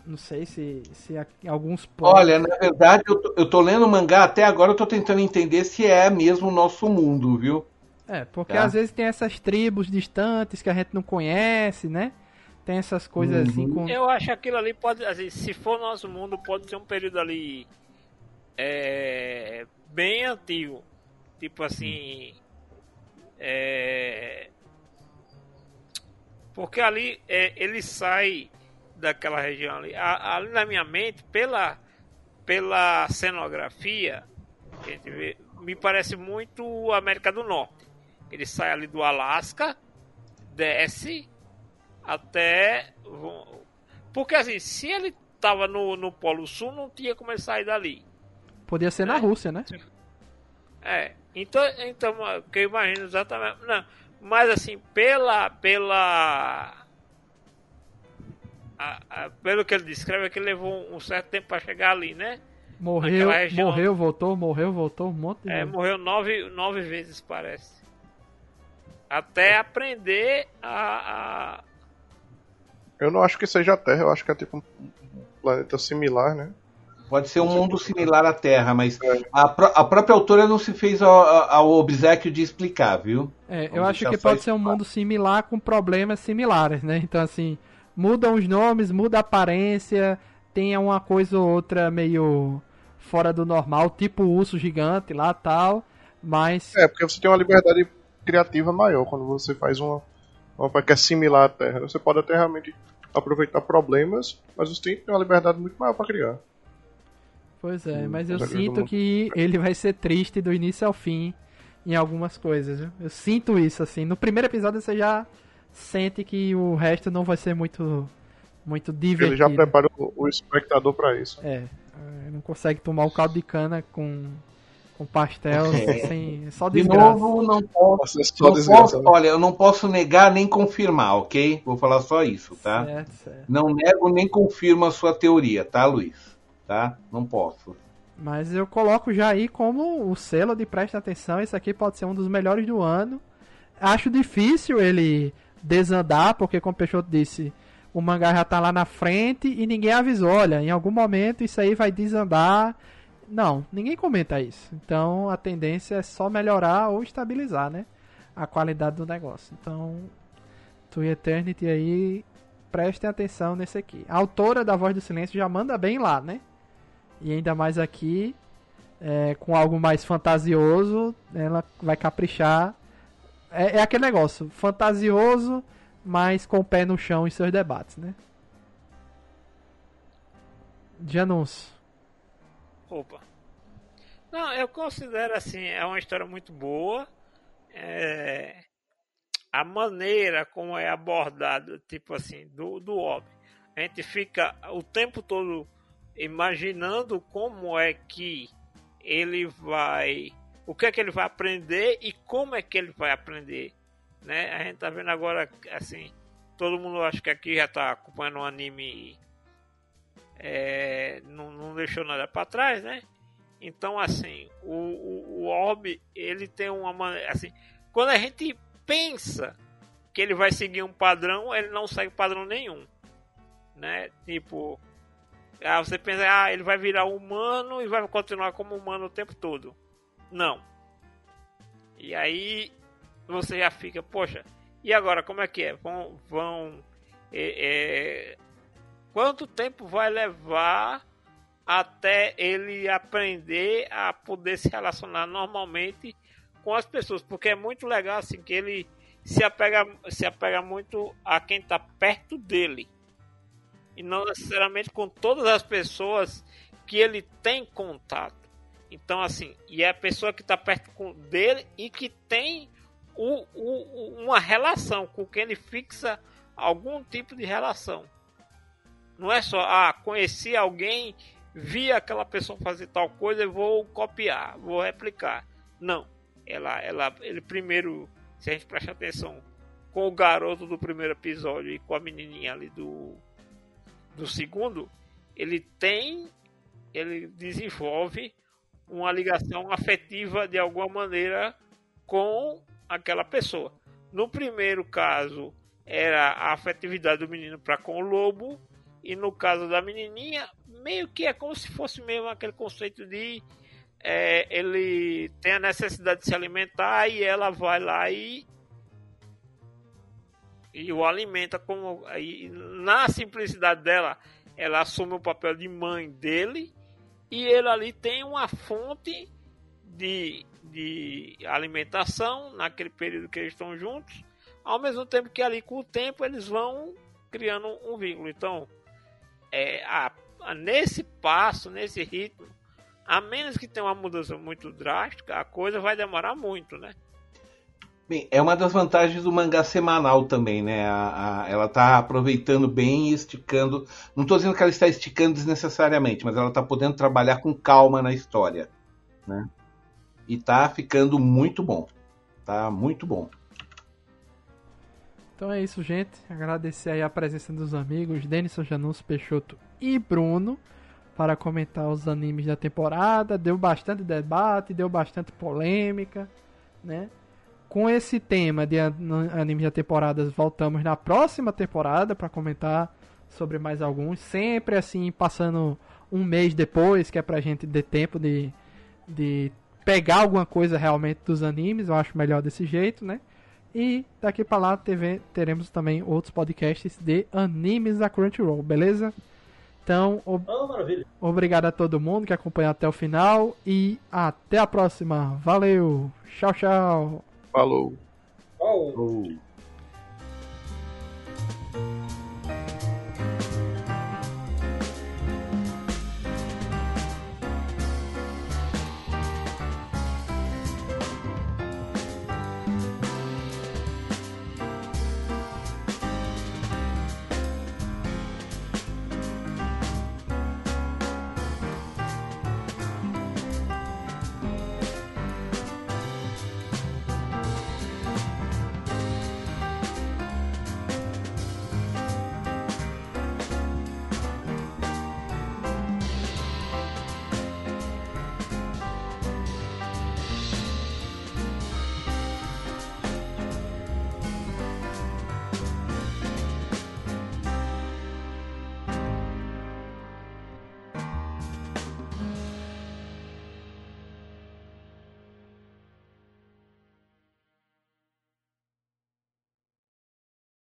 Não sei se, se há alguns povos. Olha, na verdade, eu tô, eu tô lendo o mangá até agora, eu tô tentando entender se é mesmo o nosso mundo, viu? É, porque Tá. às vezes tem essas tribos distantes que a gente não conhece, né? Tem essas coisas assim Uhum. com. Eu acho que aquilo ali pode, assim, se for nosso mundo, pode ser um período ali é, bem antigo. Tipo assim. É, porque ali é, ele sai daquela região ali. A- ali na minha mente, pela, pela cenografia, que a gente vê, me parece muito América do Norte. Ele sai ali do Alasca, desce até. Porque assim, se ele tava no, no Polo Sul, não tinha como ele sair dali. Podia ser na É. Rússia, né? É, então, então que eu imagino exatamente. Não, mas assim, pela. pela a- a- pelo que ele descreve, é que ele levou um certo tempo para chegar ali, né? Morreu, morreu, voltou, morreu, voltou, um monte de É, vezes. morreu nove, nove vezes, parece. Até aprender a, a- Eu não acho que seja a Terra, eu acho que é tipo um planeta similar, né? Pode ser um mundo similar à Terra, mas a, pró- a própria autora não se fez ao, ao obsequio de explicar, viu? É, eu acho que pode ser um mundo similar com problemas similares, né? Então, assim, mudam os nomes, muda a aparência, tem uma coisa ou outra meio fora do normal, tipo o urso gigante lá tal, mas É, porque você tem uma liberdade criativa maior quando você faz uma, uma que é similar à Terra. Você pode até realmente aproveitar problemas, mas você tem uma liberdade muito maior para criar. Pois é, mas eu sinto que ele vai ser triste do início ao fim em algumas coisas, viu? Eu sinto isso, assim. No primeiro episódio você já sente que o resto não vai ser muito, muito Ele divertido. já prepara o, o espectador para isso. É, é, não consegue tomar o caldo de cana com, com pastel sem, só De desgraça. novo, não posso. É não posso- né? olha, eu não posso negar nem confirmar, ok? Vou falar só isso, tá? Certo, certo. Não nego nem confirmo a sua teoria, tá, Luiz? Tá? Não posso. Mas eu coloco já aí como o selo de presta atenção. Esse aqui pode ser um dos melhores do ano. Acho difícil ele desandar, porque como o Peixoto disse, o mangá já tá lá na frente e ninguém avisou. Olha, em algum momento isso aí vai desandar. Não, ninguém comenta isso. Então a tendência é só melhorar ou estabilizar, né? A qualidade do negócio. Então, To Eternity aí, prestem atenção nesse aqui. A autora da Voz do Silêncio já manda bem lá, né? E ainda mais aqui, é, com algo mais fantasioso, ela vai caprichar. É, é aquele negócio, fantasioso, mas com o pé no chão em seus debates, né? De anúncio. Opa. Não, eu considero assim, é uma história muito boa. É, a maneira como é abordado, tipo assim, do, do óbvio. A gente fica o tempo todo imaginando como é que ele vai. O que é que ele vai aprender e como é que ele vai aprender. Né? A gente tá vendo agora, assim, todo mundo acho que aqui já tá acompanhando um anime é, não, não deixou nada para trás, né? Então, assim, o, o, o Orb, ele tem uma maneira. Assim, quando a gente pensa que ele vai seguir um padrão, ele não segue padrão nenhum. Né? Tipo, ah, você pensa, ah, ele vai virar humano e vai continuar como humano o tempo todo. Não. E aí você já fica, poxa, e agora como é que é? Vão. vão é, é, quanto tempo vai levar até ele aprender a poder se relacionar normalmente com as pessoas, porque é muito legal assim que ele se apega se apega muito a quem está perto dele e não necessariamente com todas as pessoas que ele tem contato. Então assim, e é a pessoa que está perto com- dele e que tem o, o- uma relação com quem ele fixa algum tipo de relação. Não é só, ah, conheci alguém, vi aquela pessoa fazer tal coisa e vou copiar, vou replicar. Não. Ela, ela, ele primeiro, se a gente prestar atenção com o garoto do primeiro episódio e com a menininha ali do, do segundo, ele tem, ele desenvolve uma ligação afetiva de alguma maneira com aquela pessoa. No primeiro caso, era a afetividade do menino para com o lobo, e no caso da menininha, meio que é como se fosse mesmo aquele conceito de é, ele tem a necessidade de se alimentar e ela vai lá e e o alimenta como. E na simplicidade dela, ela assume o papel de mãe dele e ele ali tem uma fonte de, de alimentação naquele período que eles estão juntos, ao mesmo tempo que ali com o tempo eles vão criando um vínculo. Então, é, a, a, nesse passo, nesse ritmo, a menos que tenha uma mudança muito drástica, a coisa vai demorar muito, né? Bem, é uma das vantagens do mangá semanal também, né? A, a, ela está aproveitando bem e esticando. Não estou dizendo que ela está esticando desnecessariamente, mas ela está podendo trabalhar com calma na história, né? E está ficando muito bom. Tá muito bom. Então é isso, gente. Agradecer aí a presença dos amigos Denison Janus Peixoto e Bruno para comentar os animes da temporada. Deu bastante debate, deu bastante polêmica, né? com esse tema de animes de temporadas, voltamos na próxima temporada para comentar sobre mais alguns. Sempre assim, passando um mês depois, que é pra gente ter tempo de, de pegar alguma coisa realmente dos animes. Eu acho melhor desse jeito, né? E daqui para lá TV, teremos também outros podcasts de animes da Crunchyroll, beleza? Então, ob oh, obrigado a todo mundo que acompanhou até o final e até a próxima. Valeu! Tchau, tchau! Falou. Falou.